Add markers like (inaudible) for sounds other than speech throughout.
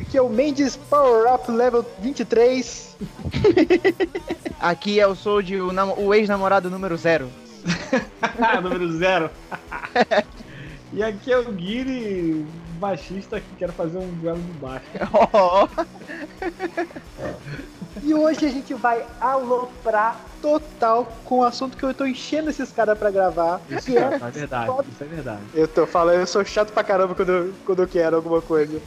Aqui é o Mendes Power Up Level 23. (laughs) Aqui eu sou de o, o ex-namorado número zero. (laughs) número zero. e aqui é o Guiri, baixista que quer fazer um duelo de baixo. (laughs) Oh. E hoje a gente vai aloprar total com o assunto que eu tô enchendo esses caras pra gravar. Isso é, é, verdade, isso é verdade. Eu tô falando, eu sou chato pra caramba quando, quando eu quero alguma coisa.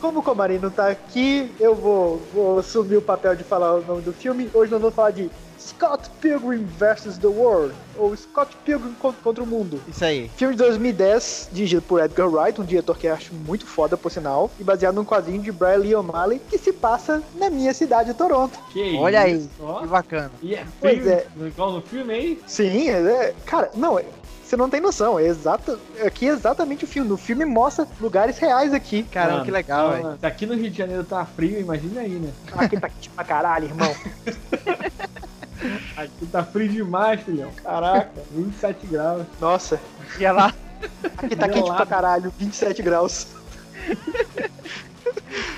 Como o Comarim não tá aqui, eu vou, vou assumir o papel de falar o nome do filme. Hoje nós vamos falar de Scott Pilgrim vs. The World, ou Scott Pilgrim contra o Mundo. Isso aí. Filme de 2010, dirigido por Edgar Wright, um diretor que eu acho muito foda, por sinal, e baseado num quadrinho de Brian Lee O'Malley, que se passa na minha cidade, Toronto. Que Olha isso, aí, que bacana. E é pois é. igual no filme aí? Sim, é, cara, não, é, você não tem noção. É exato, aqui é exatamente o filme. O filme mostra lugares reais aqui. Caramba, mano, que legal, velho. Se aqui no Rio de Janeiro tá frio, imagina aí, né? Aqui tá quente pra caralho, irmão. (laughs) Aqui tá frio demais, filhão. Caraca, (laughs) 27 graus. Nossa. E lá. Aqui tá quente pra caralho, 27 graus.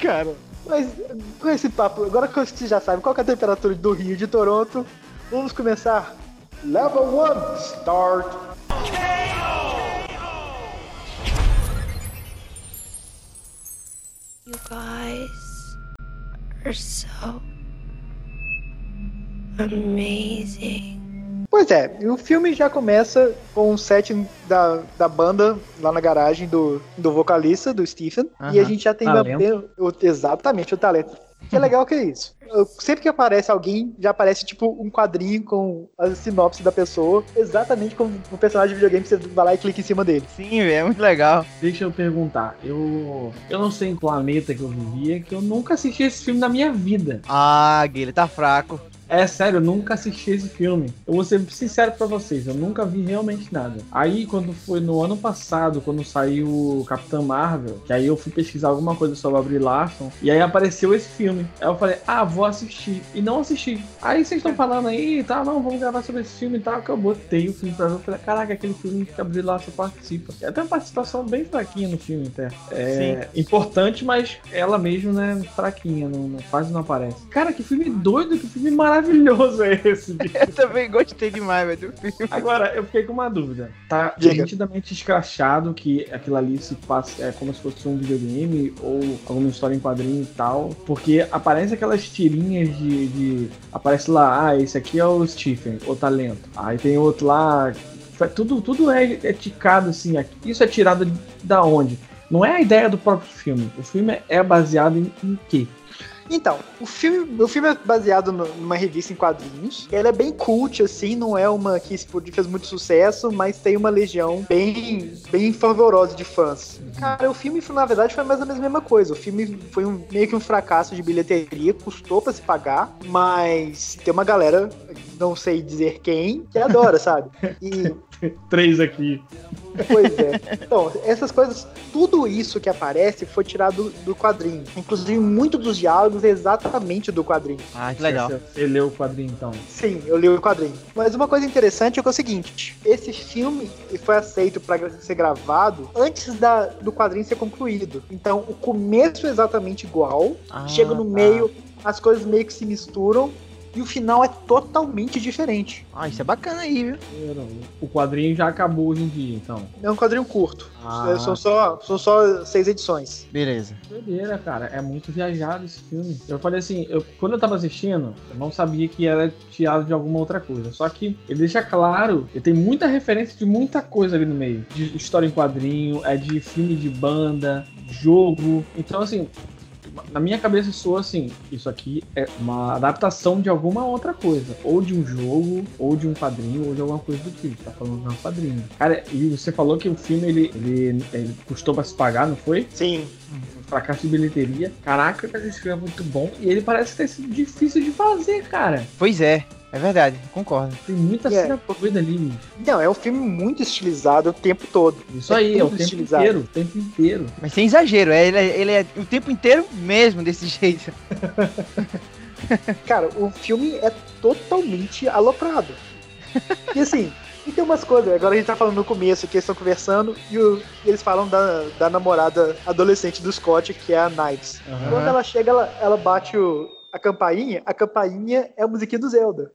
Cara, mas com esse papo, agora que você já sabe qual é a temperatura do Rio de Toronto, vamos começar. Level 1, start. You guys are so Amazing. Pois é, o filme já começa com um set da, da banda lá na garagem do, do vocalista, do Stephen, e a gente já tem o, exatamente o talento. Que é legal que é isso. sempre que aparece alguém, já aparece tipo um quadrinho com a sinopse da pessoa, exatamente como o personagem de videogame, você vai lá e clica em cima dele. Sim, é muito legal. Deixa eu perguntar, eu eu não sei em planeta que eu vivia, que eu nunca assisti esse filme na minha vida. Ah, Gui, ele tá fraco. É sério, eu nunca assisti esse filme. Eu vou ser sincero para vocês, eu nunca vi realmente nada. Aí, quando foi no ano passado, quando saiu o Capitão Marvel, que aí eu fui pesquisar alguma coisa sobre a Brie Larson, e aí apareceu esse filme. Aí eu falei, ah, vou assistir. E não assisti. Aí vocês estão falando aí, tá, não, vamos gravar sobre esse filme e tal, que eu botei o filme pra ver. Eu falei, caraca, aquele filme que a Brie Larson participa. É até uma participação bem fraquinha no filme, até. É Sim. importante, mas ela mesmo, né, fraquinha, não, não, quase não aparece. Cara, que filme doido, que filme maravilhoso maravilhoso é esse. (laughs) eu também gostei demais, velho, do filme. Agora, eu fiquei com uma dúvida. Tá Diga. nitidamente escrachado que aquilo ali se passa é como se fosse um videogame ou alguma história em quadrinho e tal. Porque aparece aquelas tirinhas de. de aparece lá, ah, esse aqui é o Stephen, o talento. Aí tem outro lá. Tudo, tudo é, é ticado assim. Isso é tirado da onde? Não é a ideia do próprio filme. O filme é baseado em, em quê? Então, o filme, o filme é baseado numa revista em quadrinhos. Ela é bem cult, assim, não é uma que fez muito sucesso, mas tem uma legião bem, bem fervorosa de fãs. Cara, o filme, na verdade, foi mais ou menos a mesma coisa. O filme foi um, meio que um fracasso de bilheteria, custou para se pagar, mas tem uma galera, não sei dizer quem, que adora, sabe? E (laughs) Três aqui. Pois é. Então, essas coisas, tudo isso que aparece foi tirado do quadrinho. Inclusive, muito dos diálogos é exatamente do quadrinho. Ah, que legal. Você leu o quadrinho, então? Sim, eu li o quadrinho. Mas uma coisa interessante é, que é o seguinte: esse filme foi aceito para ser gravado antes da, do quadrinho ser concluído. Então, o começo é exatamente igual, ah, chega no tá. meio, as coisas meio que se misturam e o final é totalmente diferente. Ah, isso é bacana aí, viu? O quadrinho já acabou hoje em dia, então. É um quadrinho curto. Ah. São, só, são só seis edições. Beleza. Doideira, cara. É muito viajado esse filme. Eu falei assim, eu, quando eu tava assistindo, eu não sabia que era tirado de alguma outra coisa. Só que ele deixa claro, ele tem muita referência de muita coisa ali no meio. De história em quadrinho, é de filme de banda, jogo. Então, assim, na minha cabeça soa assim, isso aqui é uma adaptação de alguma outra coisa, ou de um jogo, ou de um quadrinho, ou de alguma coisa do tipo. Tá falando de um quadrinho. Cara, e você falou que o filme ele, ele, ele custou para se pagar, não foi? Sim fracasso de bilheteria. Caraca, esse filme é muito bom. E ele parece ter sido difícil de fazer, cara. Pois é. É verdade, concordo. Tem muita yeah. cena doida ali. Não, é um filme muito estilizado o tempo todo. Isso aí, é o tempo estilizado. inteiro, o tempo inteiro. Mas sem exagero, é, ele, é, ele é o tempo inteiro mesmo desse (laughs) jeito. Cara, o filme é totalmente aloprado. E assim, E tem umas coisas, agora a gente tá falando no começo, que eles estão conversando e, o- e eles falam da, da namorada adolescente do Scott, que é a Knives. Aham. Quando ela chega, ela, ela bate o- a campainha, a campainha é a musiquinha do Zelda.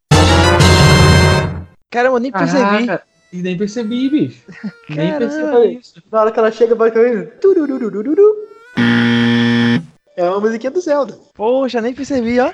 Caramba, eu nem percebi. Caraca, e nem percebi, bicho. (laughs) Nem percebi isso. Na hora que ela chega, bate a campainha, turururururu. É uma musiquinha do Zelda. Poxa, nem percebi, ó.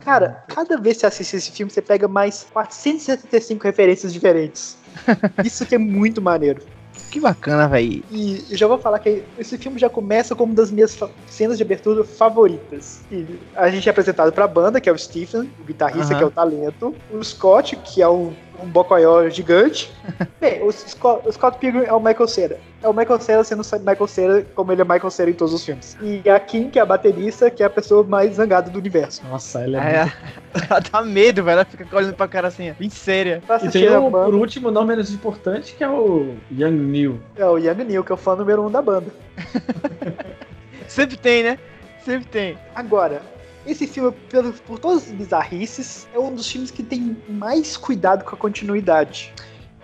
Cara, cada vez que você assiste esse filme, você pega mais 475 referências diferentes. (laughs) Isso que é muito maneiro. Que bacana, velho. E já vou falar que esse filme já começa como uma das minhas cenas de abertura favoritas. E a gente é apresentado pra banda, que é o Stephen, o guitarrista, que é o talento. O Scott, que é um, um bocoió gigante. (laughs) Bem, o Scott, o Scott Pilgrim é o Michael Cera. É o Michael Cera sendo Michael Cera como ele é Michael Cera em todos os filmes. E a Kim, que é a baterista, que é a pessoa mais zangada do universo. Nossa, ela é, É, muito... (laughs) ela dá medo, velho. Ela fica olhando pra cara assim, ó, bem séria. E tem o, por último, não menos importante, que é o Young Neil. é o Young Neil, que é o fã número um da banda. (laughs) Sempre tem, né? Sempre tem. Agora, esse filme, pelo- por todas as bizarrices, é um dos filmes que tem mais cuidado com a continuidade.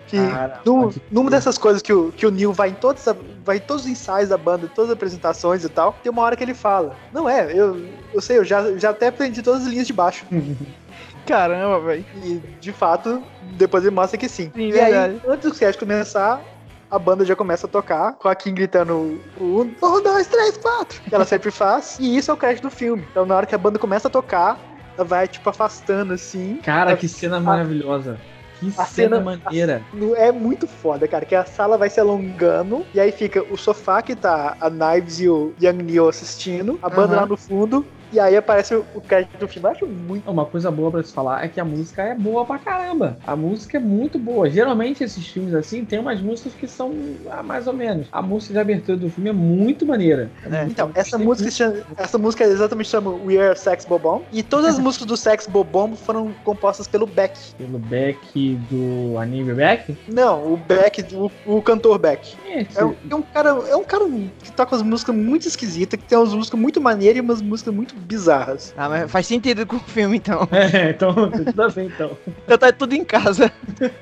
Que Cara, no- numa dessas coisas que o, que o Neil vai em, todos, vai em todos os ensaios da banda, todas as apresentações e tal, tem uma hora que ele fala: Não é, eu, eu sei, eu já, já até aprendi todas as linhas de baixo. (laughs) Caramba, velho. E de fato, depois ele mostra que sim. Sim, e verdade. aí, antes do crédito começar, a banda já começa a tocar, com a Kim gritando um, um, dois, três, quatro, que ela sempre faz. E isso é o crédito do filme. Então na hora que a banda começa a tocar, ela vai, tipo, afastando assim. Cara, A- que cena maravilhosa. Que a cena, cena- maneira. É muito foda, cara, que a sala vai se alongando, e aí fica o sofá que tá a Knives e o Young Neil assistindo, a banda Aham. lá no fundo, e aí aparece o, o crédito do filme. Eu acho muito. Uma coisa boa pra se falar é que a música é boa pra caramba. A música é muito boa. Geralmente esses filmes assim tem umas músicas que são ah, mais ou menos. A música de abertura do filme é muito maneira. É. Então, essa música, muito. chama- essa música exatamente chama We Are Sex Bobomb, e todas as (laughs) músicas do Sex Bobomb foram compostas pelo Beck. Pelo Beck do anime Beck. Não, o Beck, o, o cantor Beck. É, É um, é um cara, é um cara que toca umas músicas muito esquisitas, que tem umas músicas muito maneiras e umas músicas muito bizarras. Ah, mas faz sentido com o filme, então. (laughs) É, então, tudo a ver então. Então tá tudo em casa.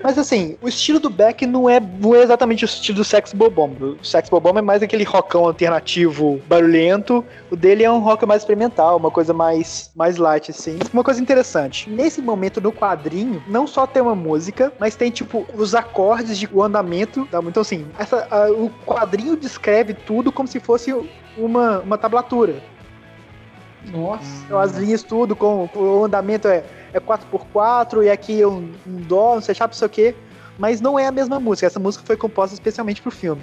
Mas assim, o estilo do Beck não é, não é exatamente o estilo do Sex Bobomb. O Sex Bobomb é mais aquele rockão alternativo barulhento. O dele é um rock mais experimental, uma coisa mais, mais light, assim. Uma coisa interessante. Nesse momento no quadrinho, não só tem uma música, mas tem, tipo, os acordes de o andamento. Tá? Então, assim, essa, a- o quadrinho descreve tudo como se fosse uma, uma tablatura. Nossa. Então, as linhas tudo, com, com o andamento é, é 4x4 e aqui é um, um dó, um C sharp, não sei o quê. Mas não é a mesma música. Essa música foi composta especialmente pro filme.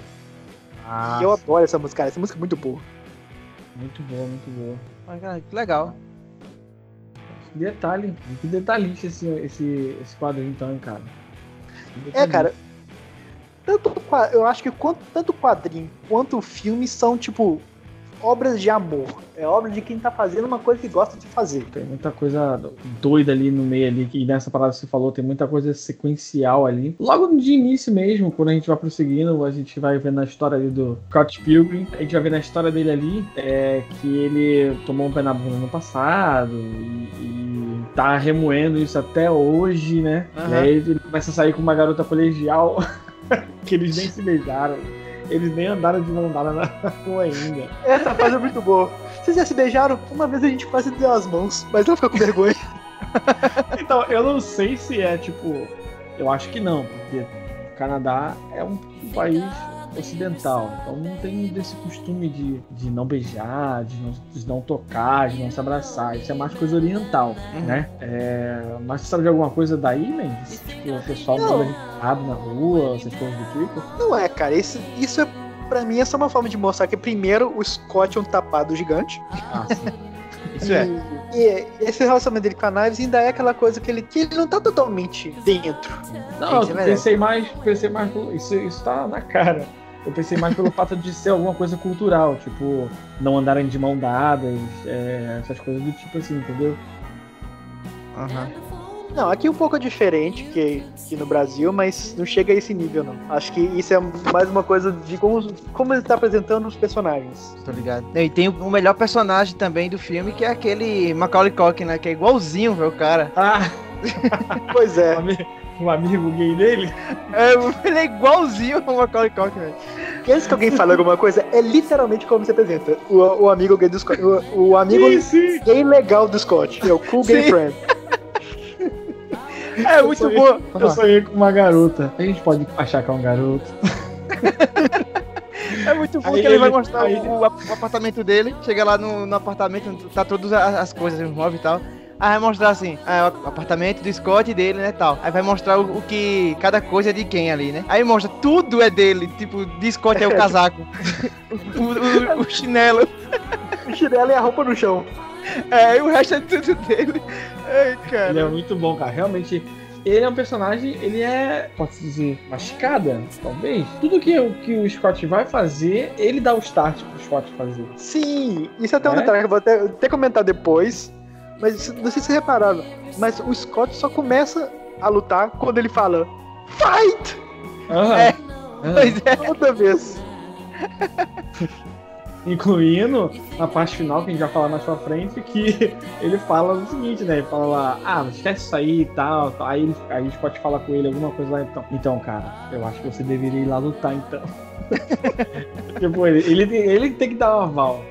Ah, E eu adoro essa música, cara. Essa música é muito boa. muito boa, muito boa. Mas, cara, que legal. Que detalhe, que detalhista esse, esse, esse quadrinho então, hein, cara. É, cara. Tanto, eu acho que quanto, tanto o quadrinho quanto o filme são, tipo, obras de amor. É obra de quem tá fazendo uma coisa que gosta de fazer. Tem muita coisa doida ali no meio ali, que nessa parada que você falou, tem muita coisa sequencial ali. Logo de início mesmo, quando a gente vai prosseguindo, a gente vai vendo a história ali do Scott Pilgrim, a gente vai vendo a história dele ali, é que ele tomou um pé na bunda no passado e, e tá remoendo isso até hoje, né? Aham. E aí ele começa a sair com uma garota colegial, (laughs) que eles nem se beijaram. Eles nem andaram de mão dada na (laughs) rua ainda. Essa fase é muito boa. Vocês já se beijaram? Uma vez a gente quase deu as mãos, mas ela ficou com vergonha. (laughs) Então, eu não sei se é tipo. Eu acho que não, porque o Canadá é um país ocidental. Então não tem desse costume de, de não beijar, de não, de não tocar, de não se abraçar. Isso é mais coisa oriental, Uhum. né? É, mas você sabe de alguma coisa daí, Mendes? Tipo, o pessoal Não. errado na rua, essas coisas do tipo. Não é, cara. Isso, isso é, pra mim, é só uma forma de mostrar que, primeiro, o Scott é um tapado gigante. Ah, sim. (laughs) Isso é. E, e esse relacionamento dele com a Knives ainda é aquela coisa que ele, que ele não tá totalmente dentro. Não, é eu pensei mais, pensei mais isso, isso tá na cara. Eu pensei mais pelo fato de ser alguma coisa cultural, tipo, não andarem de mão dadas, é, essas coisas do tipo assim, entendeu? Aham. Não, aqui um pouco é diferente que, que no Brasil, mas não chega a esse nível, não. Acho que isso é mais uma coisa de como, como ele tá apresentando os personagens. Tô ligado. E tem o melhor personagem também do filme, que é aquele Macaulay Culkin, né? Que é igualzinho, velho, o cara. Ah, (laughs) Pois é. a, me- o amigo gay dele. É, ele é igualzinho ao Macaulay Culkin, velho. Antes que alguém fale alguma coisa, é literalmente como se apresenta. O, o amigo gay do Scott. O, o amigo Sim, sim. gay legal do Scott. É o cool gay Sim. friend. É muito sonhei- boa. Eu sonhei com uma garota. A gente pode achar que é um garoto. (laughs) É muito bom Aí que ele, vai ele- mostrar aí- o, o apartamento dele. Chega lá no, no apartamento, tá todas as, as coisas, os móveis e tal. Aí vai mostrar assim, ah, o apartamento do Scott e dele, né, tal. Aí vai mostrar o, o que cada coisa é de quem ali, né? Aí mostra tudo é dele, tipo, de Scott é o (laughs) casaco, o, o- o chinelo, O chinelo e a roupa no chão. é, e o resto é tudo dele. Ai, Ele cara. é muito bom, cara. Realmente, ele é um personagem, ele é, posso dizer, mascada, talvez. Tudo que, o- que o Scott vai fazer, ele dá o start pro Scott fazer. Sim, isso é até um É? detalhe que eu vou até, até comentar depois. Mas não sei se repararam. Mas o Scott só começa a lutar quando ele fala Fight! Aham. É. Pois é. Toda vez. (laughs) Incluindo a parte final, que a gente vai falar mais pra frente, que (laughs) ele fala o seguinte, né? Ele fala lá, ah, não esquece isso aí e tal, tal. Aí, ele, aí o Scott fala com ele alguma coisa lá, então. Então, cara, eu acho que você deveria ir lá lutar, então. (laughs) tipo, ele, ele, tem- ele tem que dar um aval.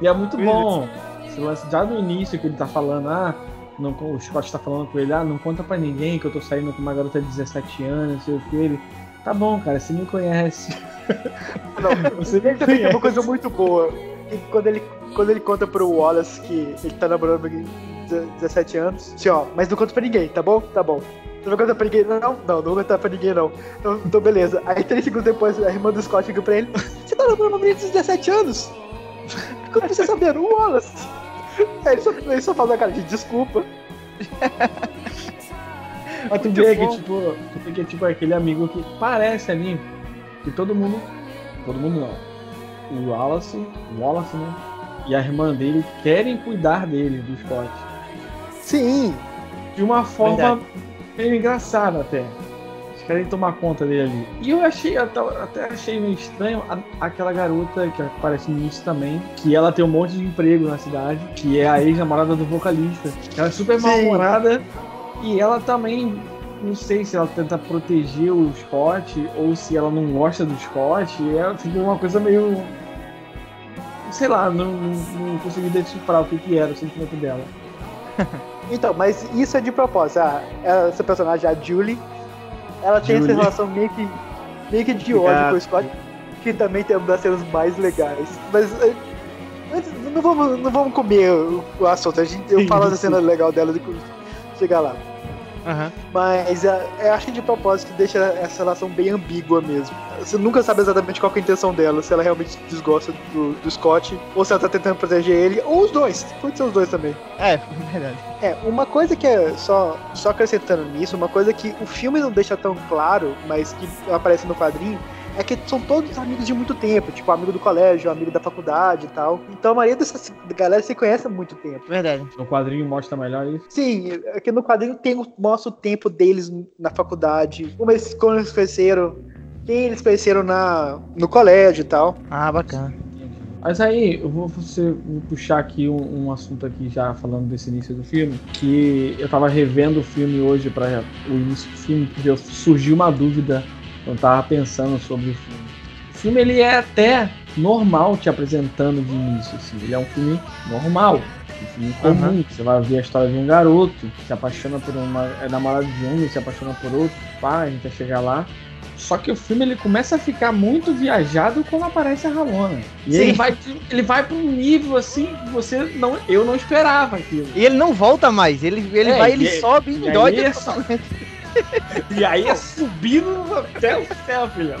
E é muito bom. Esse lance já no início que ele tá falando, ah, não, o Scott tá falando com ele, ah, não conta pra ninguém que eu tô saindo com uma garota de 17 anos, não sei o que. Ele, tá bom, cara, você me conhece. Não, (laughs) Você me também tem uma conhece. coisa muito boa. E quando ele, quando ele conta pro Wallace que ele tá namorando de 17 anos, assim, ó, mas não conta pra ninguém, tá bom? Tá bom. Não vai contar pra ninguém? Não, não, não vou contar pra ninguém, não. Então, então beleza. Aí três segundos depois, a irmã do Scott liga pra ele. Você tá namorando uma menina de 17 anos? Como você sabia? O Wallace. Aí (laughs) ele só, ele só fala na cara de desculpa. Mas tu vê que, tipo, tu vê que tipo, é aquele amigo que parece ali que todo mundo. Todo mundo não. O Wallace, o Wallace, né? E a irmã dele querem cuidar dele, do Scott. Sim. De uma forma Verdade. meio engraçada até. Querem tomar conta dele ali. E eu achei, até, até achei meio estranho a- aquela garota que aparece no início também, que ela tem um monte de emprego na cidade, que é a ex-namorada do vocalista. Ela é super mal-humorada e ela também. Não sei se ela tenta proteger o Scott ou se ela não gosta do Scott. É tipo uma coisa meio. Sei lá, não, não, não consegui decifrar o que, que era o sentimento dela. (laughs) Então, mas isso é de propósito. Ah, essa personagem, a Julie, ela tem essa relação meio que, meio que de ódio com o Scott, que também tem uma das cenas mais legais. Mas antes, não, vamos, não vamos comer o, assunto. A gente, eu falo da cena legal dela depois chegar lá. Aham. Mas eh, eu acho que de propósito deixa essa relação bem ambígua mesmo. Você nunca sabe exatamente qual que é a intenção dela, se ela realmente desgosta do, do Scott, ou se ela tá tentando proteger ele, ou os dois. Pode ser os dois também. É, (laughs) verdade. É, uma coisa que é só, só acrescentando nisso, uma coisa que o filme não deixa tão claro, mas que aparece no quadrinho, é que são todos amigos de muito tempo, tipo amigo do colégio, amigo da faculdade e tal. Então a maioria dessa galera se conhece há muito tempo. Verdade. No quadrinho mostra melhor isso. Sim, é que no quadrinho tem, o- mostra o tempo deles na faculdade, como eles, como eles cresceram, quem eles conheceram na, no colégio e tal. Ah, bacana. Mas aí, eu vou, você, vou puxar aqui um, um assunto aqui já falando desse início do filme, que eu tava revendo o filme hoje para o início do filme, porque eu- surgiu uma dúvida eu tava pensando sobre o filme. O filme ele é até normal te apresentando de início, assim. Ele é um filme normal, um filme comum. Aham. Você vai ver a história de um garoto que se apaixona por uma. é namorado de um se apaixona por outro. Pá, a gente vai chegar lá. Só que o filme ele começa a ficar muito viajado quando aparece a Ramona. E Sim. ele vai, ele vai para um nível assim que você não, eu não esperava aquilo. E ele não volta mais, ele, ele É, vai, ele sobe e e dói. (laughs) E aí é subindo até o céu, filhão.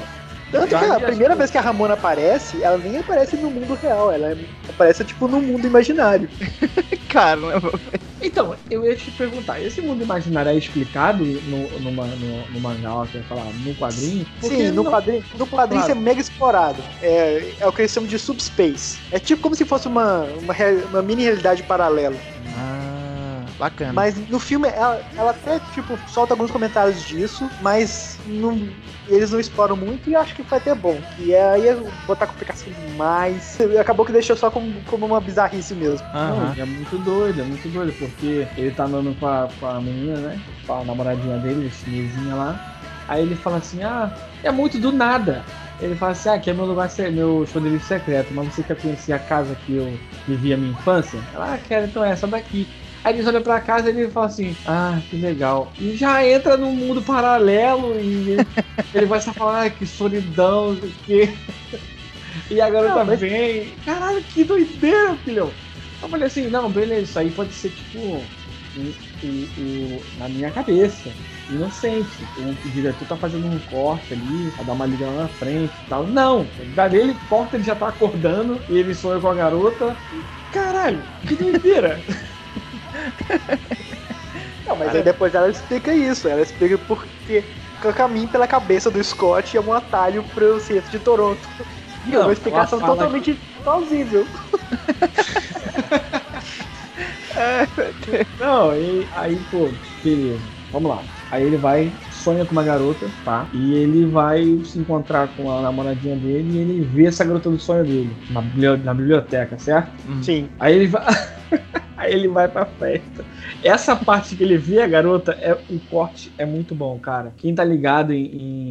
Tanto que a primeira vez que a Ramona aparece, ela nem aparece no mundo real, ela aparece tipo no mundo imaginário. (laughs) Caramba. Então, eu ia te perguntar, esse mundo imaginário é explicado no, no, no, no mangá, que eu ia falar, no quadrinho? Porque Sim, no não- quadrinho, no quadrinho isso é claro. mega explorado. É, é o que eles chamam de subspace. É tipo como se fosse uma, uma, uma mini realidade paralela. Ah. Bacana. Mas no filme ela, ela até, tipo, solta alguns comentários disso, mas não, eles não exploram muito e acho que foi até bom. E aí botar complicação demais. (laughs) Acabou que deixou só como, como uma bizarrice mesmo. Não, é muito doido, é muito doido, porque ele tá andando com a, com a menina, né? Com a namoradinha dele, a chinesinha lá. Aí ele fala assim, ah, é muito do nada. Ele fala assim, ah, aqui é meu lugar, meu esconderijo secreto, mas você quer conhecer a casa que eu vivi a minha infância? Ela, ah, quero, então é essa daqui. Aí eles olham pra casa e ele fala assim, ah, que legal. E já entra num mundo paralelo e (laughs) ele, vai só falar, ah, que solidão, quê. (laughs) E a garota Não, mas- vem, caralho, que doideira, filhão. Eu falei assim, não, beleza, isso aí pode ser tipo o- na minha cabeça, inocente. O diretor tá fazendo um corte ali, pra dar uma liga lá na frente e tal. Não, dali ele corta, ele já tá acordando e ele sonha com a garota. Caralho, que doideira! (laughs) (laughs) Não, mas aí depois ela explica isso. Ela explica porque o caminho pela cabeça do Scott é um atalho pro centro de Toronto. E é Não, uma explicação totalmente plausível. (laughs) Não, e aí, pô, beleza. Vamos lá. Aí ele vai, sonha com uma garota, tá? E ele vai se encontrar com a namoradinha dele e ele vê essa garota do sonho dele na, bibli- na biblioteca, certo? Sim. Aí ele vai. (laughs) Aí ele vai pra festa. Essa parte que ele vê a garota, é, o corte é muito bom, cara. Quem tá ligado em,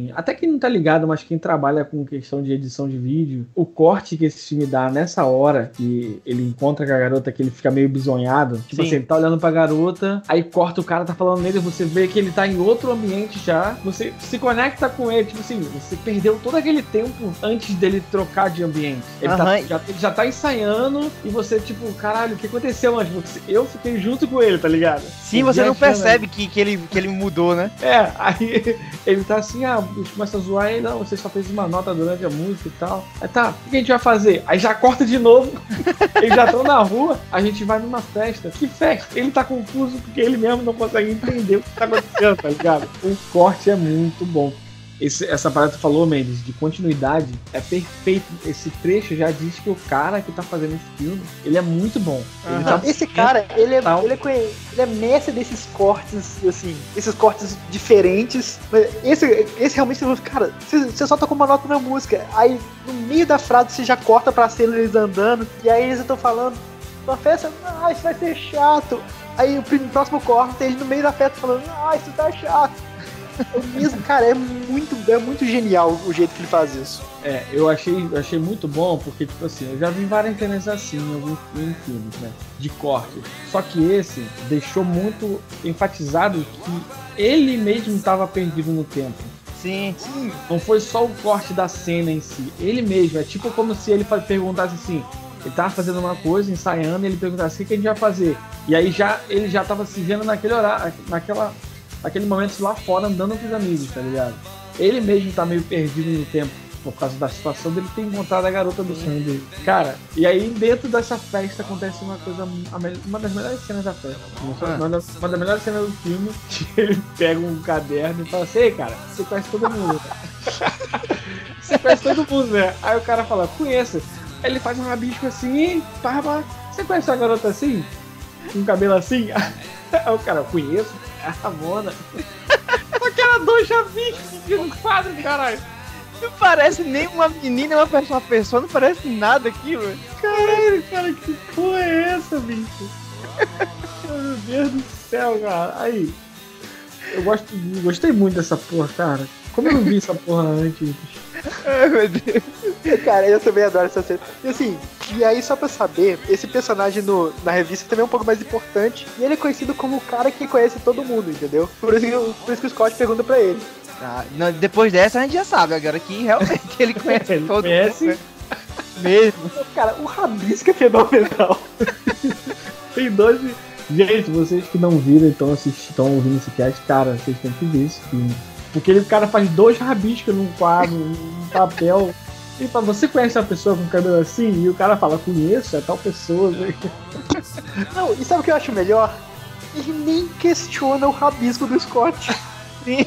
em- Até quem não tá ligado, mas quem trabalha com questão de edição de vídeo, o corte que esse filme dá nessa hora que ele encontra com a garota, que ele fica meio bisonhado. Tipo Sim. assim, ele tá olhando pra garota, aí corta o cara, tá falando nele, você vê que ele tá em outro ambiente já. Você se conecta com ele, tipo assim, você perdeu todo aquele tempo antes dele trocar de ambiente. Ele, tá- Aham. já, ele já tá ensaiando e você, tipo, caralho, o que aconteceu? Mas você- eu fiquei junto com ele, tá ligado? Sim, você não percebe que, que, ele, que ele mudou, né? É, aí (laughs) ele tá assim, ah, começa a zoar aí, não, você só fez uma nota durante a música e tal. Aí tá, o que a gente vai fazer? Aí já corta de novo, (laughs) eles já estão na rua, a gente vai numa festa. Que festa? Ele tá confuso porque ele mesmo não consegue entender o que tá acontecendo, tá ligado? O corte é muito bom. Esse- essa parada que tu falou, Mendes, de continuidade, é perfeito. Esse trecho já diz que o cara que tá fazendo esse filme, ele é muito bom. Ele Aham. tá Esse cara, ele é, Tal. ele, é, ele é mestre desses cortes, assim, esses cortes diferentes. Mas Esse, esse realmente, cara, você, você só tocou uma nota na música. Aí, no meio da frase, você já corta pra cena eles andando. E aí eles estão falando, uma festa, ah, isso vai ser chato. Aí o próximo corte, ele no meio da festa falando, ah, isso tá chato. O mesmo, cara, é muito, é muito genial o jeito que ele faz isso. É, eu achei, achei muito bom, porque, tipo assim, eu já vi várias cenas assim em alguns em filmes, né? De corte. Só que esse deixou muito enfatizado que ele mesmo estava perdido no tempo. Sim. Não foi só o corte da cena em si. Ele mesmo. É tipo como se ele perguntasse assim. Ele tava fazendo uma coisa, ensaiando, e ele perguntasse o que, que a gente vai fazer. E aí já ele já tava se vendo naquele horário, naquela, naquele momento lá fora andando com os amigos, tá ligado? Ele mesmo tá meio perdido no tempo por causa da situação dele ter encontrado a garota do sonho dele. Cara, e aí dentro dessa festa acontece uma coisa, a uma das melhores cenas da festa. Ah. Uma, das, uma das melhores cenas do filme, (laughs) que ele pega um caderno e fala assim, ei cara, você conhece todo mundo. (laughs) você conhece todo mundo, né? Aí o cara fala, conheço. Aí ele faz um rabisco assim, pá, pá. Você conhece uma garota assim? Com cabelo assim? (laughs) Aí o cara, conheço, a Ramona. Só (laughs) que era dois rabiscos de um quadro, caralho. Não parece nem uma menina, uma pessoa, pessoa, não parece nada aquilo. Caralho, cara, que porra é essa, bicho? Meu Deus do céu, cara. Aí, eu gosto, gostei muito dessa porra, cara. Como eu não vi essa porra antes? Ai, meu Deus. Cara, eu também adoro essa cena. E assim, e aí só pra saber, esse personagem no, na revista também é um pouco mais importante. E ele é conhecido como o cara que conhece todo mundo, entendeu? Por isso que, o- por isso que o Scott pergunta pra ele. Ah, não, depois dessa a gente já sabe, agora que realmente ele (laughs) conhece Ele todo conhece. mundo. né? (laughs) Mesmo. Cara, o Rabisco é fenomenal. (laughs) Tem dois. Gente, vocês que não viram, então estão ouvindo esse cast, cara, vocês têm que ver esse filme. Porque ele, o cara faz dois rabiscos num quadro, num papel. E fala, você conhece uma pessoa com cabelo assim? E o cara fala, conheço, é tal pessoa. né? (laughs) Não, e sabe o que eu acho melhor? Ele nem questiona o rabisco do Scott. (laughs) Sim.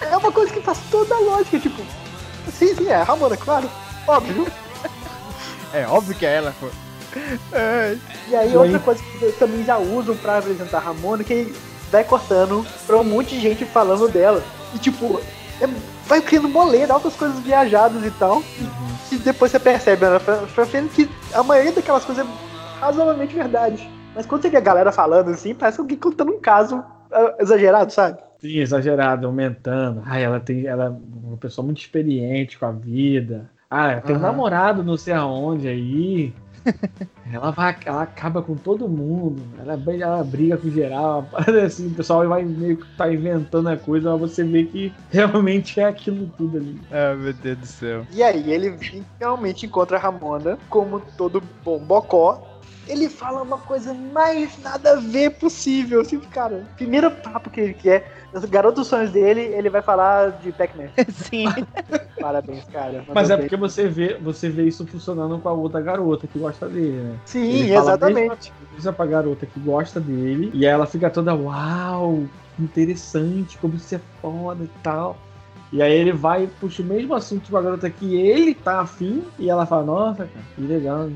É uma coisa que faz toda a lógica, tipo. Sim, sim, é, Ramona, claro. Óbvio. É óbvio que é ela, pô. E aí, E outra aí? coisa que eles também já usam pra apresentar a Ramona, que vai cortando pra um monte de gente falando dela. E tipo, é- vai criando moleira, altas coisas viajadas e tal. E, e depois você percebe né, pra, pra frente que a maioria daquelas coisas é razoavelmente verdade. Mas quando você vê a galera falando assim, parece alguém contando um caso ah, exagerado, sabe? Sim, exagerado, aumentando. Ai, ela tem. Ela é uma pessoa muito experiente com a vida. Ah, ela tem um Aham. namorado não sei aonde aí. (laughs) ela, vai, ela acaba com todo mundo. Ela, bem- ela briga com geral. (laughs) Assim, o pessoal vai meio que tá inventando a coisa, mas você vê que (laughs) realmente é aquilo tudo ali. Ah, meu Deus do céu. E aí ele finalmente encontra a Ramona, como todo bom bocó. Ele fala uma coisa mais nada a ver possível. Assim, cara, primeiro papo que ele quer, os garotos dos sonhos dele, ele vai falar de Pac-Man. (laughs) Sim. (laughs) Parabéns, cara. Mas é bem. porque você vê, você vê isso funcionando com a outra garota que gosta dele, né? Sim, Ele exatamente. mesma coisa pra garota que gosta dele. E aí ela fica toda, uau, interessante, como isso é foda e tal. E aí ele vai e puxa o mesmo assunto com a garota que ele tá afim. E ela fala, nossa, cara, que legal.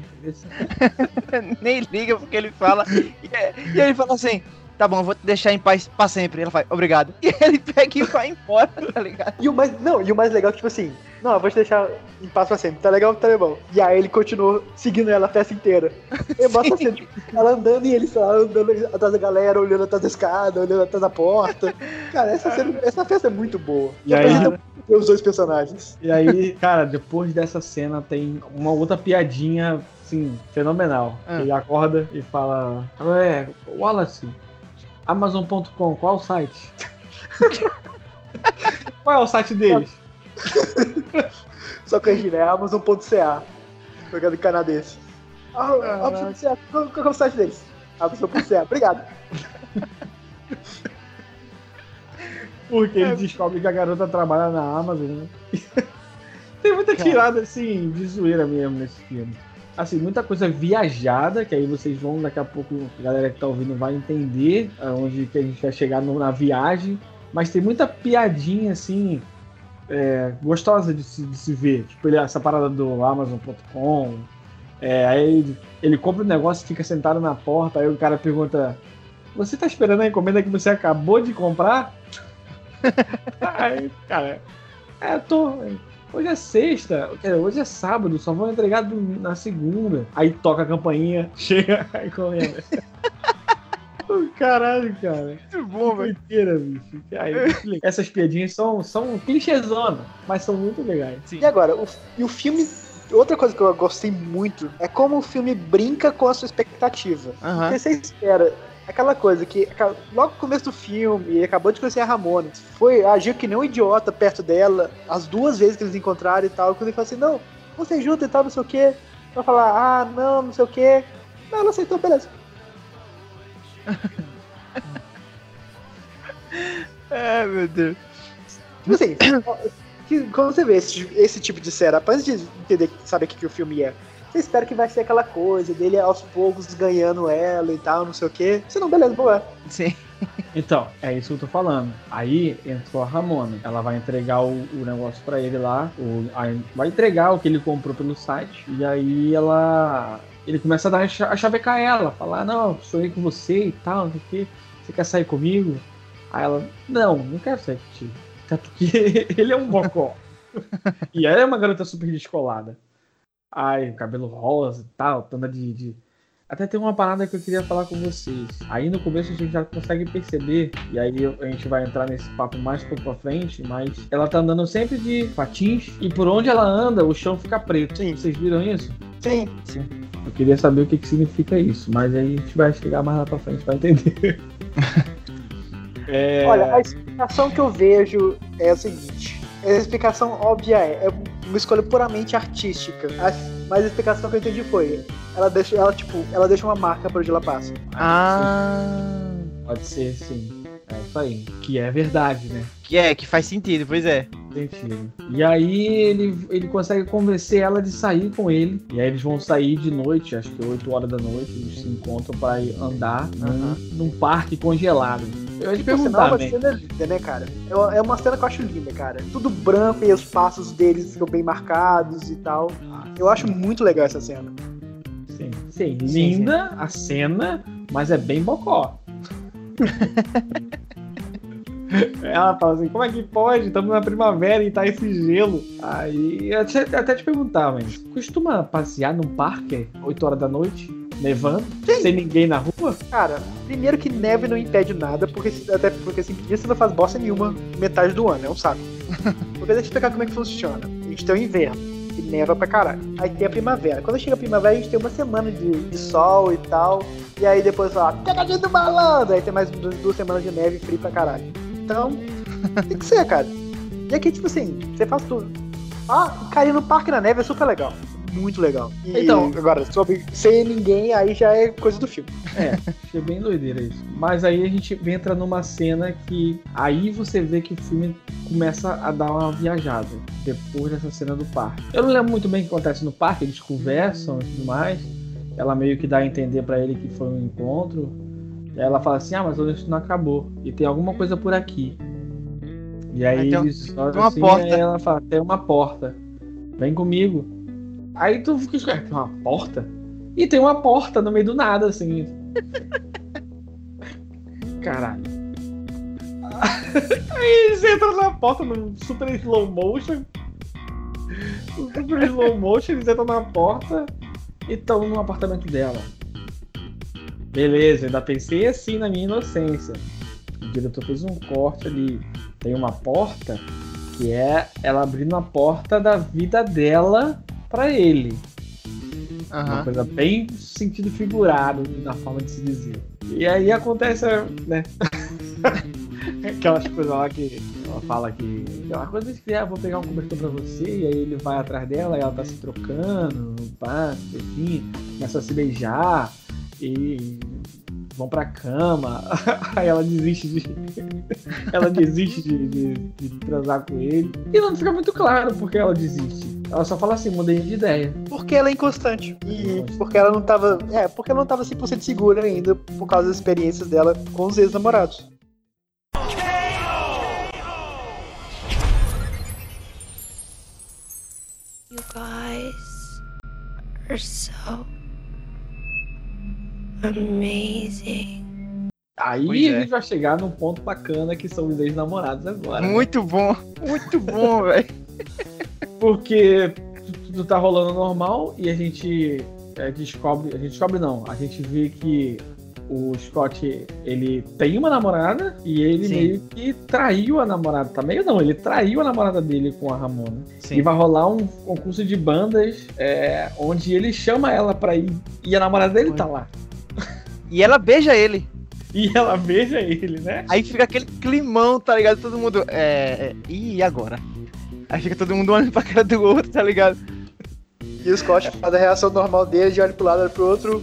(laughs) Nem liga porque ele fala. E, e ele fala assim: tá bom, eu vou te deixar em paz pra sempre. Ela fala, obrigado. (laughs) E ele pega e vai embora, tá ligado? E o mais, não, e o mais legal, é que, tipo assim, não, eu vou te deixar em paz pra sempre, tá legal, tá legal. E aí ele continuou seguindo ela a festa inteira. E mostra assim, tipo, ela andando e ele só andando atrás da galera, olhando atrás da escada, olhando atrás da porta. Cara, essa, cena- essa festa é muito boa. E aí- apresenta muito bem os dois personagens. E aí, cara, depois dessa cena tem uma outra piadinha, assim, fenomenal. Ah. Ele acorda e fala, é, Wallace, Amazon.com, qual o site? (laughs) qual é o site deles? Só corrigindo, é Amazon.ca. Jogando canadense. Ah. Amazon.ca, qual, qual é o site deles? Amazon.ca, obrigado. Porque ele descobre que a garota trabalha na Amazon, né? (laughs) Tem muita tirada, assim, de zoeira mesmo nesse filme. Assim, muita coisa viajada, que aí vocês vão, daqui a pouco, a galera que tá ouvindo vai entender aonde que a gente vai chegar no- na viagem. Mas tem muita piadinha, assim, é, gostosa de se, de se ver. Tipo, ele- essa parada do Amazon.com. É, aí ele, ele compra o negócio, fica sentado na porta, aí o cara pergunta: Você tá esperando a encomenda que você acabou de comprar? (laughs) aí, cara, é, tô. Hoje é sexta, quer dizer, hoje é sábado, só vou entregar do- na segunda. Aí toca a campainha, (laughs) chega a encomenda. (laughs) Caralho, cara. Muito bom, velho. Doideira, bicho. Aí, (laughs) essas piadinhas são, são clichêzona, mas são muito legais. Sim. E agora, o, e o filme. Outra coisa que eu gostei muito é como o filme brinca com a sua expectativa. Aham. Porque você espera aquela coisa que logo no começo do filme, ele acabou de conhecer a Ramona, foi, agiu que nem um idiota perto dela, as duas vezes que eles encontraram e tal, quando ele falou assim, não, você junta e tal, não sei o que, vai falar, ah, não, não sei o que. Não, ela aceitou, beleza. (laughs) É, meu Deus. Tipo assim, (coughs) quando você vê esse, esse tipo de cena, antes de entender, saber o que, que o filme é, você espera que vai ser aquela coisa dele aos poucos ganhando ela e tal, não sei o que. Você não, beleza, boa. Sim. Então, é isso que eu tô falando. Aí entrou a Ramona. Ela vai entregar o, o negócio pra ele lá. O, a- vai entregar o que ele comprou pelo site. E aí ela. Ele começa a, dar, a chavecar ela. Falar, não, sonhei com você e tal, não sei o quê. Você quer sair comigo? Aí ela, não, não quero sair contigo. Até porque (laughs) ele é um bocó. (laughs) e ela é uma garota super descolada. Ai, cabelo rosa e tal, toda de, de- Até tem uma parada que eu queria falar com vocês. Aí no começo a gente já consegue perceber, e aí a gente vai entrar nesse papo mais pouco pra frente, mas ela tá andando sempre de patins, e por onde ela anda, o chão fica preto. Sim. Vocês viram isso? Sim. Eu queria saber o que, que significa isso, mas aí a gente vai chegar mais lá pra frente pra entender. (laughs) É, Olha, a explicação que eu vejo é a seguinte. A explicação óbvia é, é uma escolha puramente artística. A- Mas a explicação que eu entendi foi, ela deixa, ela, tipo, ela deixa uma marca por onde ela passa. Ah. Pode ser, sim. É isso aí. Que é verdade, né? Que é, que faz sentido, pois é. E aí ele, ele consegue convencer ela de sair com ele. E aí eles vão sair de noite, acho que 8 horas da noite, eles se encontram pra ir andar num, Aham. num parque congelado. Eu ia te Tipo, perguntar, uma cena linda, né, cara? É uma, é uma cena que eu acho linda, cara. Tudo branco e os passos deles ficam bem marcados e tal. Eu acho muito legal essa cena. Sim, sim. tem. Sim, Linda a cena, mas é bem bocó. (laughs) Ela fala assim, como é que pode? Estamos na primavera e tá esse gelo. Aí eu até, até te perguntar, mas costuma passear num parque 8 horas da noite, nevando, sem ninguém na rua? Cara, primeiro que neve não impede nada, porque até porque assim, dia você não faz bosta nenhuma metade do ano, é um saco. (laughs) Vou eu explicar como é que funciona. A gente tem o inverno, que neva pra caralho. Aí tem a primavera. Quando chega a primavera, a gente tem uma semana de, de sol e tal. E aí depois fala, pegadinha do malandro! Aí tem mais duas, duas semanas de neve e frio pra caralho. Então, tem que ser, cara. E aqui, tipo assim, você faz tudo. Ah, cair no parque na neve é super legal. Muito legal. E, Então- agora, sobre sem ninguém, aí já é coisa do filme. É, achei bem doideira isso. Mas aí a gente entra numa cena que aí você vê que o filme começa a dar uma viajada depois dessa cena do parque. Eu não lembro muito bem o que acontece no parque, eles conversam e tudo mais. Ela meio que dá a entender pra ele que foi um encontro. Ela fala assim: "Ah, mas olha, isso não acabou e tem alguma coisa por aqui". E aí Aí tem eles olham tem uma assim, porta. ela fala: "Tem uma porta. Vem comigo". Aí tu fica, "Ué, tem uma porta? E tem uma porta no meio do nada, assim. (laughs) Caralho. (laughs) Aí eles entram na porta num super slow motion. Um Super slow motion, eles entram na porta e estão no apartamento dela. Beleza, ainda pensei assim na minha inocência. O diretor fez um corte ali. Tem uma porta que é ela abrindo a porta da vida dela pra ele. Uma Aham. coisa bem sentido figurado na forma de se dizer. E aí acontece, né? (laughs) Aquelas coisas lá que ela fala que. Aquela coisa que ah, vou pegar um cobertor pra você, e aí ele vai atrás dela e ela tá se trocando, pá, enfim, começa a se beijar e vão pra cama. (laughs) Aí ela desiste de. (laughs) ela desiste de, de, de transar com ele. E não fica muito claro porque ela desiste. Ela só fala assim, mudei de ideia. Porque ela é inconstante. E porque ela não tava. É, porque ela não tava 100% segura ainda por causa das experiências dela com os ex-namorados. You guys are so amazing. Aí Pois a é. gente vai chegar num ponto bacana que são os ex-namorados agora. né? Muito bom, muito bom, (laughs) velho. Porque tudo tá rolando normal e a gente é, descobre. A gente descobre não. A gente vê que o Scott ele tem uma namorada e ele Sim. meio que traiu a namorada. Tá meio não, ele traiu a namorada dele com a Ramona. E Sim. vai rolar um concurso de bandas é, onde ele chama ela pra ir e a namorada dele tá lá. E ela beija ele. E ela beija ele, né? Aí fica aquele climão, tá ligado? Todo mundo. É. é, E agora? Aí fica todo mundo olhando pra cara do outro, tá ligado? E o Scott faz a reação normal dele, de olha pro lado, olha pro outro.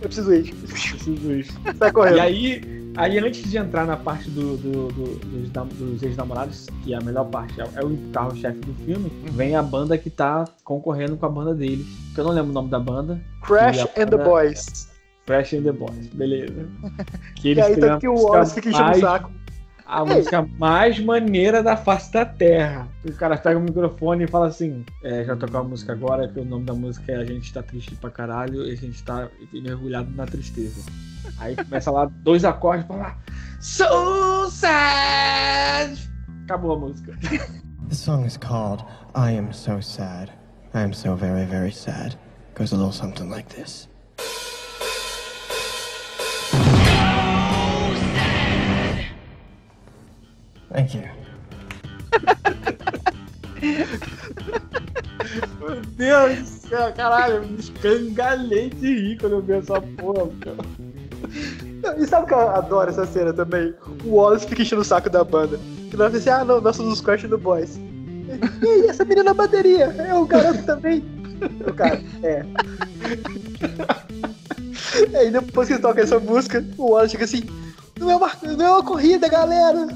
Eu preciso ir. Preciso isso. Sai correndo. E aí, aí, antes de entrar na parte do, do- do- dos, nam- dos ex-namorados, que é a melhor parte, é, é o carro-chefe do filme, vem a banda que tá concorrendo com a banda deles. Que eu não lembro o nome da banda. Crash E a and the banda- Boys. Crash and the Boys, beleza. (laughs) Que E eles aí, têm a tanto que o música Wallace fica enchendo o mais- saco. A música mais maneira da face da terra. O cara pega o microfone e fala assim: é, já tocar a música agora, que o nome da música é A gente tá triste pra caralho e a gente tá mergulhado na tristeza. Aí começa lá dois acordes pra lá. So sad! Acabou a música. The song is called I Am So Sad. I am so very, very sad. Goes a little something like this. Thank you. Meu Deus do céu, caralho, eu me escangalhei de rir quando eu vi essa porra. cara. E sabe o que eu adoro essa cena também? O Wallace fica enchendo o saco da banda. Que nós assim, ah não, nós somos os and the Boys. E aí, essa menina na bateria? É o garoto também. O cara, é. E aí depois que tocam essa música, o Wallace fica assim, não é uma, não é uma corrida, galera.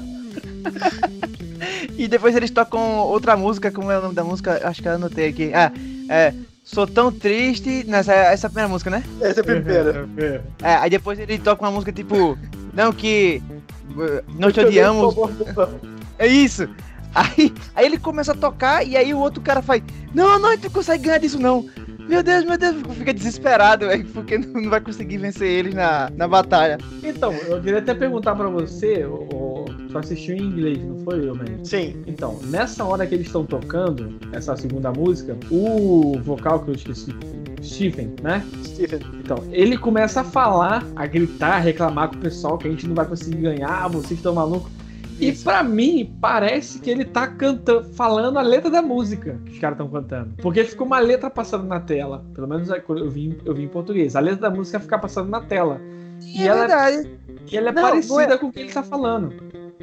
(laughs) E depois eles tocam outra música, como é o nome da música? Acho que eu anotei aqui. Ah, é. Sou tão triste. Nessa, essa é a primeira música, né? Essa é a primeira. É, aí depois ele toca uma música tipo. Não, que. Nós te odiamos. É isso! Aí, aí ele começa a tocar e aí o outro cara faz. Não, não, tu consegue ganhar disso não. Meu Deus, meu Deus, fica desesperado, velho, porque não vai conseguir vencer eles na, na batalha. Então, eu queria até perguntar pra você, o, o, tu assistiu em inglês, não foi, eu, mesmo? Sim. Então, nessa hora que eles estão tocando, essa segunda música, o vocal que eu esqueci, Stephen, né? Stephen. Então, ele começa a falar, a gritar, a reclamar com o pessoal que a gente não vai conseguir ganhar, vocês estão malucos. E pra mim, parece que ele tá cantando, falando a letra da música que os caras estão cantando. Porque fica uma letra passando na tela. Pelo menos é eu vi, eu vi em português. A letra da música fica passando na tela. E, é ela, verdade. e ela é Não, parecida não é- com o que ele tá falando.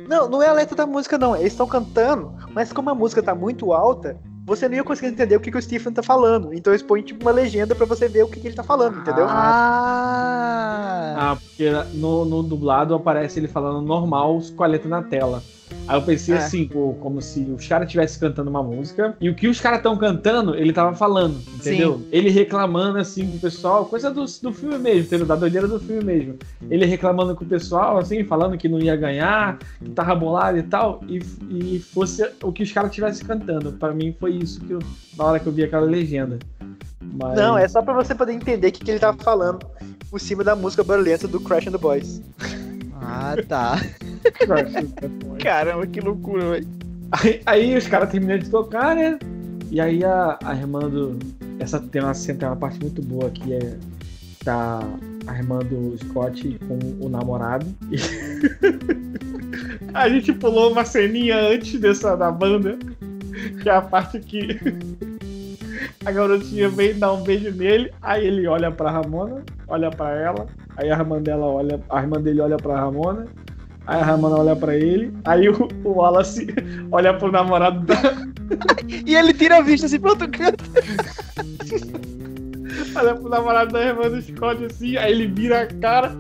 Não, não é a letra da música, não. Eles estão cantando, mas como a música tá muito alta, você não ia conseguir entender o que, que o Stephen tá falando. Então eles põem tipo uma legenda pra você ver o que, que ele tá falando, entendeu? Ah. Ah, porque no, no dublado aparece ele falando normal com a letra na tela. Aí eu pensei É. assim, pô, como se os caras estivessem cantando uma música e o que os caras estão cantando, ele tava falando, entendeu? Ele reclamando assim com o pessoal, coisa do, do filme mesmo, entendeu? Da doideira do filme mesmo. Ele reclamando com o pessoal, assim, falando que não ia ganhar, que tava bolado e tal, e, e fosse o que os caras estivessem cantando. Pra mim foi isso que eu, na hora que eu vi aquela legenda. Mas... Não, é só pra você poder entender o que, que ele tava falando por cima da música barulhenta do Crash and the Boys. Ah, tá. (laughs) Caramba, que loucura, velho. Aí, aí os caras terminam de tocar, né? E aí a, a irmã do. Essa tem uma, cena- tem uma parte muito boa que é. Tá a irmã do Scott com o namorado. (laughs) a gente pulou uma ceninha antes dessa da banda. Que é a parte que. (laughs) A garotinha vem dar um beijo nele, aí ele olha pra Ramona, olha pra ela, aí a irmã dela olha, a irmã dele olha pra Ramona, aí a Ramona olha pra ele, aí o, o Wallace (laughs) olha pro namorado da, E ele tira a vista assim pro outro canto. olha pro namorado da irmã do Scott assim, aí ele vira a cara.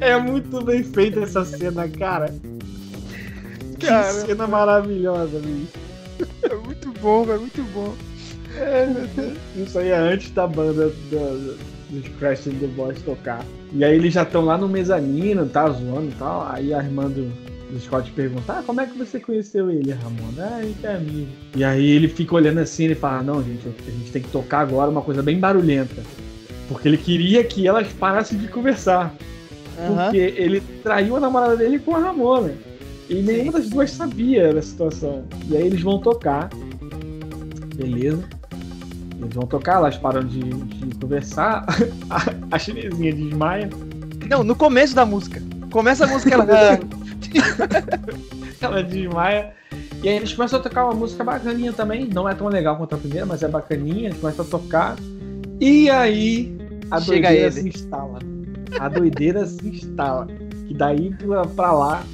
É muito bem feita essa cena, cara. Que Cara. cena maravilhosa, bicho. É muito bom, velho, muito bom. Isso aí é antes da banda do- dos Crash and the Boys tocar. E aí eles já estão lá no mezanino, tá zoando e tal. Aí a irmã do, do Scott pergunta: Ah, como é que você conheceu ele, Ramona? Ah, a gente é amigo. E aí ele fica olhando assim e fala: Não, gente, a gente tem que tocar agora uma coisa bem barulhenta. Porque ele queria que elas parassem de conversar. Aham. Porque ele traiu a namorada dele com a Ramona. E nenhuma das duas sabia da situação. E aí eles vão tocar. Beleza. Eles vão tocar, elas param de, de conversar. (laughs) A, a chinesinha desmaia. Não, no começo da música. Começa a música, ela. (laughs) (laughs) Ela desmaia. E aí eles começam a tocar uma música bacaninha também. Não é tão legal quanto a primeira, mas é bacaninha. Eles começam a tocar. E aí a Chega doideira ele. se instala. A doideira se instala. Que daí pra, pra lá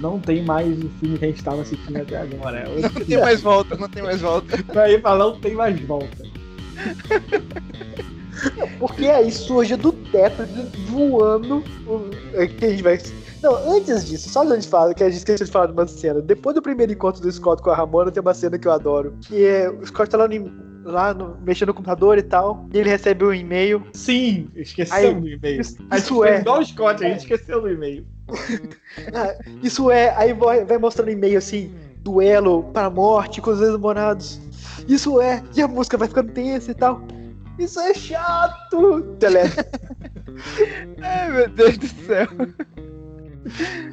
não tem mais o filme que a gente estava assistindo até agora. É Não tem mais volta, não tem mais volta. Daí pra lá não tem mais volta. (laughs) Porque aí surge do teto voando é, Que a gente vai. Não, antes disso, só antes de falar, que a gente esqueceu de falar de uma cena. Depois do primeiro encontro do Scott com a Ramona, tem uma cena que eu adoro. Que é o Scott tá lá, no, lá no- mexendo no computador e tal. E ele recebe um e-mail. Sim, esquecemos Aí, do e-mail. isso- A gente isso é. igual o Scott, a gente esqueceu do e-mail. (laughs) Ah, Isso é, aí vai, vai mostrando e-mail assim, duelo para a morte com os ex-namorados. Isso é, e a música vai ficando tensa e tal. Isso é chato! Deleta. (laughs) Ai, meu Deus do céu.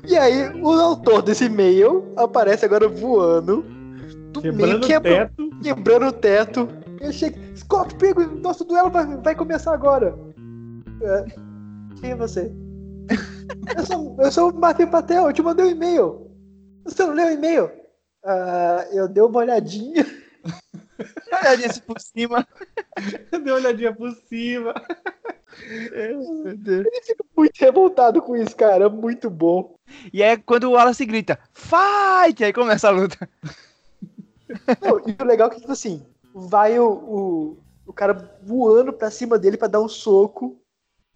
E aí, o autor desse e-mail aparece agora voando do meio, Quebrando o teto. quebrando o teto. Eu chego, Scott, pega, nosso duelo vai, vai começar agora. É, quem é você? (laughs) eu, sou, eu sou o Matei Patel, eu te mandei um e-mail. Você não leu o e-mail? Ah, eu dei uma olhadinha. Olhadinha assim por cima. (laughs) Deu uma olhadinha por cima. Ele fica muito revoltado com isso, cara. Muito bom. E é quando o Wallace grita, fight! Aí começa a luta. Não, e o legal é que, tipo assim, vai o, o, o cara voando pra cima dele pra dar um soco.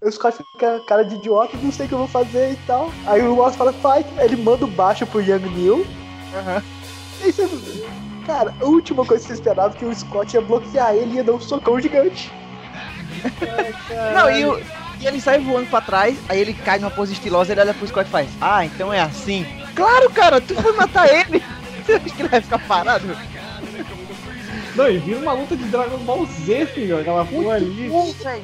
O Scott fica cara de idiota, não sei o que eu vou fazer e tal. Aí o Wallace fala, fight! Aí ele manda o baixo pro Young Neil. Aham. E aí você... Cara, a última coisa que você esperava é que o Scott ia bloquear ele e ia dar um socão gigante. Não, e, o- e ele sai voando pra trás, aí ele cai numa pose estilosa, ele olha pro Scott e faz, ah, então é assim. Claro, cara, tu foi matar ele. (laughs) Você acha que ele vai ficar parado? Não, e vira uma luta de Dragon Ball Z, filho. Aquela porra ali. Bom, velho.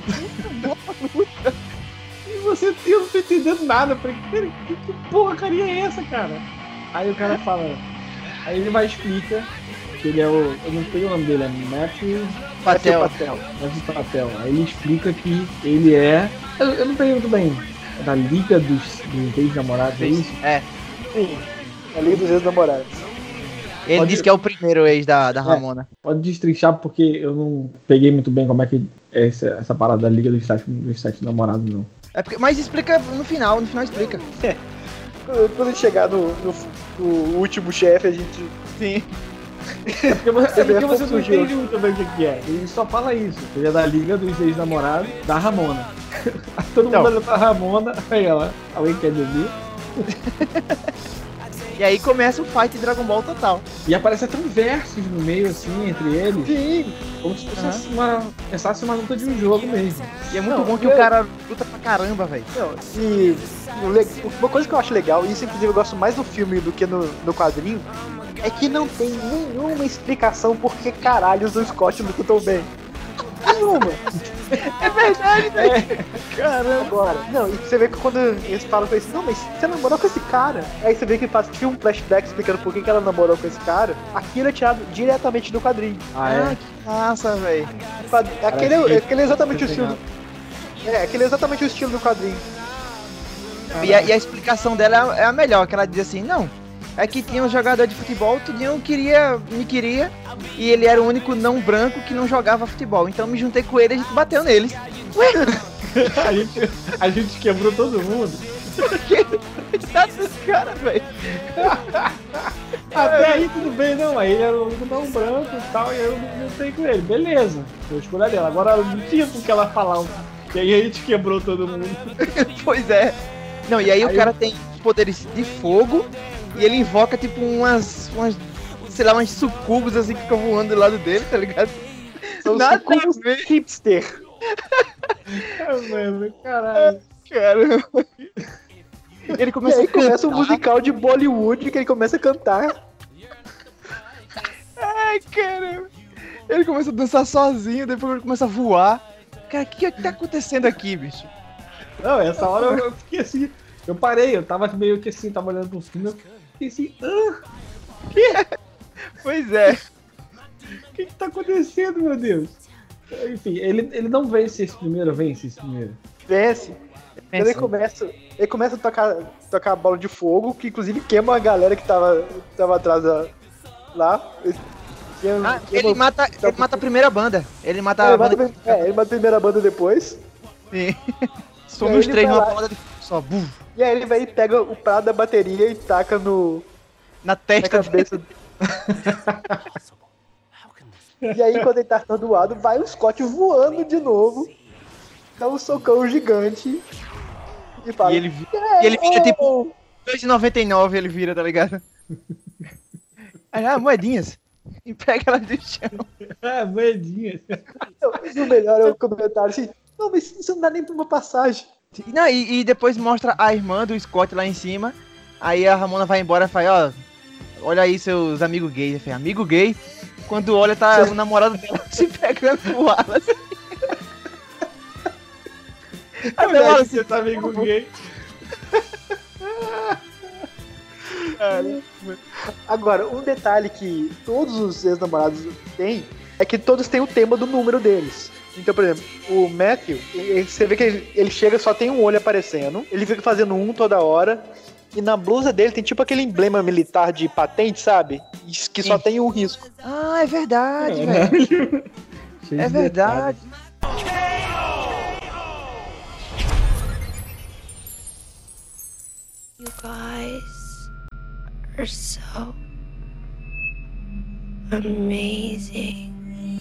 E você eu não tô entendendo nada. Eu falei, cara, que, que porcaria é essa, cara? Aí o cara fala. Aí ele vai e explica que ele é o. Eu não sei o nome dele, é Matthew Patel. Patel. Matthew Patel. Aí ele explica que ele é. Eu, eu não tenho muito bem. É da Liga dos, dos Ex-Namorados, é isso? É. Sim. A Liga dos Ex-Namorados. Ele Pode- disse que é o primeiro ex da, da Ramona. Pode destrinchar porque eu não peguei muito bem como é que é essa, essa parada da Liga dos Sete, dos sete Namorados, não. É porque, mas explica no final, no final explica. (laughs) Quando quando a gente chegar no, no- no último chefe, a gente. Sim. É porque, você- é porque você não entende muito bem o que é. Ele só fala isso. Ele é da Liga dos Ex-Namorados da Ramona. Aí (laughs) todo mundo Não. olha pra Ramona, aí ela, alguém quer dizer? (laughs) E aí começa o fight Dragon Ball total. E aparece até um versus no meio, assim, entre eles. Sim. Como se fosse Aham. uma. Pensasse uma luta de um jogo mesmo. E é muito Não, bom que eu- o cara luta pra caramba, velho. E uma coisa que eu acho legal, e isso inclusive eu gosto mais do filme do que no, no quadrinho, é que não tem nenhuma explicação por que caralhos o Scott luta tão bem. Nenhuma. É verdade, velho. Caramba. Agora, não, e você vê que quando eles falam com esse, não, mas você namorou com esse cara. Aí você vê que faz tinha um flashback explicando por que, que ela namorou com esse cara. Aquilo é tirado diretamente do quadrinho. Ah, é? que massa, velho. Aquele, que- aquele é exatamente o estilo. É, aquele é exatamente o estilo do quadrinho. E a, e a explicação dela é a melhor, que ela diz assim, não. É que tinha um jogador de futebol, tudinho queria, me queria, e ele era o único não branco que não jogava futebol. Então me juntei com ele e a gente bateu neles. (laughs) a, gente, a gente quebrou todo mundo. (laughs) Coitado desse cara, velho. (laughs) Até aí tudo bem, não. Aí ele era o único não branco e tal, e eu não sei com ele. Beleza, a escolha dela. Agora não tinha com que ela falar. E aí a gente quebrou todo mundo. pois é. Não, e aí, Aí o cara tem poderes de fogo e ele invoca tipo umas. umas sei lá, umas sucubos assim que ficam voando do lado dele, tá ligado? São Nada ver. hipster. (laughs) Lembro, caralho. Caramba. Ele E começa aí a cantar. começa um musical de Bollywood que ele começa a cantar. Ai, caramba. Ele começa a dançar sozinho, depois ele começa a voar. Cara, o que, que tá acontecendo aqui, bicho? Não, essa hora eu- eu fiquei assim. Eu parei, eu tava meio que assim, tava olhando pro filme, eu fiquei assim, ah, (laughs) Pois é. o que que tá acontecendo, meu Deus? Enfim, ele, ele não vence esse primeiro, vence esse primeiro. Vence. Ele começa, ele começa a tocar, tocar a bola de fogo, que inclusive queima a galera que tava, tava atrás da, lá. Queima- Ah, queima- ele mata, ele mata a primeira banda. Ele mata É, a ele mata, banda. é, ele mata a primeira banda depois. Sim. (laughs) Some os três numa paulada de só. bum, E aí ele vai e pega o prato da bateria e taca no, na na testa dele. cabeça. (laughs) e aí, quando ele tá atordoado, vai o Scott voando de novo, dá um socão gigante e fala. E ele, vi- e ele vira tipo 2,99 ele vira, tá ligado? (laughs) Aí, ah, moedinhas. E pega ela do chão. (laughs) Ah, moedinha. Não, e o melhor é o comentário assim: Não, mas isso não dá nem pra uma passagem. Não, e, e depois mostra a irmã do Scott lá em cima. Aí a Ramona vai embora e fala, ó, olha aí seus amigos gays. Eu falei, amigo gay? Quando olha, tá o namorado dela (laughs) se pegando com o Wallace. Aí Olha ela aí, assim, (laughs) você tá amigo gay. (laughs) Agora, um detalhe que todos os ex-namorados têm é que todos têm o tema do número deles. Então, por exemplo, o Matthew, você vê que ele, ele chega só tem um olho aparecendo, ele fica fazendo um toda hora, e na blusa dele tem tipo aquele emblema militar de patente, sabe? Isso Que só Sim. tem um risco. Ah, é verdade, velho. Caralho. (laughs) Cheio É de verdade. You guys are so amazing.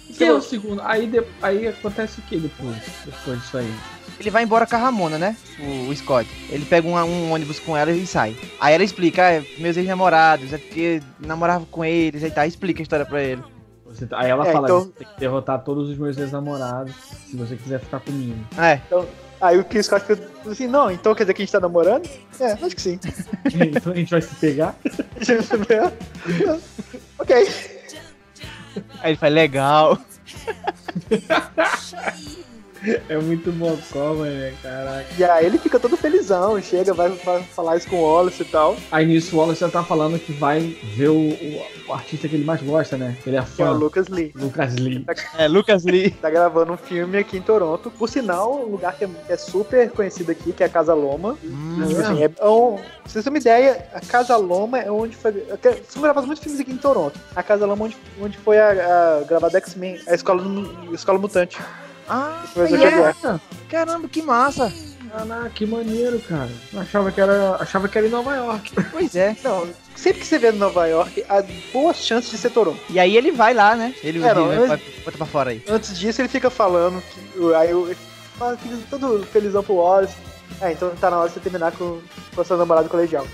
Detalhes. Quem é o segundo? Aí, de- aí acontece o que depois? Depois disso aí. Ele vai embora com a Ramona, né? O, o Scott. Ele pega um, um ônibus com ela e sai. Aí ela explica, ah, é meus ex-namorados, é porque namorava com eles, aí tá, explica a história pra ele. Você- aí ela É, fala, então- você tem que derrotar todos os meus ex-namorados se você quiser ficar comigo. É, Aí o Chris Scott fica assim: Não, então quer dizer que a gente tá namorando? É, acho que sim. (laughs) então a gente vai se pegar. (laughs) ok. Aí ele faz legal. (laughs) É muito bocó, mano, caraca. E aí ele fica todo felizão, chega, vai, vai falar isso com o Wallace e tal. Aí nisso o Wallace já tá falando que vai ver o, o- o artista que ele mais gosta, né? Ele é Que é o fã. Lucas Lee. Lucas Lee. É, Lucas Lee. (laughs) Tá gravando um filme aqui em Toronto. Por sinal, um lugar que é, que é super conhecido aqui, que é a Casa Loma. Hum, assim, é, é um- pra vocês terem uma ideia, a Casa Loma é onde foi. São gravados muitos filmes aqui em Toronto. A Casa Loma é onde, onde foi a, a gravada X-Men, a escola, a escola Mutante. Ah, E é? caramba, que massa. Caraca, que maneiro, cara. Achava que era, achava que era em Nova York. (laughs) Pois é. Não, sempre que você vê Nova York, há boas chances de ser Toronto. E aí ele vai lá, né? Ele, É, não, vai, bota pra fora aí. Antes disso, ele fica falando que. Aí eu, fica todo felizão pro Wallace. É, então tá na hora de você terminar com, com a sua namorada colegial.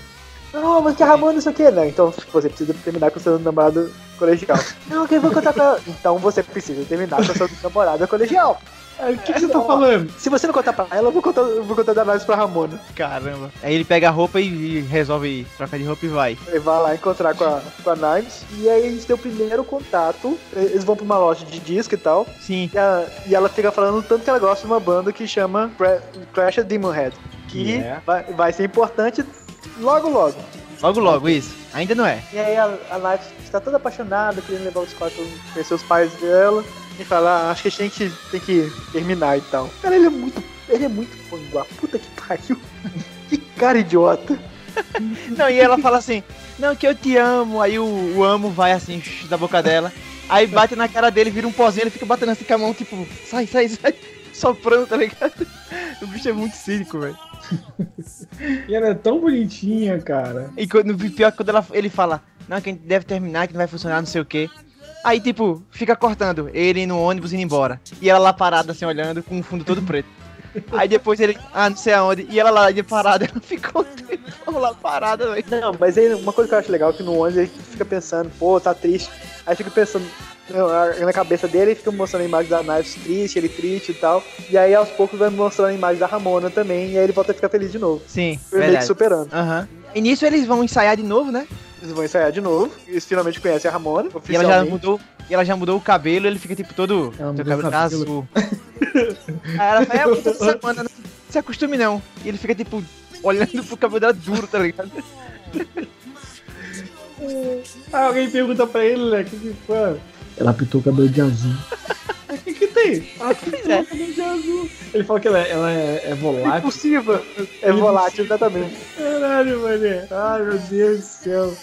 Não, mas que Ramona isso aqui, né? Então tipo, você precisa terminar com o seu namorado colegial. Não, que eu vou contar com ela. Então você precisa terminar com a sua namorada colegial. O que, que você tá falando? Se você não contar pra ela, eu vou contar, eu vou contar da nós pra Ramona. Caramba. Aí ele pega a roupa e, resolve trocar de roupa e vai. Ele vai lá encontrar com a, com a Knives. E aí eles têm o primeiro contato. Eles vão pra uma loja de disco e tal. Sim. E, a- e ela fica falando tanto que ela gosta de uma banda que chama Cra- Crash Demon Head. Que É. vai, vai ser importante logo logo. Logo, logo, isso. Ainda não é. E aí a, a Knives está toda apaixonada, querendo levar os quatro conhecer os pais dela. E fala, ah, acho que a gente tem que terminar e tal. Cara, ele é muito. Ele é muito panguá. Puta que pariu. (laughs) que cara idiota. (laughs) Não, e ela fala assim, não, que eu te amo. Aí o, o amo vai assim, da boca dela. Aí bate na cara dele, vira um pozinho, ele fica batendo assim com a mão, tipo, sai, sai, sai. Soprando, tá ligado? (laughs) O bicho é muito cínico, velho. E ela é tão bonitinha, cara. E quando, pior que quando ela, ele fala, não, que a gente deve terminar, que não vai funcionar, não sei o quê. Aí, tipo, fica cortando ele no ônibus indo embora. E ela lá parada, assim, olhando, com o fundo todo preto. Aí depois ele, ah, não sei aonde. E ela lá de parada, (laughs) ela ficou um tempão lá parada, velho. Não, mas aí uma coisa que eu acho legal é que no ônibus ele fica pensando, pô, tá triste. Aí fica pensando na cabeça dele, fica mostrando a imagem da Knives triste, ele triste e tal. E aí aos poucos vai mostrando a imagem da Ramona também, e aí ele volta a ficar feliz de novo. Sim, meio verdade. superando. Aham. E nisso eles vão ensaiar de novo, né? Eles vão ensaiar de novo, eles finalmente conhecem a Ramona, E ela já mudou. E ela já mudou o cabelo, ele fica tipo todo. Ela o cabelo tá azul. (laughs) Aí ela fala, é toda semana, não se acostume não. E ele fica tipo olhando pro cabelo dela duro, tá ligado? (laughs) Aí alguém pergunta pra ele, né? O que, que foi? Ela pintou o cabelo de azul. (laughs) Ela pintou é. de azul. Ele falou que ela, é- ela é, é volátil. Impulsiva. É volátil, exatamente. Caralho, mané. Ai, meu Deus do céu.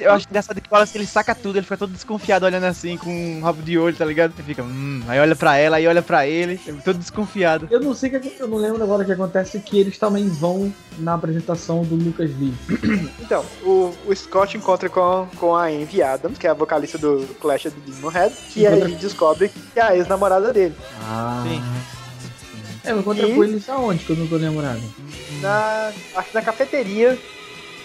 Eu acho engraçado que o Wallace ele saca tudo, ele fica todo desconfiado olhando assim, com um rabo de olho, tá ligado? Ele fica, hum, aí olha pra ela, aí olha pra ele, todo desconfiado. Eu não sei o que eu não lembro agora o que acontece que eles também vão na apresentação do Lucas Lee. (clears throat) Então, o, o Scott encontra com, com a Envy Adams, que é a vocalista do Clash of the Demon Head, e aí ele descobre que é a ex-namorada dele. Ah. Sim. É, eu encontrei E- eles aonde que eu não tô lembrado? Na, acho que na cafeteria.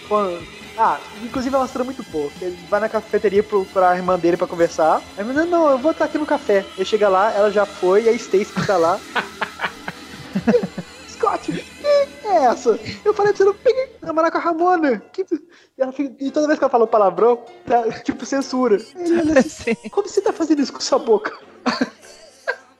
com- ah, inclusive é uma história muito boa. que Ele vai na cafeteria procurar a irmã dele pra conversar. Aí ele não, não, eu vou estar aqui no café. Ele chega lá, ela já foi, e a Stacy que tá lá. (laughs) Scott, quem é essa? Eu falei pra você não namorar com a Ramona. Que... E, ela fica- e toda vez que ela fala palavrão, tá, tipo censura. Ele olha assim, (laughs) Sim. Como você tá fazendo isso com sua boca? (laughs)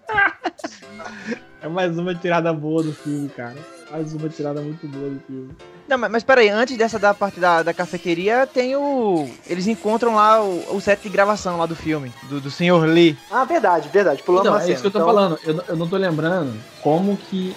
(laughs) É mais uma tirada boa do filme, cara. Mais uma tirada muito boa do filme. Não, mas, mas peraí, antes dessa da parte da, da cafeteria, tem o. Eles encontram lá o, o set de gravação lá do filme, do, do Sr. Lee. Ah, verdade, verdade. Pulamos Então, uma é cena. isso que eu tô Então, falando. Eu, não- eu não tô lembrando como que,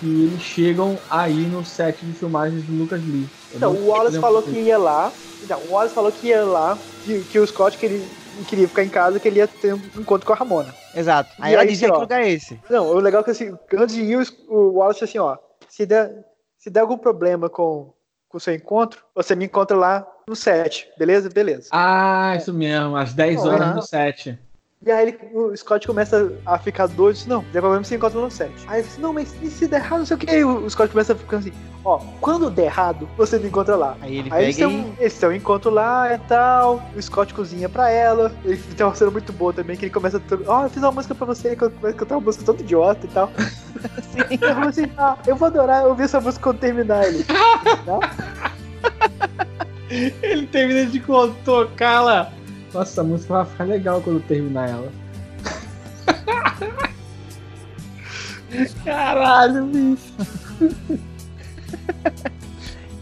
que eles chegam aí no set de filmagens do Lucas Lee. Eu Então, não o Wallace falou que ia lá. Então, o Wallace falou que ia lá, que, que o Scott queria, queria ficar em casa, que ele ia ter um encontro com a Ramona. Exato. Aí E ela aí, dizia ó, que lugar é esse. Não, o legal é que assim, antes de ir, o- Wallace disse assim, ó, se der, se der algum problema com, com o seu encontro, você me encontra lá no set, beleza? Beleza. Ah, isso mesmo, às 10 Não, horas no set. E aí ele- o Scott começa a ficar doido, diz, não, der problema você encontra no set. Aí ele disse, não, mas e se der errado, não sei o que. Aí o Scott começa a ficar assim, ó, quando der errado, você me encontra lá. Aí ele Aí eles pega têm, e. eles têm um encontro lá e tal. O Scott cozinha pra ela. Ele tem uma cena muito boa também, que ele começa Ó, eu fiz uma música pra você, que eu começo a cantar uma música toda idiota e tal. (laughs) Sim. Eu assim, ah, eu vou adorar ouvir essa música quando terminar ele. (laughs) Ele termina de lá. Nossa, essa música vai ficar legal quando terminar ela. Caralho, bicho.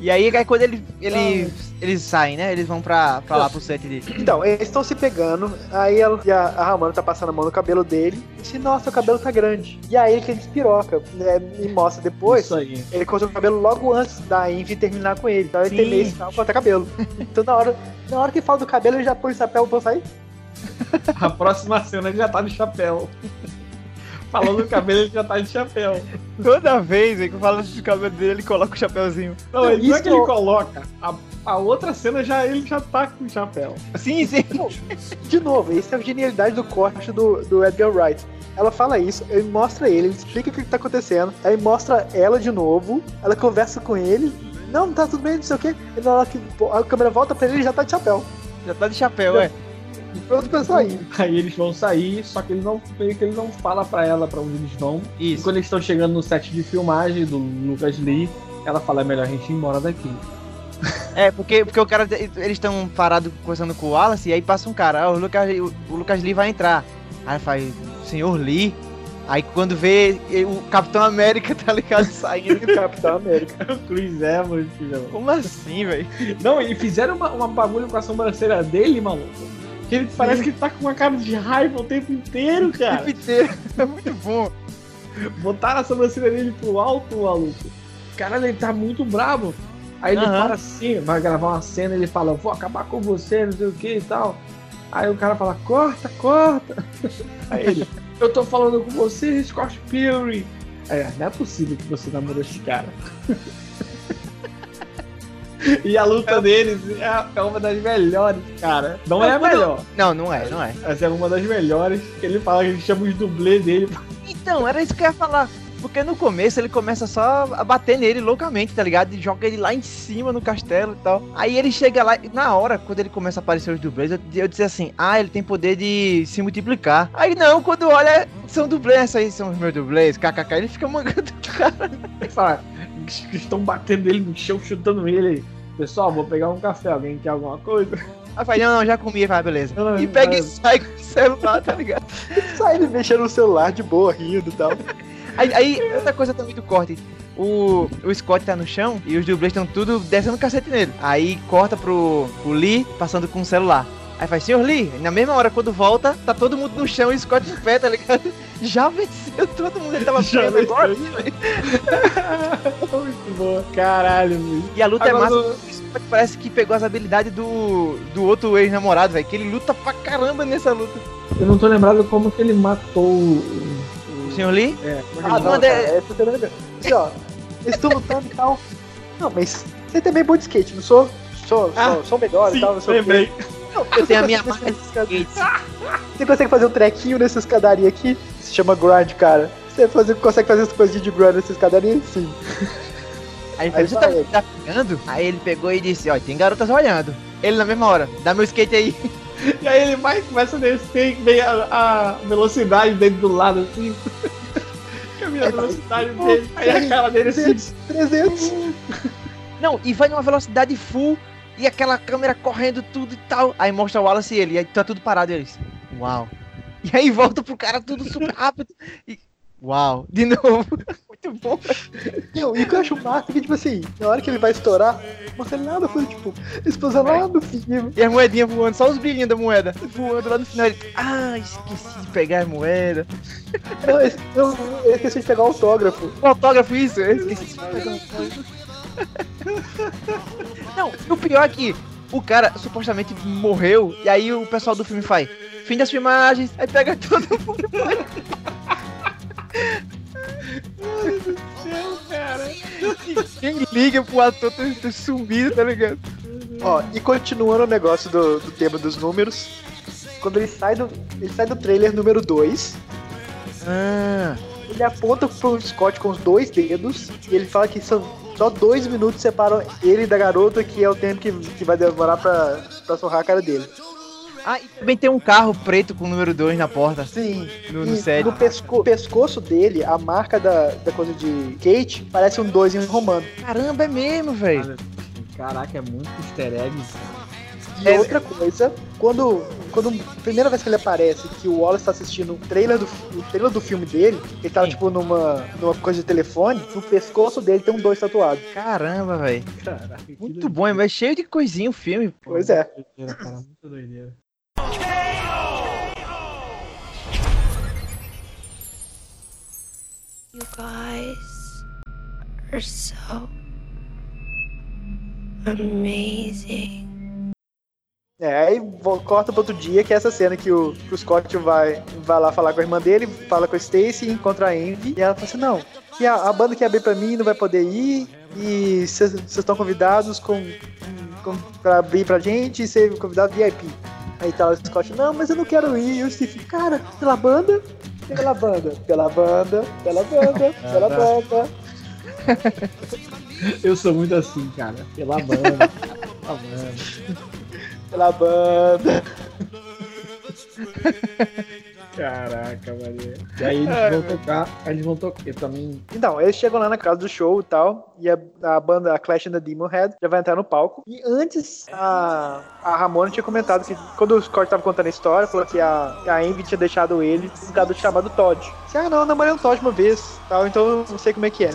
E aí, aí quando ele, ele, eles saem, né? Eles vão pra, pra lá pro set de. Então, eles estão se pegando, aí ela, e a, a Ramona tá passando a mão no cabelo dele, e diz, nossa, o cabelo tá grande. E aí ele que despiroca, né, e mostra depois, Isso aí. ele cortou o cabelo logo antes da Envy terminar com ele. Então ele tem meio sinal corta cabelo. Então na hora, na hora que fala do cabelo, ele já põe o chapéu pra sair. (laughs) A próxima cena ele já tá de chapéu. Falando do cabelo, ele já tá de chapéu. Toda vez aí que eu falo do cabelo dele, ele coloca o chapéuzinho. Não, ele, não é que ele coloca. A, a outra cena já ele já tá com o chapéu. Sim, sim. De novo, isso é a genialidade do corte do, do Edgar Wright. Ela fala isso, ele mostra ele, ele explica o que, que tá acontecendo, aí mostra ela de novo, ela conversa com ele, não, tá tudo bem, não sei o quê, e na hora que a câmera volta pra ele, ele já tá de chapéu. Já tá de chapéu, é. Pronto pra sair. Aí eles vão sair, só que ele não, meio que ele não fala pra ela pra onde eles vão. E Isso. quando eles estão chegando no set de filmagem do Lucas Lee, ela fala: é melhor a gente ir embora daqui. É, porque, porque o cara, eles estão parados conversando com o Wallace e aí passa um cara, ah, o Lucas, o, o Lucas Lee vai entrar. Aí faz, senhor Lee. Aí quando vê o Capitão América, (laughs) tá ligado, saindo. (laughs) Capitão América. (laughs) o Chris Evans, filho. Como assim, velho? Não, e fizeram uma, uma bagulho com a sobrancelha dele, maluco. Que ele parece que ele tá com uma cara de raiva o tempo inteiro, O cara. tempo inteiro. (laughs) É muito bom. Botaram a sobrancelha dele pro alto, maluco. Caralho, ele tá muito bravo. Aí ele para assim, vai gravar uma cena, ele fala, vou acabar com você, não sei o que e tal. Aí o cara fala, corta, corta. (laughs) Aí ele, eu tô falando com você, Scott Pilgrim. Aí, não é possível que você namorou esse cara. (laughs) (laughs) e a luta deles é, é uma das melhores, cara. Não é a melhor, Não, não é, não é. mas é uma das melhores. Que ele fala que ele chama os dublês dele. Então, era isso que eu ia falar. Porque no começo ele começa só a bater nele loucamente, tá ligado? E joga ele lá em cima no castelo e tal. Aí ele chega lá, e na hora, quando ele começa a aparecer os dublês, eu, eu disse assim: ah, ele tem poder de se multiplicar. Aí não, quando olha, são dublês, aí são os meus dublês, kkk, ele fica mangando o cara. Ele fala que estão batendo ele no chão, chutando ele. Pessoal, vou pegar um café. Alguém quer alguma coisa? Aí fala, não, não, já comi, vai, beleza. Não, E pega e sai com o celular, tá ligado? (laughs) Sai ele mexendo no celular de boa, rindo e tal. Aí, aí, outra coisa também do corte. O, o Scott tá no chão e os dublês estão tudo descendo o cacete nele. Aí corta pro, pro Lee passando com o celular. Aí faz, senhor Lee, e na mesma hora quando volta, tá todo mundo no chão e o Scott em pé, tá ligado? (laughs) Já venceu todo mundo, ele tava preso agora. (laughs) Muito boa. Caralho, bicho. E a luta é Agora, massa, no- o Scott parece que pegou as habilidades do, do outro ex-namorado, velho, que ele luta pra caramba nessa luta. Eu não tô lembrado como que ele matou o. O senhor Lee? É, como é que Ah, ele não, cara, é- é você tá vendo? Assim, ó, eles estão lutando e tal. Não, mas você também é bom de skate, não sou? Sou, Ah, sou, melhor e Sim, tal, não sei o quê. Eu tenho a minha marca de skate. Você consegue fazer um trequinho nessa escadaria aqui? Se chama grind, cara. Você fazer, consegue fazer essa coisinha de grind nessa escadaria? Sim. Aí ele falou, você tá, tá pegando? Aí ele pegou e disse, ó, tem garotas olhando. Ele na mesma hora, dá meu skate aí. E aí ele vai começa a descer e vem a, a velocidade dele do lado assim. Que (laughs) é a minha velocidade dele. Aí a cara dele assim. 300, 300. Não, e vai numa velocidade full e aquela câmera correndo tudo e tal. Aí mostra o Wallace e ele, e aí tá tudo parado e eles. Uau. E aí volta pro cara tudo super rápido. E. Uau, de novo. (laughs) Muito bom. Não, e o que eu acho massa é que, tipo assim, na hora que ele vai estourar, mostra ele nada, foi tipo, explosão lá. E as moedinhas voando, só os brilhinhos da moeda. Voando lá no final. Ele, ah, esqueci de pegar as moedas. Não, eu, eu, eu esqueci de pegar o autógrafo. O autógrafo, isso. Eu esqueci de pegar o autógrafo. (laughs) Não, o pior é que o cara supostamente morreu. E aí o pessoal do filme faz. Fim das filmagens. Aí pega (laughs) todo mundo. Quem liga pro ator ter, ter sumido, tá ligado? Ó, e continuando o negócio do, do tema dos números, quando ele sai do, ele sai do trailer número 2, Ah, ele aponta pro Scott com os dois dedos e ele fala que são só dois minutos separam ele da garota, que é o tempo que, que vai demorar pra, pra sorrar a cara dele. ah, e também tem um carro preto com o número 2 na porta. Sim. No, no e no pesco- pescoço dele, a marca da, da coisa de Kate parece um 2 em romano. Caramba, é mesmo, velho. Caraca, é muito easter egg. E É- outra coisa, quando quando a primeira vez que ele aparece, que o Wallace tá assistindo o trailer do, o trailer do filme dele, ele tá, Sim. tipo, numa, numa coisa de telefone, no pescoço dele tem um dois tatuado. Caramba, velho. Muito bom, é cheio de coisinha o filme. Pois é. Doideira, cara, muito doideira. You guys are so amazing. É, aí corta pro outro dia, que é essa cena que o, que o Scott vai, vai lá falar com a irmã dele, fala com a Stacy, encontra a Envy, e ela fala assim, não, que a, a banda que abrir pra mim não vai poder ir, e vocês estão convidados com, com, pra abrir pra gente e ser convidado VIP. Aí tá o Scott, não, mas eu não quero ir, e o Steve, cara, pela banda, pela banda, pela banda, pela banda, (laughs) pela banda. (laughs) Eu sou muito assim, cara. Pela banda. pela banda. Pela banda. Caraca, Maria. E aí eles vão tocar. Eles vão tocar. Eu também. Então, eles chegam lá na casa do show e tal, e a, a banda a Clash and the Demon Head já vai entrar no palco. E antes, a, a Ramona tinha comentado que, quando o Scott tava contando a história, falou que a, a Envy tinha deixado ele por causa do chamado Todd. Disse, ah, não, eu namorei um Todd uma vez, tal, então eu não sei como é que é.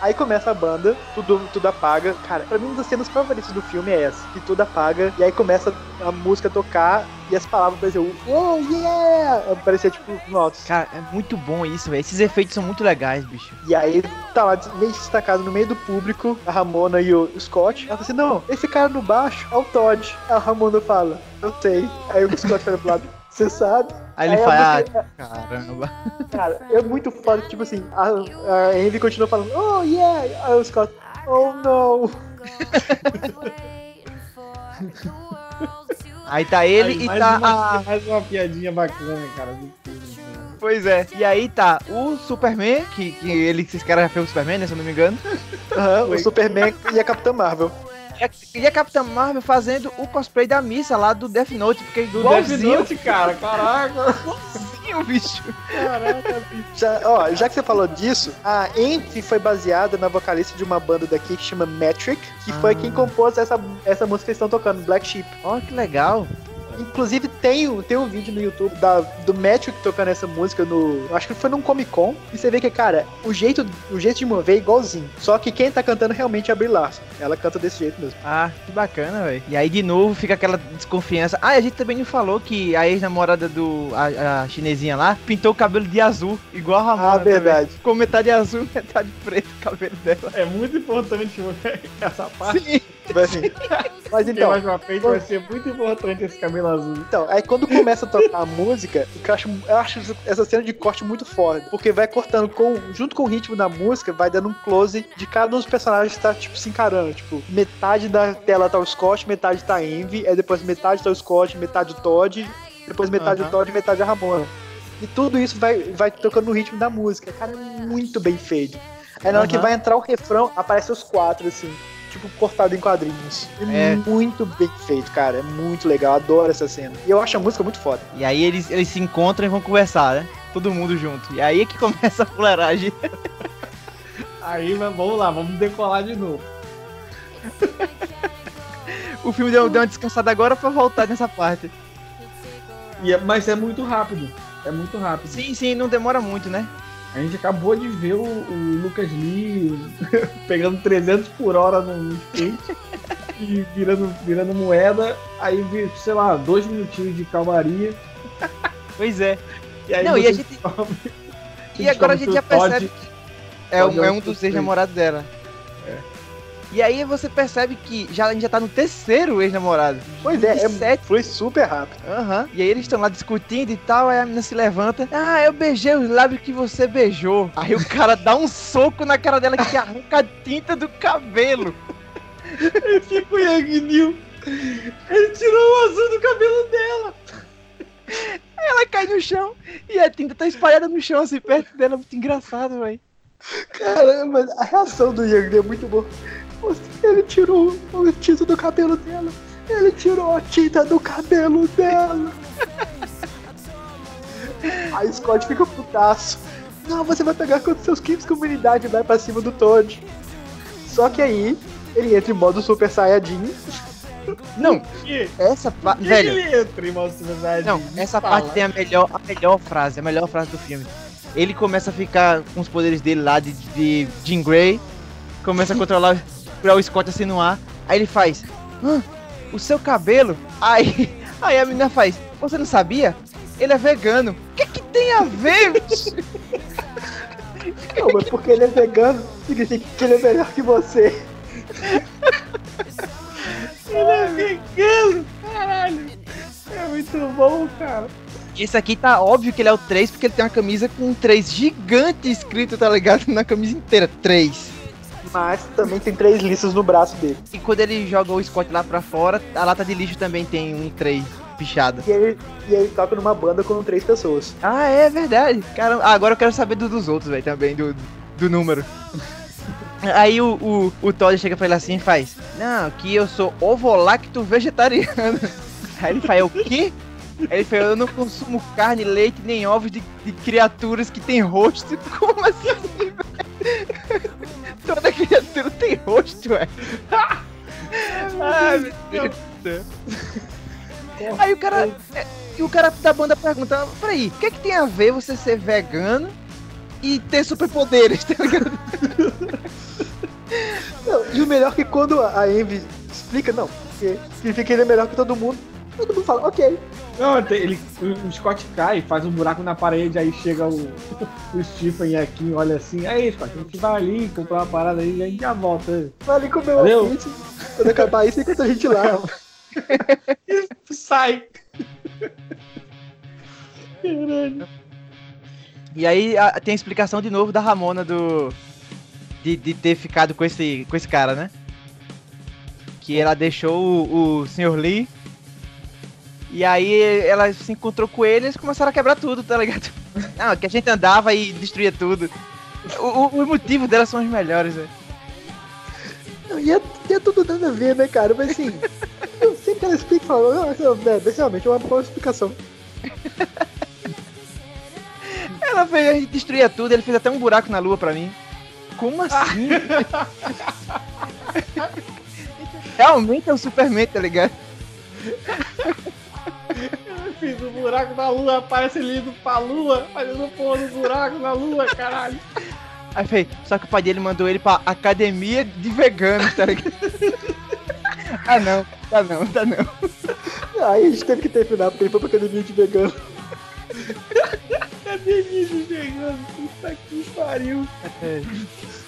Aí começa a banda, tudo, tudo apaga. Cara, pra mim uma das cenas favoritas do filme é essa. Que tudo apaga, e aí começa a música a tocar, e as palavras aparecem, oh yeah! Aparecer tipo notas. Cara, é muito bom isso, velho. Esses efeitos são muito legais, bicho. E aí tá lá meio destacado no meio do público, a Ramona e o Scott. Ela fala assim: não, esse cara no baixo é o Todd. A Ramona fala, eu sei. Aí o Scott fala pro lado, você sabe? Aí ele a fala, ah, caramba. (laughs) Cara, é muito foda, tipo assim, a, a Envy continua falando, oh yeah! Aí o Scott, oh no! (laughs) Aí tá ele Aí, e mais tá uma, a. (laughs) mais uma piadinha bacana, cara. do filme, cara. Pois é. E aí tá o Superman, que, que ele, que esse cara já fez o Superman, né? Se eu não me engano. Aham, o Superman e a Capitã Marvel. E a, e a Capitã Marvel fazendo o cosplay da missa lá do Death Note, porque Do Death igualzinho, Note, cara. Caraca. igualzinho, bicho. Caraca, bicho. Já, ó, já que você falou disso, a Envy foi baseada na vocalista de uma banda daqui que chama Metric, que foi Ah. quem compôs essa, essa música que eles estão tocando, Black Sheep. Ó, que legal. Inclusive tem, um- tem um vídeo no YouTube da, do Metric tocando essa música no. Acho que foi num Comic Con. E você vê que, cara, o jeito, o jeito de mover é igualzinho. Só que quem tá cantando realmente é a Brie Larson. Ela canta desse jeito mesmo. Ah, que bacana, velho. E aí de novo fica aquela desconfiança. Ah, e a gente também não falou que a ex-namorada do. A, a chinesinha lá pintou o cabelo de azul, igual a Ramona. Ah, também. verdade. Ficou metade azul, (laughs) metade preto o cabelo dela. É muito importante (laughs) essa parte. Sim. Mas, assim, mas então. mais pra frente vai ser muito importante esse cabelo azul. Então, aí quando começa a tocar a música, eu acho, eu acho essa cena de corte muito foda. Porque vai cortando com, junto com o ritmo da música, vai dando um close de cada um dos personagens que tá, tipo, se encarando. Tipo, metade da tela tá o Scott, metade tá a Envy, aí depois metade tá o Scott, metade o Todd, depois metade Aham. o Todd e metade a Ramona. E tudo isso vai, vai tocando no ritmo da música. Cara, é muito bem feito. Aí na hora que vai entrar o refrão, aparece os quatro, assim. Tipo, cortado em quadrinhos. É, É. muito bem feito, cara. É muito legal. Adoro essa cena. E eu acho a música muito foda. E aí eles, eles se encontram e vão conversar, né? Todo mundo junto. E aí é que (laughs) começa a fuleiragem. Aí mas vamos lá, vamos decolar de novo. O filme deu, deu uma descansada agora pra voltar nessa parte. E é- mas é muito rápido. É muito rápido. Sim, sim, não demora muito, né? A gente acabou de ver o, o Lucas Lee (laughs) pegando 300 por hora no, skate e virando, virando moeda. Aí, vi- sei lá, dois minutinhos de calmaria. Pois é. E aí Não, e a gente- (laughs) E agora a gente já percebe que o que é, um, é é um dos ex-namorados dela. E aí você percebe que já, a gente já tá no terceiro ex-namorado. Pois é, é Sete. foi super rápido. Aham. E aí eles estão lá discutindo e tal, aí a menina se levanta. Ah, eu beijei os lábios que você beijou. Aí o cara dá um soco na cara dela que arranca a tinta do cabelo. Tipo o Yang New. Ele tirou o azul do cabelo dela. Ela cai no chão e a tinta tá espalhada no chão assim perto dela. Muito engraçado, velho. Caramba, a reação do Yang é muito boa. Ele tirou o tinta do cabelo dela. Ele tirou a tinta do cabelo dela. (laughs) Aí Scott fica putaço. Não, você vai pegar com seus crimes de comunidade e vai pra cima do Todd. Só que aí ele entra em modo Super Saiyajin (laughs) Não, Que? essa parte. Velho, ele entra em Monstros Universidade? não, essa parte tem a melhor, a melhor frase, a melhor frase do filme. Ele começa a ficar com os poderes dele lá de, de Jean Grey, começa a controlar, controlar o Scott assim no ar, aí ele faz. "Hã? o seu cabelo? Aí, (laughs) aí a menina faz. Você não sabia? Ele é vegano. O que, que tem a ver? (laughs) Não, mas porque ele é vegano, significa que ele é melhor que você. (laughs) Ele é vegano, caralho. É muito bom, cara. Esse aqui tá óbvio que ele é o 3, porque ele tem uma camisa com um 3 gigante escrito, tá ligado? Na camisa inteira, 3. Mas também tem três listas no braço dele. E quando ele joga o Scott lá pra fora, a lata de lixo também tem um 3 pichada. E ele, e ele toca numa banda com três pessoas. Ah, é verdade. Cara, agora eu quero saber do- dos outros, velho, também, do, do número. (laughs) Aí o, o, o Todd chega pra ele assim e faz: Não, que eu sou ovolacto vegetariano. (laughs) Aí ele faz: O quê? Aí ele fala: Eu não consumo carne, leite nem ovos de, de criaturas que têm rosto. (laughs) Como assim, velho? Toda criatura tem rosto, velho. (laughs) Ai, meu Deus. Aí o cara. é, E o cara da banda pergunta: Peraí, o que é que tem a ver você ser vegano e ter superpoderes, tá ligado? Não, e o melhor é que quando a Envy explica, não, porque significa que ele é melhor que todo mundo, todo mundo fala, ok. Não, ele, o Scott cai, faz um buraco na parede, aí chega o, o Stephen e aqui olha assim, aí Scott, a gente vai ali comprar uma parada aí e a gente já volta. Vai ali comer Valeu. uma pizza, quando acabar isso, enquanto a gente lá. E (laughs) sai. Caralho. E aí a- tem a explicação de novo da Ramona do. De, de ter ficado com esse, com esse cara, né? Que ela deixou o, o Sr. Lee. E aí ela se encontrou com ele e eles começaram a quebrar tudo, tá ligado? (laughs) Não, que a gente andava e destruía tudo. O, o, motivo delas são os melhores, velho. Não, e é, e é tudo nada a ver, né, cara? Mas assim, (laughs) eu sempre que ela explica, não, essa- velho, realmente é uma boa explicação. (laughs) Ela fez a gente destruía tudo, ele fez até um buraco na lua pra mim. Como assim? Realmente é o Superman, tá ligado? Eu fiz um buraco na lua, aparece ele indo pra lua, fazendo porra no buraco na lua, caralho. Aí fez, só que o pai dele mandou ele pra academia de veganos, tá ligado? (laughs) ah não, tá não, tá não. Aí a gente teve que terminar, porque ele foi pra academia de vegano. Cadê isso chegando? Puta que pariu.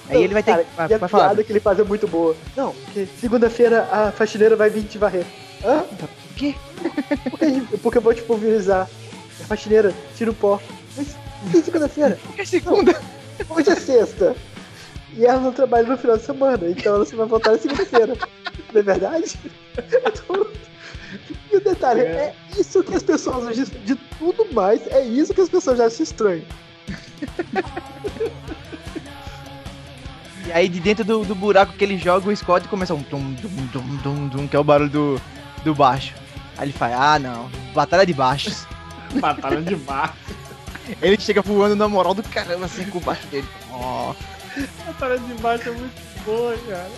Aí ele vai ter Cara, que. Vai, e a vai falar. que ele faz é muito boa. Não, porque segunda-feira a faxineira vai vir te varrer. Hã? O quê? Porque, eu vou te pulverizar. A faxineira tira o pó. Mas que segunda-feira? É segunda. Hoje é sexta. E ela não trabalha no final de semana, então ela só vai voltar na segunda-feira. Não é verdade? E o detalhe, é isso que as pessoas hoje, de tudo mais, é isso que as pessoas já acham estranho. E aí de dentro do, do buraco que ele joga, o Scott começa um tum, tum, tum, tum, tum, que é o barulho do, do baixo. Aí ele faz, ah não, batalha de baixos. (laughs) Batalha de bar. Ele chega voando na moral do caramba assim com o baixo dele. Ó. Batalha de baixo é muito boa, cara.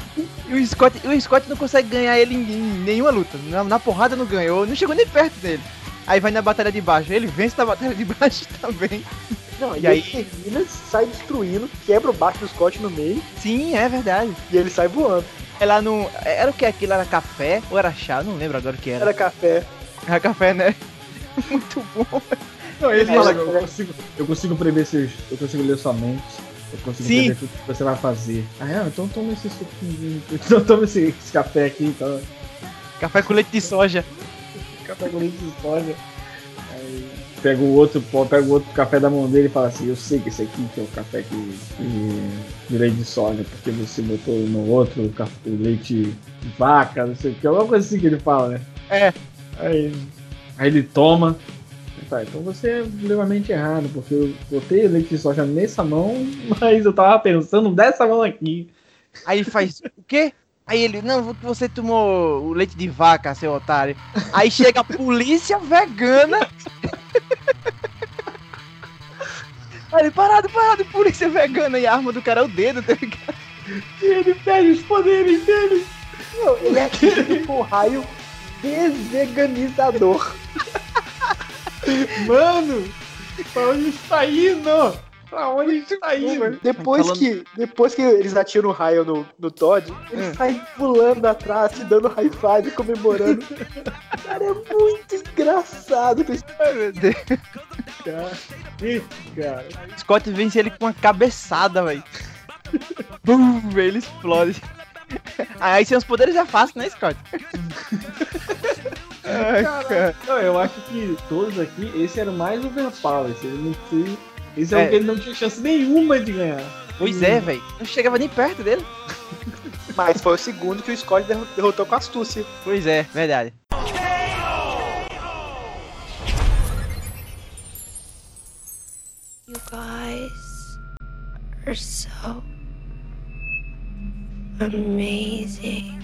E o Scott, o Scott não consegue ganhar ele em, em nenhuma luta. Na, na porrada não ganhou, não chegou nem perto dele. Aí vai na batalha de baixo, ele vence na batalha de (laughs) baixo também. Não, e, E aí aí- termina, sai destruindo, quebra o baixo do Scott no meio Sim, é verdade. e ele sai voando. É lá no. Era o que aquilo? Era café ou era chá? Não lembro agora o que era. Era café. Era café, né? (laughs) Muito bom. Não, ele fala, fala- eu consigo, eu consigo prever seus. Eu consigo ler sua mente. Eu consigo Sim. prever tudo que você vai fazer. Ah, é? Então toma esse suquinho. Então toma esse, esse café aqui, então. Café com leite de soja. Café com leite de soja. Aí pega o outro, pô, pega o outro café da mão dele e fala assim, eu sei que esse aqui que é o café que, que de leite de soja, porque você botou no outro o, café, o leite de vaca, não sei o que, alguma coisa assim que ele fala, né? É. Aí, aí ele toma. fala, então você é levemente errado, porque eu botei leite de soja nessa mão, (laughs) mas eu tava pensando dessa mão aqui. Aí faz, o quê? Aí ele, não, você tomou o leite de vaca, seu otário. Aí chega a polícia vegana. (laughs) Aí ele, parado, parado, polícia vegana. E a arma do cara é o dedo, tá ligado? E ele perde os poderes dele. Meu, ele é tipo um raio desveganizador. (laughs) Mano, pra onde está indo? Pra onde está indo? Depois Falando- que, depois que eles atiram o raio no, no Todd, ele Hum. sai pulando atrás, se dando high five, comemorando. (laughs) Cara, é muito engraçado. Ai, meu Deus. Cara, Ih, cara. Scott vence ele com uma cabeçada, velho. Bum, ele explode. Aí sem os poderes é fácil, né, Scott? (laughs) Ai, cara. Não, eu acho que todos aqui, esse era o mais overpower. Esse, ele não tinha- esse é, É. o que ele não tinha chance nenhuma de ganhar. Pois é, velho. Não chegava nem perto dele. (laughs) Mas foi o segundo que o Scott derro- derrotou com astúcia. Pois é, verdade. You guys are so amazing.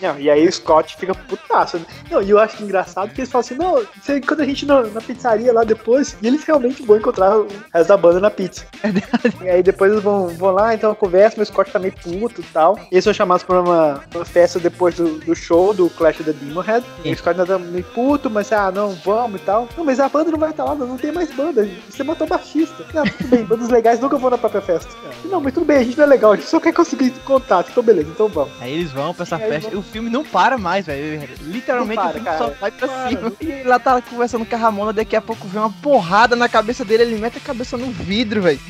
Não, e aí o Scott fica putaço. né? Não, e eu acho engraçado que eles falam assim, não, você encontra a gente na, na pizzaria lá depois, e eles realmente vão encontrar o resto da banda na pizza. E aí depois eles vão, vão lá, então conversa, mas o Scott tá meio puto e tal. E eles são chamados pra uma, uma festa depois do, do show do Clash of the Demon Head. E o Scott ainda tá meio puto, mas ah, não, vamos e tal. Não, mas a banda não vai estar lá, não, não tem mais banda. Você matou o baixista. Não, tudo bem, bandas legais nunca vão na própria festa. Não, mas tudo bem, a gente não é legal, a gente só quer conseguir contato. Então beleza, então vamos. Aí eles vão pra essa festa. O filme não para mais, velho. Literalmente Não o para, filme só cara. vai pra Para, cima. E lá tá conversando com a Ramona, daqui a pouco vem uma porrada na cabeça dele, ele mete a cabeça no vidro, velho.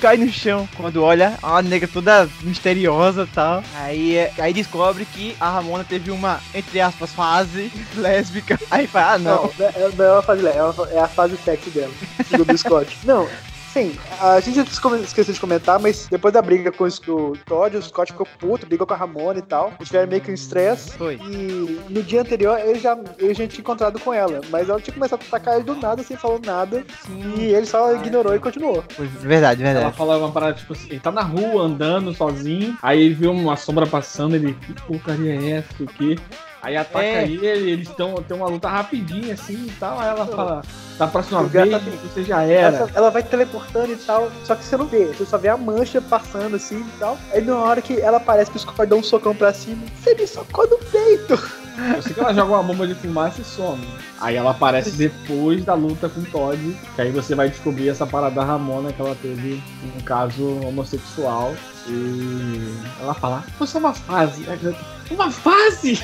Cai no chão. Quando olha, uma nega toda misteriosa e tal. Aí, é- aí descobre que a Ramona teve uma, entre aspas, fase (laughs) lésbica. Aí fala, ah, não. Não, é, não é uma fase leve, é, é a fase sexy dela, segundo o Scott. Não, sim, a gente esqueceu de comentar, mas depois da briga com o Todd, o Scott ficou puto, brigou com a Ramona e tal. Eles tiveram meio que um estresse. Foi. E no dia anterior ele já, ele já tinha encontrado com ela, mas ela tinha começado a atacar ele do nada, sem falar nada. E ele só ignorou e continuou. Foi verdade, Ela verdade. fala uma parada tipo assim, ele tá na rua andando sozinho, aí ele viu uma sombra passando, ele, que porcaria é essa, o quê? Aí ataca É. ele, eles estão tem uma luta rapidinha assim e tal, aí ela fala, da próxima vez tá- você já era. Essa- ela vai teleportando e tal, só que você não vê, você só vê a mancha passando assim e tal. Aí na hora que ela aparece que o Scott dá um socão pra cima, você me socou no peito! Eu sei que ela joga uma bomba de fumaça e some. Aí ela aparece depois da luta com o Todd, que aí você vai descobrir essa parada da Ramona que ela teve um caso homossexual. E ela fala, foi só uma fase. Aí ela, Uma fase!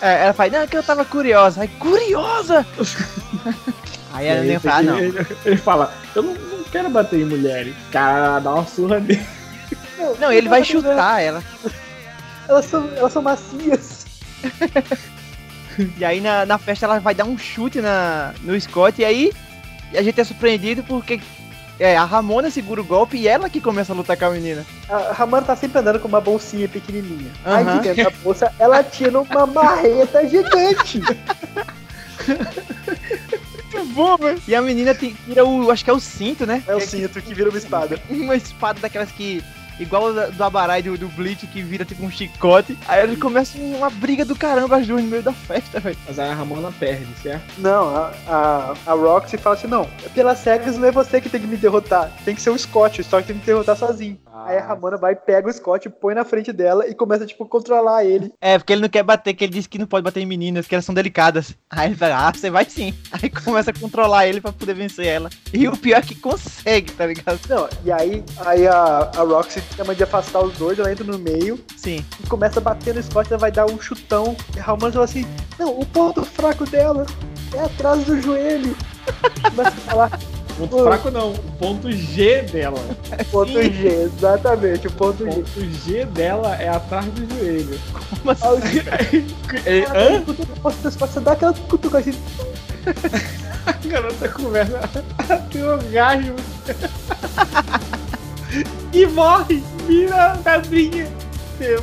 É, ela fala, não, é que eu tava curiosa. Aí, curiosa! (laughs) Aí ela nem fala, não. Ele, ele fala, eu não, não quero bater em mulheres. Cara, dá uma surra nele. Não, ele vai chutar ela. Elas são, elas são macias. (laughs) E aí na, na festa ela vai dar um chute na, no Scott e aí a gente é surpreendido porque é, a Ramona segura o golpe e ela que começa a lutar com a menina. A Ramona tá sempre andando com uma bolsinha pequenininha. Aí Aham. de dentro da bolsa, ela tira uma marreta gigante. Muito (laughs) bom, velho. E a menina tem- tira o, acho que é o cinto, né? É o cinto que vira uma espada. (laughs) Uma espada daquelas que. Igual da- do Abarai do, do Bleach que vira tipo um chicote. Aí ele começa uma briga do caramba as duas no meio da festa, velho. Mas aí a Ramona perde, certo? Não, a, a, a Roxy fala assim: não, pelas regras não é você que tem que me derrotar. Tem que ser o Scott. O Scott tem que me derrotar sozinho. Aí a Ramona vai, pega o Scott, põe na frente dela e começa, tipo, a controlar ele. É, porque ele não quer bater, que ele disse que não pode bater em meninas, que elas são delicadas. Aí ele fala, ah, você vai sim. (laughs) Aí começa a controlar ele pra poder vencer ela. E o pior é que consegue, tá ligado? Não, e aí, aí a, a Roxy chama de afastar os dois, ela entra no meio Sim. e começa a bater no Scott, ela vai dar um chutão. E a fala assim: não, o ponto fraco dela é atrás do joelho. (laughs) Começa a falar Ponto Pô. fraco não, o ponto G dela. ponto G, exatamente, o ponto O G. ponto G dela é atrás do joelho. Como assim? (laughs) É, Ah, hã? Você você dá aquela cutuca assim, (laughs) A garota começa a ter orgasmo. (laughs) e morre, vira pedrinha.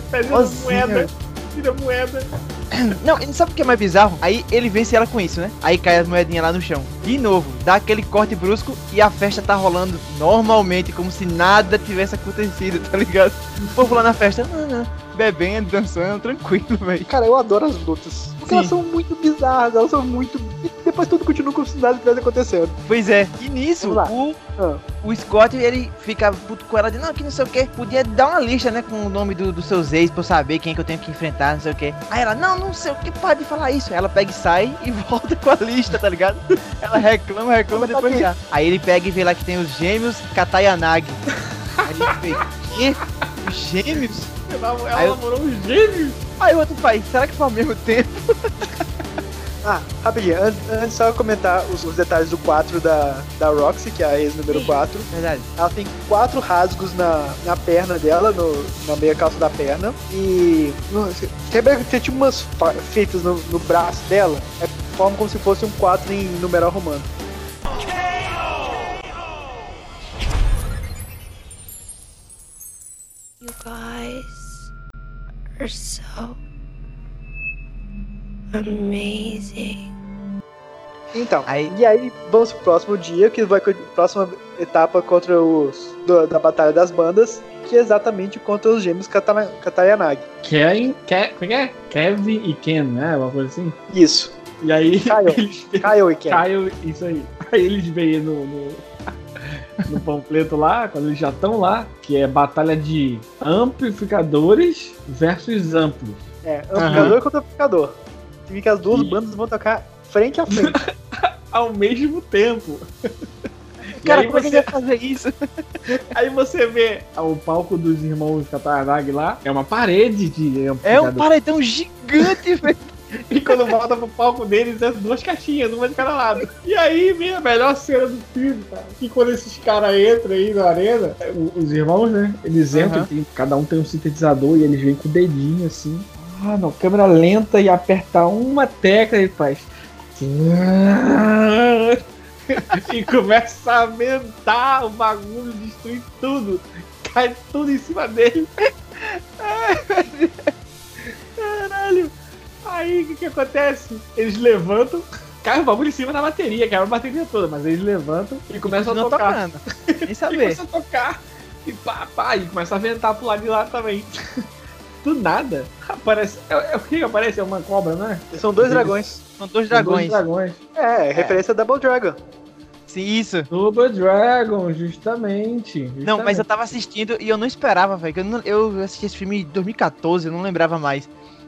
Pega Nossa, moeda, vira moeda. (coughs) Não, sabe o que é mais bizarro? Aí ele vence ela com isso, né? Aí cai as moedinhas lá no chão. De novo, dá aquele corte brusco e a festa tá rolando normalmente, como se nada tivesse acontecido, tá ligado? O povo lá na festa, não, não, bebendo, dançando, tranquilo, (laughs) velho. Cara, eu adoro as lutas. Porque Sim. elas são muito bizarras, elas são muito e depois tudo continua como se nada estivesse acontecendo. Pois é. E nisso, o, Ah. o Scott, ele fica puto com ela de não, que não sei o que. Podia dar uma lista, né, com o nome do- dos seus ex pra eu saber quem que eu tenho que enfrentar, não sei o que. Aí ela, não, não sei o que, pode falar isso. Ela pega e sai e (laughs) volta com a lista, tá ligado? Ela reclama, reclama, Mas tá depois já. Aí ele pega e vê lá que tem os gêmeos Katayanagi. Aí ele vê, quê? Os gêmeos? Ela, Aí eu- namorou um gêmeo. Aí o outro faz, será que foi ao mesmo tempo? (laughs) Ah, rapidinho, antes, antes só comentar os, os detalhes do 4 da, da Roxy, que é a ex número 4. Verdade. Ela tem quatro rasgos na, na perna dela, no, na meia calça da perna. E. no- Quebra tem tipo umas feitas no, no braço dela. É forma como se fosse um 4 em numeral romano. Are so amazing. Então, Aí- e aí vamos pro próximo dia, que vai com a próxima etapa contra os. do- da Batalha das Bandas, que é exatamente contra os gêmeos Katana- Katayanagi. Kevin, Ke, como é que é? Kevin e Ken, né? Uma coisa assim. Isso. E aí Kyle. (laughs) eles Kyle e Ken. Caio, isso aí. Aí eles veem no, no, (laughs) no panfleto lá, quando eles já estão lá, que é batalha de amplificadores versus amplos. É, amplificador contra amplificador. Significa que as duas E- bandas vão tocar frente a frente. (laughs) Ao mesmo tempo. (laughs) Cara, como é que você- ele vai fazer isso? Aí você vê o palco dos irmãos Katarag lá, é uma parede de É amplificador. um paredão gigante, velho. (laughs) E quando volta pro palco deles, é duas caixinhas, uma de cada lado. E aí vem a melhor cena do filme, cara. Que quando esses caras entram aí na arena, o- os irmãos, né? Eles entram, tem- cada um tem um sintetizador e eles vêm com o dedinho assim. Ah, não, câmera lenta e apertar uma tecla e faz. (laughs) e começa a aumentar o bagulho, destruir tudo. Cai tudo em cima dele. (laughs) Caralho. Aí o que, que acontece? Eles levantam, cai o bagulho em cima da bateria, quebra a bateria toda, mas eles levantam e começam a tocar. tocando. Nem (laughs) E saber. começa a tocar. E pá, pá, e começa a ventar pro lado de lá também. (laughs) Do nada, aparece. É, é o que que aparece? É uma cobra, né? São dois dragões. São dois São dragões. Dois dragões. É, referência a Double Dragon. Sim, isso. Double Dragon, justamente. Não, mas eu justamente. tava assistindo e eu não esperava, velho. Eu, eu assisti esse filme em 2014, eu não lembrava mais.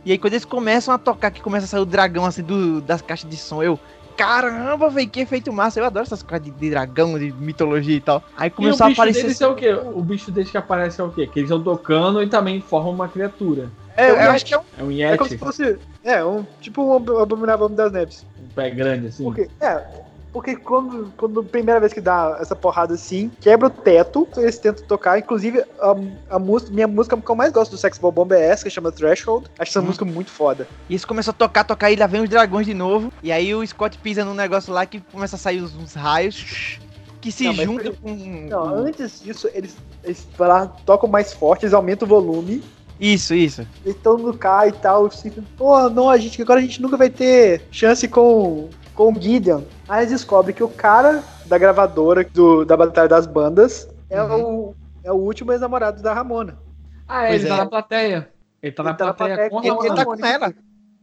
E aí quando eles começam a tocar, que começa a sair o dragão assim do, das caixas de som, eu. Caramba, velho, que efeito massa. Eu adoro essas coisas de, de dragão, de mitologia e tal. Aí E o começou a bicho aparecer. deles é o quê? O bicho deles que aparece é o quê? Que eles estão tocando e também formam uma criatura. É, eu Eu acho que é um. É um É como se Yeti, fosse. É, um, tipo um ab- abominável Homem das neves. um pé grande assim. Porque, é, porque quando, quando a primeira vez que dá essa porrada assim, quebra o teto, eles tentam tocar. Inclusive, a, a música, minha música que eu mais gosto do Sex Bomb é essa, que chama Threshold. Acho essa Hum. música muito foda. E eles começam a tocar, tocar, e lá vem os dragões de novo. E aí o Scott pisa num negócio lá que começa a sair uns, uns raios que se Não, juntam com. Não, antes disso, eles, eles lá, tocam mais forte, eles aumentam o volume. Isso, isso. Eles estão no cá e tal. Assim, Pô, não, a gente, agora a gente nunca vai ter chance com, com o Gideon. Aí eles descobrem que o cara da gravadora do, da Batalha das Bandas é, Uhum. o, é o último ex-namorado da Ramona. Ah, é, ele é. tá na plateia. Ele tá na Ele tá na plateia plateia com a com Ele, ele tá com ela.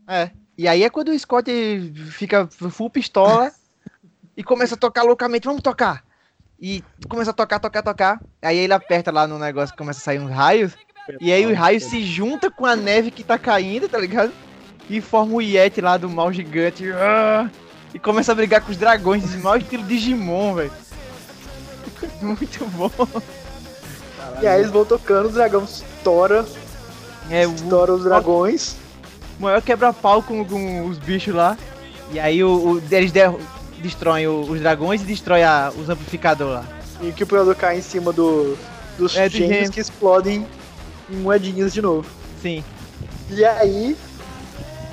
É. E aí é quando o Scott fica full pistola e começa a tocar loucamente. Vamos tocar. E começa a tocar, tocar, tocar. Aí ele aperta lá no negócio que começa a sair uns raios. E aí os raios se juntam com a neve que tá caindo, tá ligado? E forma o Yeti lá do mal gigante. Ah! E começa a brigar com os dragões, esse mal estilo Digimon, velho. (laughs) Muito bom. E aí eles vão tocando, o dragão estoura, É, o estoura os dragões. maior quebra-pau com, com os bichos lá. E aí o, o- eles der- destroem o- os dragões e destrói a- os amplificadores lá. E que o Predador cai em cima do, dos É, gêmeos gêmeo. que explodem em moedinhas de novo. Sim. E aí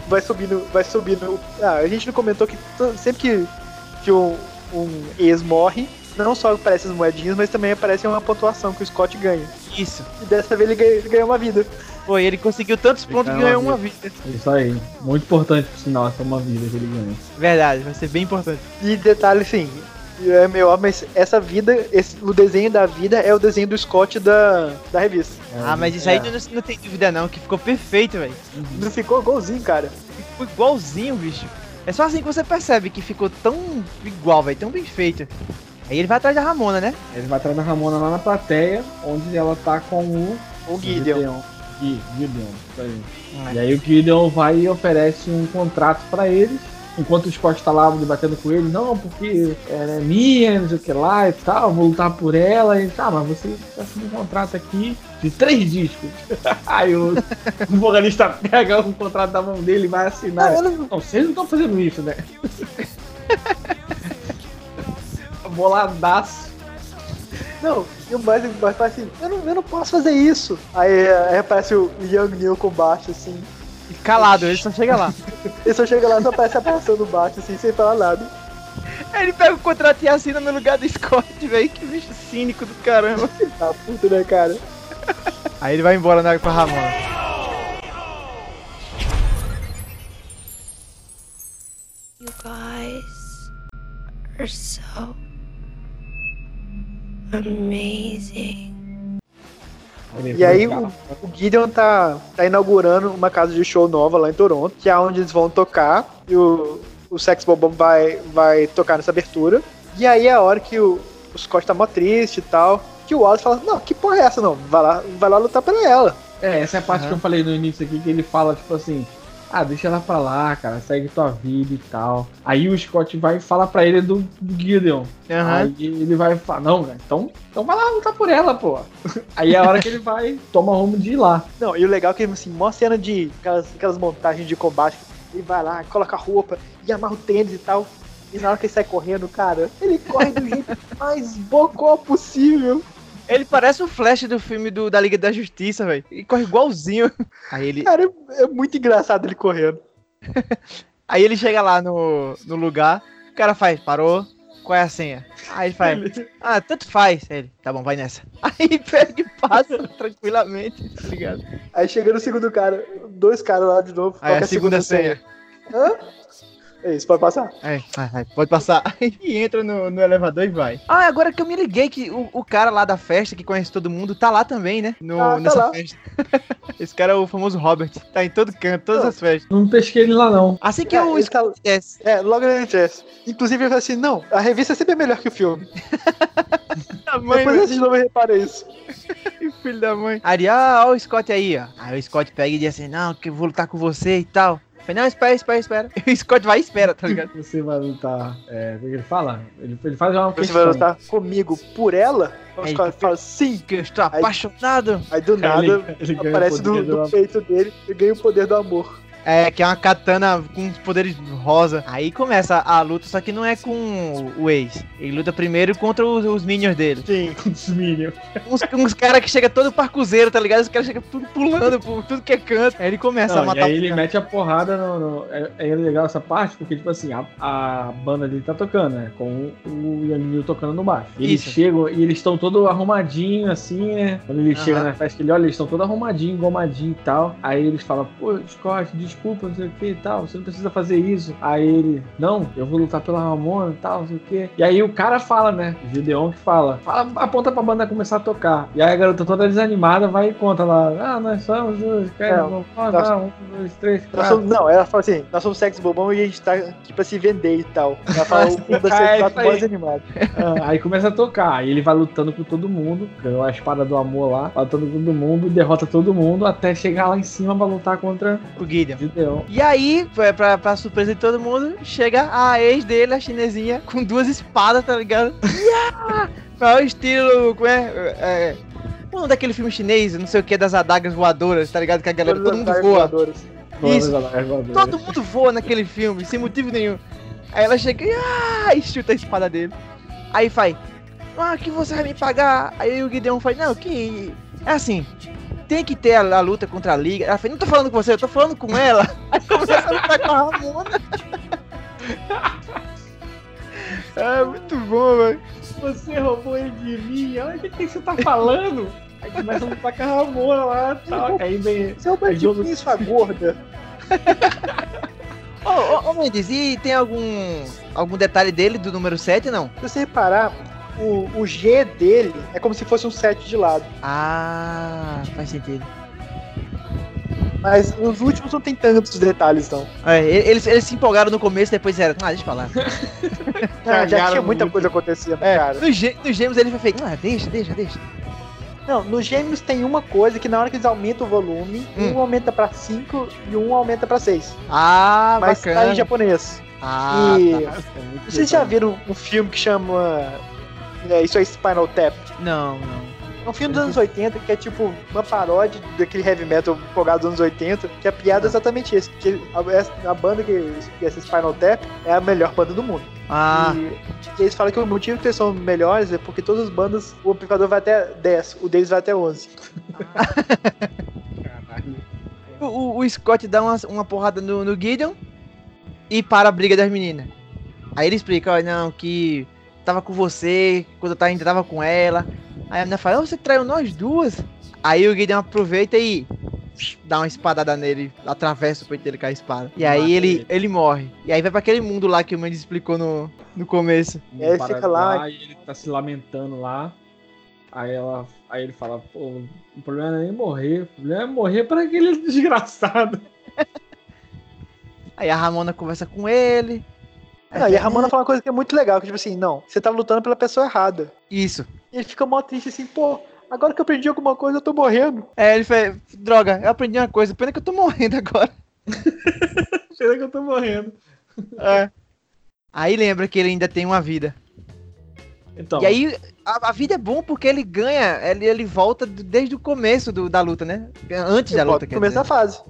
vai subindo, vai subindo. Ah, a gente não comentou que sempre que, que um, um ex morre, não só aparecem as moedinhas, mas também aparece uma pontuação que o Scott ganha. Isso. E dessa vez ele ganha, ele ganha uma vida. Foi, ele conseguiu tantos Ele pontos que ganhou ganhou uma uma vida. Isso aí. Muito importante, por sinal, essa é uma vida que ele ganha. Verdade, vai ser bem importante. E detalhe assim, é óbvio, mas essa vida, esse, o desenho da vida é o desenho do Scott da, da revista. Ah, mas isso aí É. não, não tem dúvida não, que ficou perfeito, velho. Não ficou igualzinho, cara. Ficou igualzinho, bicho. É só assim que você percebe que ficou tão igual, velho, tão bem feito. Aí ele vai atrás da Ramona, né? Ele vai atrás da Ramona lá na plateia, onde ela tá com o O Gideon. Gideon, aí. E aí o Gideon vai e oferece um contrato pra eles. Enquanto o Scott tá lá debatendo com ele, não, porque ela é minha, não sei o que lá e tal, vou lutar por ela. E tá, mas você assina um contrato aqui de três discos. (laughs) aí o, o vocalista pega o contrato da mão dele e vai assinar. Não, eu não- Não, vocês não estão fazendo isso, né? (laughs) Boladaço. Não, e o mais mais fala assim, eu não, eu não posso fazer isso. Aí, aí aparece o Young Neil com baixo, assim. Calado, ele só chega lá. (laughs) Ele só chega lá e só aparece abraçando baixo, assim, sem falar nada. Aí ele pega o contrato e assina no lugar do Scott, velho. Que bicho cínico do caramba. (laughs) Tá puto, né, cara? Aí ele vai embora na, pra Ramona. You guys are so amazing. E aí o, o Gideon tá, tá inaugurando uma casa de show nova lá em Toronto, que é onde eles vão tocar. E o, o Sex Bobão vai, vai tocar nessa abertura. E aí é a hora que o, o Scott tá mó triste e tal. Que o Wallace fala, não, que porra é essa não? Vai lá, vai lá lutar pra ela. É, essa é a parte que eu falei no início aqui, que ele fala, tipo assim, ah, deixa ela pra lá, cara, segue tua vida e tal. Aí o Scott vai e fala pra ele do, do Gideon. Aham. Aí ele vai falar, não, cara, então, então vai lá lutar por ela, pô. (laughs) Aí é a hora que ele vai, toma rumo de ir lá. Não, e o legal é que, assim, mó cena de aquelas, aquelas montagens de combate. Ele vai lá, coloca a roupa e amarra o tênis e tal. E na hora que ele sai correndo, cara, ele corre do jeito (laughs) mais bocó possível. Ele parece o Flash do filme do, da Liga da Justiça, velho. E corre igualzinho. Aí ele, Cara, é, é muito engraçado ele correndo. (laughs) aí ele chega lá no, no lugar, o cara faz, parou, qual é a senha? Aí ele faz, ah, tanto faz. Aí ele, tá bom, vai nessa. (laughs) Aí pega e passa (laughs) tranquilamente, tá ligado? Aí chega no segundo cara, dois caras lá de novo. Aí que a segunda senha. Hã? É isso, pode passar. Aí, vai, vai, pode passar. (laughs) E entra no, no elevador e vai. Ah, agora que eu me liguei que o, o cara lá da festa, que conhece todo mundo, tá lá também, né? No, Ah, tá nessa lá. festa. (laughs) Esse cara é o famoso Robert. Tá em todo canto, todas as festas. Não pesquei ele lá, não. Assim que É, o ele tá- Scott desce. É, logo ele Jess. Inclusive ele fala assim, não, a revista sempre é melhor que o filme. (laughs) Mãe, Depois de novo e repara isso. Filho da mãe. Aí, ah, ó o Scott aí, ó. Aí o Scott pega e diz assim, não, que eu vou lutar com você e tal. Eu falei, não, espera, espera, espera. E (laughs) o Scott vai e espera, tá ligado? (laughs) Você vai lutar. É, o que ele fala? Ele, ele faz uma Você questão. vai lutar comigo por ela? Os Aí, caras falam sim. Que eu estou Aí- apaixonado. Aí do nada Ele- ele o aparece do, do do- peito dele e ganha o poder do amor. É, que é uma katana com poderes rosa. Aí começa a luta, só que não é com o ex. Ele luta primeiro contra os, os minions dele. Sim. (laughs) Os Minions. Uns, uns caras que chegam todo parcuzeiro, tá ligado? Os caras chegam tudo pulando por tudo que é canto. Aí ele começa a Não, e matar aí os ele caras. mete a porrada no. no- é, é legal essa parte, porque, tipo assim, a, a banda dele tá tocando, né? Com o Neil tocando no baixo. E eles Isso. chegam e eles estão todos arrumadinhos, assim, né? Quando ele Aham. chega na festa, ele olha, eles estão todos arrumadinhos, engomadinhos e tal. Aí eles falam, pô, Scott, desculpa, não sei o que e tal, você não precisa fazer isso. Aí ele, não, eu vou lutar pela Ramona e tal, não sei o que. E aí o cara fala, né? O Gideon que fala, fala, aponta pra banda começar a tocar. E aí a garota toda desanimada vai e conta lá, ah, nós somos os É, caras, vamos nós- um, dois, três, quatro. somos- não, ela fala assim, nós somos sexo bobão e a gente tá aqui pra se vender e tal. Ela fala (laughs) o mundo da É, ser isso aí. mais animado. Ah, aí começa a tocar, aí ele vai lutando com todo mundo, ganhou a espada do amor lá, vai lutando com todo mundo, derrota todo mundo, até chegar lá em cima pra lutar contra O Gideon. Gideon. E aí, pra, pra, surpresa de todo mundo, chega a ex dele, a chinesinha, com duas espadas, tá ligado? (laughs) Yeah! É o estilo, como é? é o nome daquele filme chinês, não sei o que, das adagas voadoras, tá ligado? Que a galera, todo mundo voa. voadoras. Isso. Todo Todo mundo voa naquele filme, sem motivo nenhum. Aí ela chega e, ah, e chuta a espada dele. Aí faz, ah, que você vai me pagar? Aí o Gideon faz, não, que. É assim, tem que ter a, a luta contra a Liga. Ela faz, não tô falando com você, eu tô falando com ela. (laughs) Aí começa a lutar com a Ramona. É (laughs) muito bom, velho. Você roubou ele de mim, olha o que, que você tá falando? Aí começa a lutar com a Ramona lá e tal. Aí vem. Você é o Aí jogo- bandido, sua gorda. Ô, ô, ô, Mendes, e tem algum algum detalhe dele do número 7, não? Se você reparar, o, o G dele é como se fosse um 7 de lado. Ah, faz sentido. Mas os últimos não tem tantos detalhes, não. É, eles, eles se empolgaram no começo, depois eram. Ah, deixa eu falar. Ah, já tinha muita muito. coisa acontecendo, É, cara. nos, gê- nos gêmeos ele foi feito. Ah, deixa, deixa, deixa. Não, nos gêmeos tem uma coisa que na hora que eles aumentam o volume, Hum. um aumenta pra 5 e um aumenta pra 6. Ah, Mas bacana. tá em japonês. Ah, E- tá. Vocês já viram um filme que chama. É, isso é Spinal Tap? Não, não. É um filme dos anos 80 que é tipo uma paródia daquele heavy metal empolgado dos anos 80, que a piada é exatamente esse. Que a, a banda que, que essa Spinal Tap é a melhor banda do mundo. Ah, E, eles falam que o motivo que eles são melhores é porque todas as bandas, o amplificador vai até 10, o deles vai até 11. (laughs) o, o- o Scott dá uma, uma porrada no, no Gideon e para a briga das meninas. Aí ele explica, ó, não, que tava com você, quando eu tava, ainda tava com ela. Aí a menina fala, "Ah, você traiu nós duas. Aí o Gideon aproveita e dá uma espadada nele, atravessa o peito dele com a espada. E aí ele, ele. ele morre. E aí vai pra aquele mundo lá que o Mendes explicou no, no começo. E aí ele fica lá- E ele tá se lamentando lá. Aí ela. Aí ele fala, pô, o problema não é nem morrer, o problema é morrer para aquele (laughs) desgraçado. Aí a Ramona conversa com ele. (laughs) Não, e a Ramona fala uma coisa que é muito legal, que tipo assim, não, você tá lutando pela pessoa errada. Isso. E ele fica mó triste assim, pô, agora que eu aprendi alguma coisa, eu tô morrendo. É, ele fez, droga, eu aprendi uma coisa, pena que eu tô morrendo agora. (laughs) Será que eu tô morrendo? É. Aí lembra que ele ainda tem uma vida. Então, E aí, a, a vida é bom porque ele ganha, ele, ele volta desde o começo do- da luta, né? Antes da luta, começo da dizer. fase.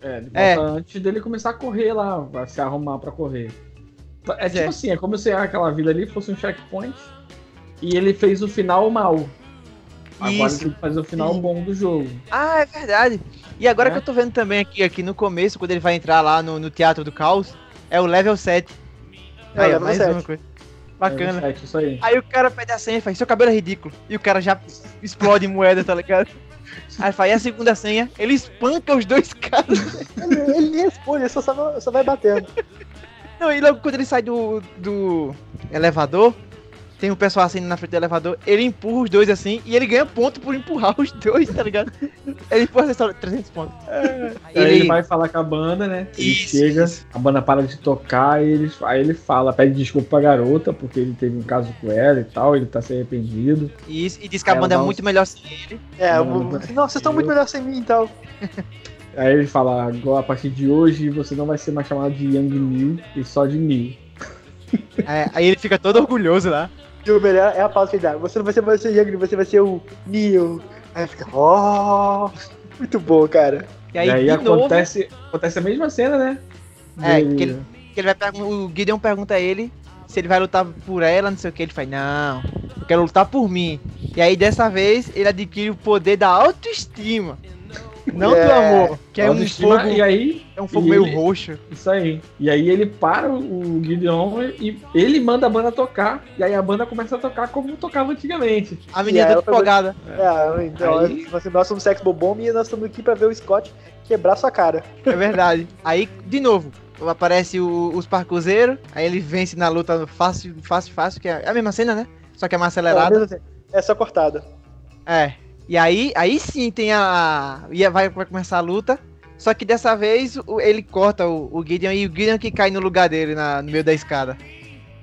é, ele É. volta antes dele começar a correr lá, vai se arrumar pra correr. É tipo É. assim, é como se aquela vida ali fosse um checkpoint e ele fez o final mal. Agora ele Isso. tem que fazer o final Sim. bom do jogo. Ah, é verdade. E agora É. que eu tô vendo também aqui, aqui no começo, quando ele vai entrar lá no, no Teatro do Caos, é o level 7. É, Aí, ó, mais 7. uma coisa. Bacana. É, isso aí. Aí o cara pede a senha e faz, seu cabelo é ridículo. E o cara já explode em moeda, tá ligado? Aí faz e a segunda senha, ele espanca os dois caras. Ele, ele responde, ele só, só vai batendo. Não, e logo quando ele sai do, do elevador, tem um pessoal assim na frente do elevador, ele empurra os dois assim e ele ganha ponto por empurrar os dois, tá ligado? (laughs) Ele empurra essa história, 300 pontos. Aí Aí ele vai falar com a banda, né? Ele Isso, chega, isso. a banda para de tocar e ele, aí ele fala, pede desculpa pra garota, porque ele teve um caso com ela e tal, ele tá se arrependido. Isso, e diz que a banda é muito melhor sem ele. É, Não, o- não, vocês estão muito melhor sem mim e tal. (laughs) Aí ele fala, agora a partir de hoje você não vai ser mais chamado de Young Neil e só de Neil. É, aí ele fica todo orgulhoso lá. E o melhor é a pausa que ele dá. Você não vai ser mais o Young, você vai ser o Neo. Aí fica, ó. muito bom, cara. E aí, e aí de novo, acontece, acontece a mesma cena, né? É, Dele- que ele- que ele vai pergun- o Gideon pergunta a ele se ele vai lutar por ela, não sei o que. Ele faz, não, eu quero lutar por mim. E aí dessa vez ele adquire o poder da autoestima. Não do É, amor, que é um autoestima, fogo, E aí, é um fogo e meio ele- roxo. isso aí. E aí ele para o Gideon e ele manda a banda tocar. E aí a banda começa a tocar como tocava antigamente. A menina foi- empolgada. É, então, Aí- assim, nós somos Sex Bobomb e nós estamos aqui pra ver o Scott quebrar sua cara. É verdade. Aí, de novo, aparece o- os parcuzeiros, aí ele vence na luta fácil, fácil, fácil, que é a mesma cena, né? Só que é mais É, acelerada. assim, é só cortada. É. E aí, aí sim tem a. E vai, vai começar a luta. Só que dessa vez ele corta o, o Gideon e o Gideon que cai no lugar dele na- no meio da escada.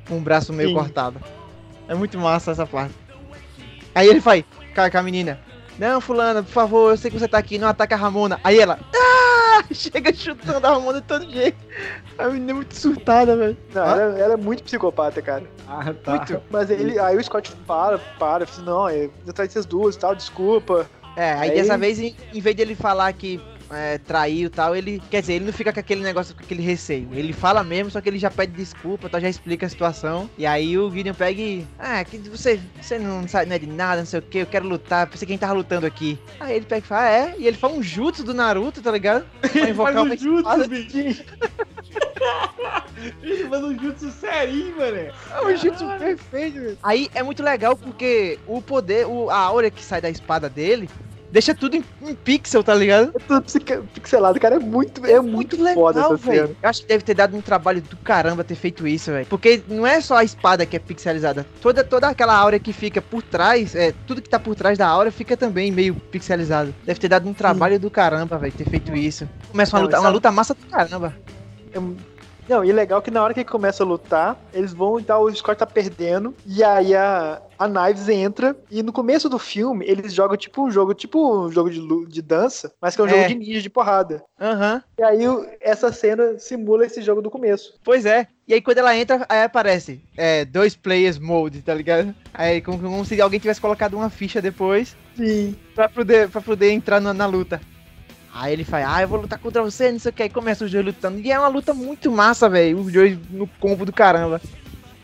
Com o braço meio Sim. cortado. É muito massa essa parte. Aí ele vai, cai com a menina. Não, fulana, por favor, eu sei que você tá aqui, não ataca a Ramona. Aí ela. Ah! (laughs) Chega chutando a Ramona de todo jeito. A menina é muito surtada, velho. Não, Ah? ela, ela é muito psicopata, cara. Ah, tá. Muito. Mas ele, aí o Scott para, para, fala assim, não, eu traí essas duas e tal, desculpa. É, aí, Aí- dessa vez, em, em vez de ele falar que é, traiu e tal, ele. Quer dizer, ele não fica com aquele negócio, com aquele receio. Ele fala mesmo, só que ele já pede desculpa, tá, já explica a situação. E aí o Gideon pega e. Ah, que você, você não sabe não é de nada, não sei o que, eu quero lutar, pensei quem tava lutando aqui. Aí ele pega e fala, ah, é? E ele faz um jutsu do Naruto, tá ligado? (laughs) Pra invocar Faz um jutsu, bicho. (laughs) Ele faz um jutsu serinho, mano. É um jutsu perfeito, velho. Aí é muito legal porque o poder, o, a aura que sai da espada dele deixa tudo em, em pixel, tá ligado? É tudo pixelado, cara. É muito, é muito, foda essa velho. Eu acho que deve ter dado um trabalho do caramba ter feito isso, velho. Porque não é só a espada que é pixelizada. Toda, toda aquela áurea que fica por trás, é, tudo que tá por trás da áurea fica também meio pixelizado. Deve ter dado um trabalho do caramba, velho, ter feito isso. Começa uma Não, luta, uma é- luta massa do caramba. É Não, e legal que na hora que ele começa a lutar, eles vão e tal, o Scott tá perdendo, e aí a, a Knives entra, e no começo do filme, eles jogam tipo um jogo, tipo um jogo de, de dança, mas que é um É. jogo de ninja de porrada. Aham. E aí essa cena simula esse jogo do começo. Pois é. E aí quando ela entra, aí aparece é, dois players mode, tá ligado? Aí como, como se alguém tivesse colocado uma ficha depois Sim. pra poder, pra poder entrar na, na luta. Aí ele fala, ah, eu vou lutar contra você, não sei o que. Aí começa os dois lutando. E é uma luta muito massa, velho. Os dois no combo do caramba.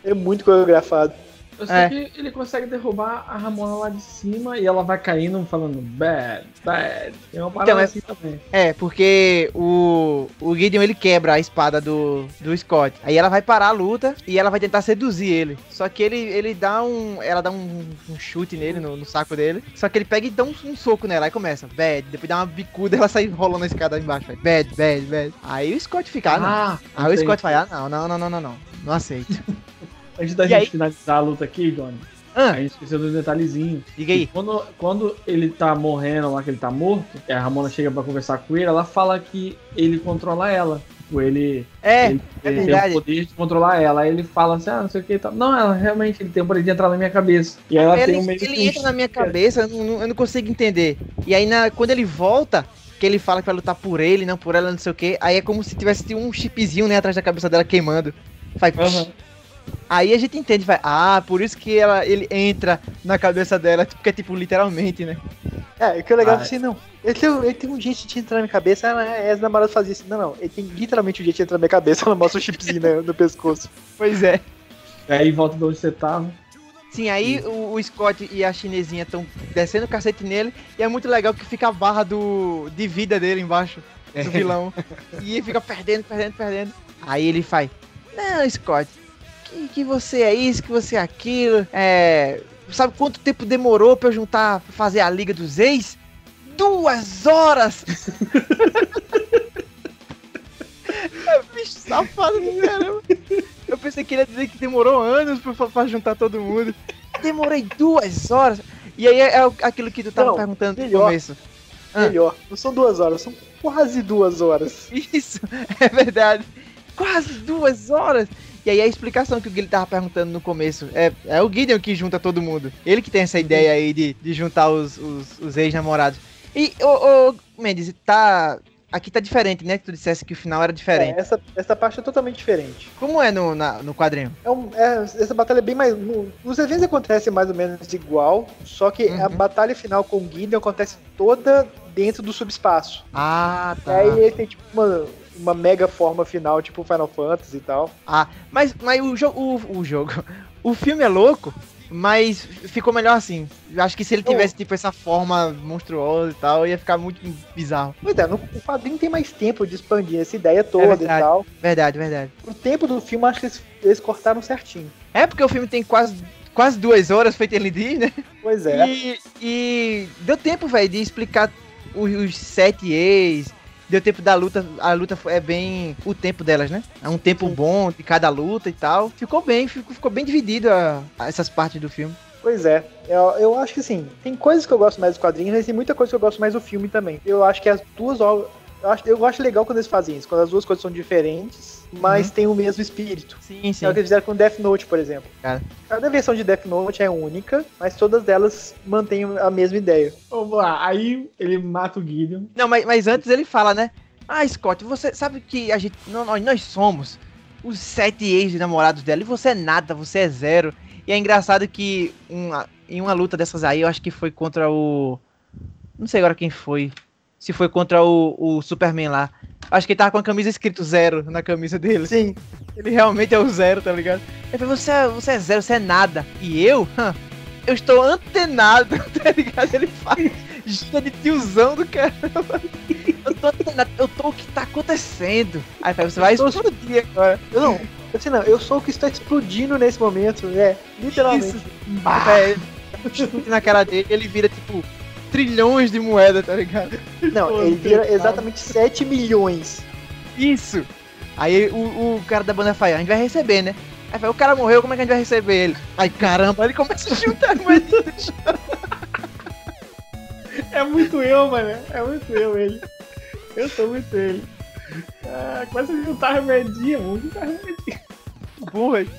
É muito coreografado. Eu sei É. que ele consegue derrubar a Ramona lá de cima e ela vai caindo falando bad, bad. Tem uma parada Então, é- assim também. É, porque o, o Gideon ele quebra a espada do, do Scott. Aí ela vai parar a luta e ela vai tentar seduzir ele. Só que ele, ele dá um. Ela dá um, um chute nele, no, no saco dele. Só que ele pega e dá um, um soco nela. Aí começa, bad. Depois dá uma bicuda e ela sai rolando a escada embaixo. Vai, bad, bad, bad. Aí o Scott fica, ah, não. Ah, Aí o. Scott vai, ah, não, não, não, não, não, não. Não aceito. (laughs) Antes da E gente aí? finalizar a luta aqui, Johnny, Ah, a gente esqueceu do detalhezinho. diga aí. Quando, quando ele tá morrendo lá, que ele tá morto, e a Ramona chega pra conversar com ele, ela fala que ele controla ela. Tipo, ele, É, ele, é ele tem o poder de controlar ela. Aí ele fala assim, ah, não sei o que e tal. Não, ela realmente ele tem o poder de entrar na minha cabeça. E aí ela ele, tem um meio ele entra na minha cabeça, eu não, eu não consigo entender. E aí, na- quando ele volta, que ele fala que vai lutar por ele, não por ela, não sei o que, aí é como se tivesse um chipzinho, né, atrás da cabeça dela queimando. Faz. Aham. Aí a gente entende, vai, ah, por isso que ela, ele entra na cabeça dela, porque é tipo, literalmente, né? É, o que é legal Ah, é assim, não. Ele tem, ele tem um jeito de entrar na minha cabeça, ela, é, as namoradas faziam isso. Não, não, ele tem literalmente um jeito de entrar na minha cabeça, ela mostra o chipzinho né, no pescoço. Pois é. E aí volta de onde você tava. Sim, aí o, o Scott e a chinesinha estão descendo o cacete nele, e é muito legal que fica a barra do, de vida dele embaixo, do vilão. e ele fica perdendo, perdendo, perdendo. Aí ele faz, não, Scott, que, que você é isso, que você é aquilo, é... Sabe quanto tempo demorou pra eu juntar, pra fazer a Liga dos Ex? Duas horas! (laughs) é bicho safado do caramba. Eu pensei que ele ia dizer que demorou anos pra, pra juntar todo mundo. Demorei duas horas. E aí é, é aquilo que tu tava Não, perguntando no melhor. começo. Ah. Melhor. Não são duas horas, são quase duas horas. Isso, (laughs) é verdade. Quase duas horas. E aí a explicação que o Guilherme tava perguntando no começo é, é o Gideon que junta todo mundo. Ele que tem essa ideia aí de, de juntar os, os, os ex-namorados. E, ô, ô, Mendes, tá. Aqui tá diferente, né? Que tu dissesse que o final era diferente. É, essa, essa parte é totalmente diferente. Como é no, na- no quadrinho? É um- é, essa batalha é bem mais. no- os eventos acontecem mais ou menos igual, só que a Uhum. batalha final com o Gideon acontece toda dentro do subespaço. Ah, E tá. aí ele tem tipo uma, uma mega forma final, tipo Final Fantasy e tal. Ah, mas, mas o, jo o, o jogo. (laughs) O filme é louco, mas ficou melhor assim. Eu acho que se ele tivesse, tipo, essa forma monstruosa e tal, ia ficar muito bizarro. Pois é, no o quadrinho tem mais tempo de expandir essa ideia toda e É verdade. tal. Verdade, verdade. O tempo do filme, acho que eles, eles cortaram certinho. É porque o filme tem quase, quase duas horas feito ele diz, né? Pois é. E, e deu tempo, velho, de explicar os, os sete ex. Deu tempo da luta. A luta é bem o tempo delas, né? É um tempo bom de cada luta e tal. Ficou bem, ficou, ficou bem dividido a- a essas partes do filme. Pois é, eu, eu acho que assim, tem coisas que eu gosto mais dos quadrinhos, mas tem muita coisa que eu gosto mais do filme também. Eu acho que as duas. Eu acho, eu acho legal quando eles fazem isso, quando as duas coisas são diferentes, mas tem o mesmo espírito. Sim, sim. É o que eles fizeram com Death Note, por exemplo. Cara. Cada versão de Death Note é única, mas todas elas mantêm a mesma ideia. Vamos lá, aí ele mata o Gideon. Não, mas, mas antes ele fala, né? Ah, Scott, você sabe que a gente. nó- Nós, nós somos os sete ex-namorados dela e você é nada, você é zero. E é engraçado que uma- em uma luta dessas aí, eu acho que foi contra o. Não sei agora quem foi. Se foi contra o, o Superman lá. Acho que ele tava com a camisa escrito zero na camisa dele. Sim, Ele realmente é o zero, tá ligado? Ele falou, você é, você é zero, você é nada. E eu? Eu estou antenado, (laughs) tá ligado? Ele faz gira de tiozão do caramba. Eu tô antenado, eu tô o que tá acontecendo. Aí você vai explodir agora. eu não. Assim, não, eu sou o que está explodindo nesse momento, é, literalmente. Isso. É, chute na cara dele, ele vira tipo trilhões de moedas, tá ligado? (laughs) Não, ele vira exatamente 7 milhões. Isso! Aí o, o cara da banda fala, a gente vai receber, né? Aí fala, o cara morreu, como é que a gente vai receber ele? Aí caramba, ele começa a juntar moedas. (laughs) É muito eu, mano. É muito eu ele. Eu sou muito ele. Ah, começa a juntar remedinha, mano. Juntar remedinha. bom, velho.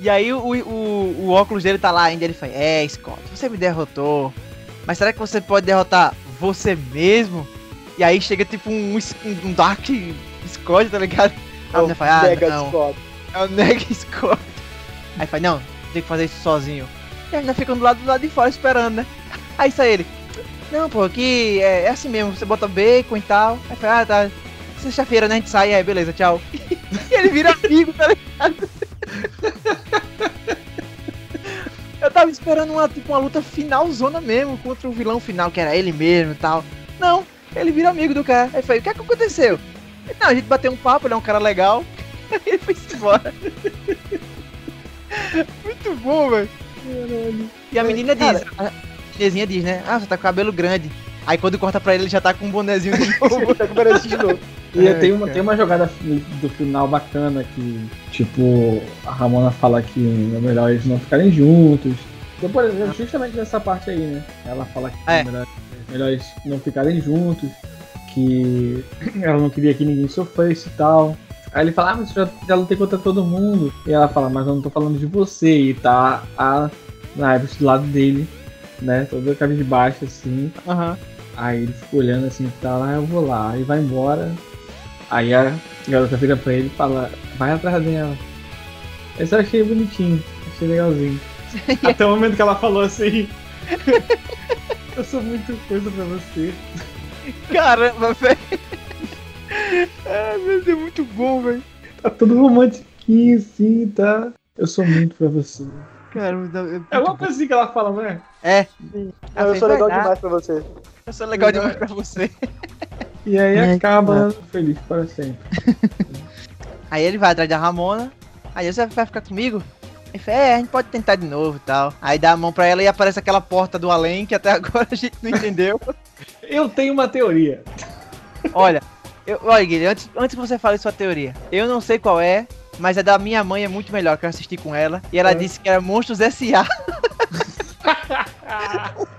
E aí o, o, o óculos dele tá lá ainda, ele fala, é, Scott, você me derrotou. Mas será que você pode derrotar você mesmo? E aí chega tipo um, um Dark Scott, tá ligado? É o fala, ah, Mega não. Scott. É o Neg Scott. Aí fala, não, tem que fazer isso sozinho. E ainda fica do lado do lado de fora esperando, né? Aí sai ele. Não, pô, aqui é, é assim mesmo, você bota bacon e tal. Aí fala, ah, tá. Sexta-feira, né? A gente sai, aí, beleza, tchau. (laughs) e ele vira amigo, tá ligado? (laughs) Eu tava esperando uma, tipo, uma luta finalzona mesmo contra o vilão final, que era ele mesmo e tal. Não, ele vira amigo do cara. Aí foi, o que é que aconteceu? Ele, Não, a gente bateu um papo, ele é um cara legal. Aí (laughs) ele foi embora. (laughs) Muito bom, velho. E a menina diz, a menininha diz, né? Ah, você tá com cabelo grande. Aí quando corta pra ele, ele já tá com um bonezinho de (laughs) novo. Tá com o de novo. E É, tem, uma, tem uma jogada do final bacana que, tipo, a Ramona fala que é melhor eles não ficarem juntos. Então, por exemplo, justamente nessa parte aí, né? Ela fala que É. é melhor, melhor eles não ficarem juntos, que (clears throat) ela não queria que ninguém sofresse e tal. Aí ele fala, ah, mas eu já, já lutei contra todo mundo. E ela fala, mas eu não tô falando de você. E tá a Naibus do lado dele, né? Toda cabelo de baixo, assim. Aham. Aí ele fica olhando assim, tá lá, eu vou lá. Aí vai embora. Aí a garota vira pra ele e fala, vai atrás dela. Esse eu achei bonitinho, achei legalzinho. (laughs) Até o momento que ela falou assim. (laughs) eu sou muito coisa pra você. Caramba, velho. Ah, meu Deus, é muito bom, velho. Tá todo romantiquinho assim, tá? Eu sou muito pra você. Caramba, É uma coisa assim que ela fala, não é? É, Eu sou legal demais pra você. Eu sou legal demais pra você. E aí Ai, acaba feliz para sempre. (laughs) Aí ele vai atrás da Ramona. Aí você vai ficar comigo? Ele fala, é, a gente pode tentar de novo e tal. Aí dá a mão pra ela e aparece aquela porta do além que até (laughs) agora a gente não entendeu. Eu tenho uma teoria. Olha, eu, olha, Guilherme, antes, antes que você fale sua teoria, eu não sei qual é, mas a da minha mãe é muito melhor, que eu assisti com ela. E ela É. disse que era Monstros S.A. (laughs)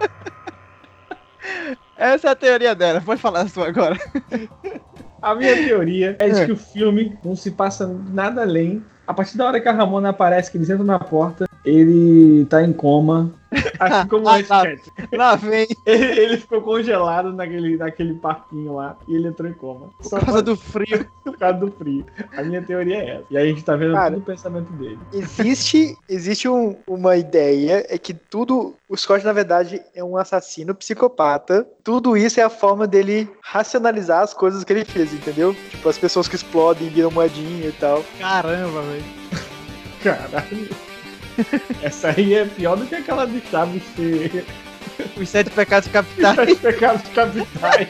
Essa é a teoria dela. Pode falar a sua agora. A minha teoria é de que o filme não se passa nada além. A partir da hora que a Ramona aparece, que eles entram na porta, ele tá em coma. (laughs) Assim como o Ah, tá. Ed Lá vem, ele, ele ficou congelado naquele, naquele parquinho lá e ele entrou em coma. por causa do frio. (laughs) por causa do frio. A minha teoria é essa. E aí a gente tá vendo Cara. todo o pensamento dele. Existe, existe um- uma ideia, é que tudo. O Scott, na verdade, é um assassino psicopata. Tudo isso é a forma dele racionalizar as coisas que ele fez, entendeu? Tipo, as pessoas que explodem, viram moedinha e tal. Caramba, velho. (laughs) Caralho. (laughs) Essa aí é pior do que aquela de Chaves ser (laughs) Os sete pecados capitais. os pecados capitais.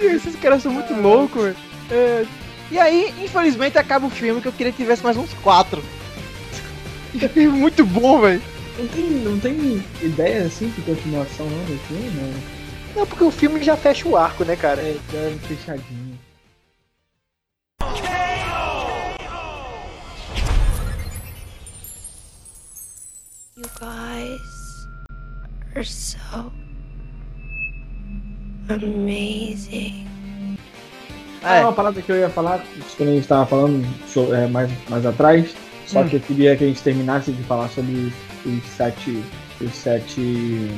Esses caras são muito loucos, velho. É, E aí, infelizmente, acaba o filme que eu queria que tivesse mais uns quatro. (laughs) muito bom, velho. Não tem, não tem ideia assim de continuação não do filme? Não. Não, porque o filme já fecha o arco, né, cara? É, é fechadinho. You guys are so amazing. Ah, É, uma parada que eu ia falar, quando a gente tava falando so- é, mais, mais atrás, só Hum. que eu queria que a gente terminasse de falar sobre os sete, os sete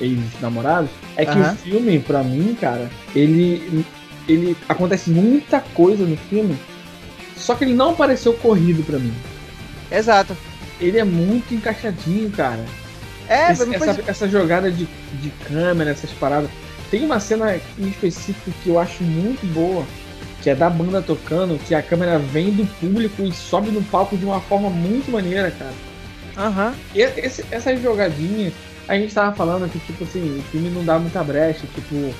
ex-namorados, é que Aham. o filme, pra mim, cara, ele, ele acontece muita coisa no filme, só que ele não pareceu corrido pra mim. exato. Ele é muito encaixadinho, cara. É, Esse- essa, essa jogada de, de câmera, essas paradas. Tem uma cena em específico que eu acho muito boa, que é da banda tocando, que a câmera vem do público e sobe no palco de uma forma muito maneira, cara. Aham. E esse, essa jogadinha, a gente tava falando que, tipo assim, o filme não dá muita brecha, tipo,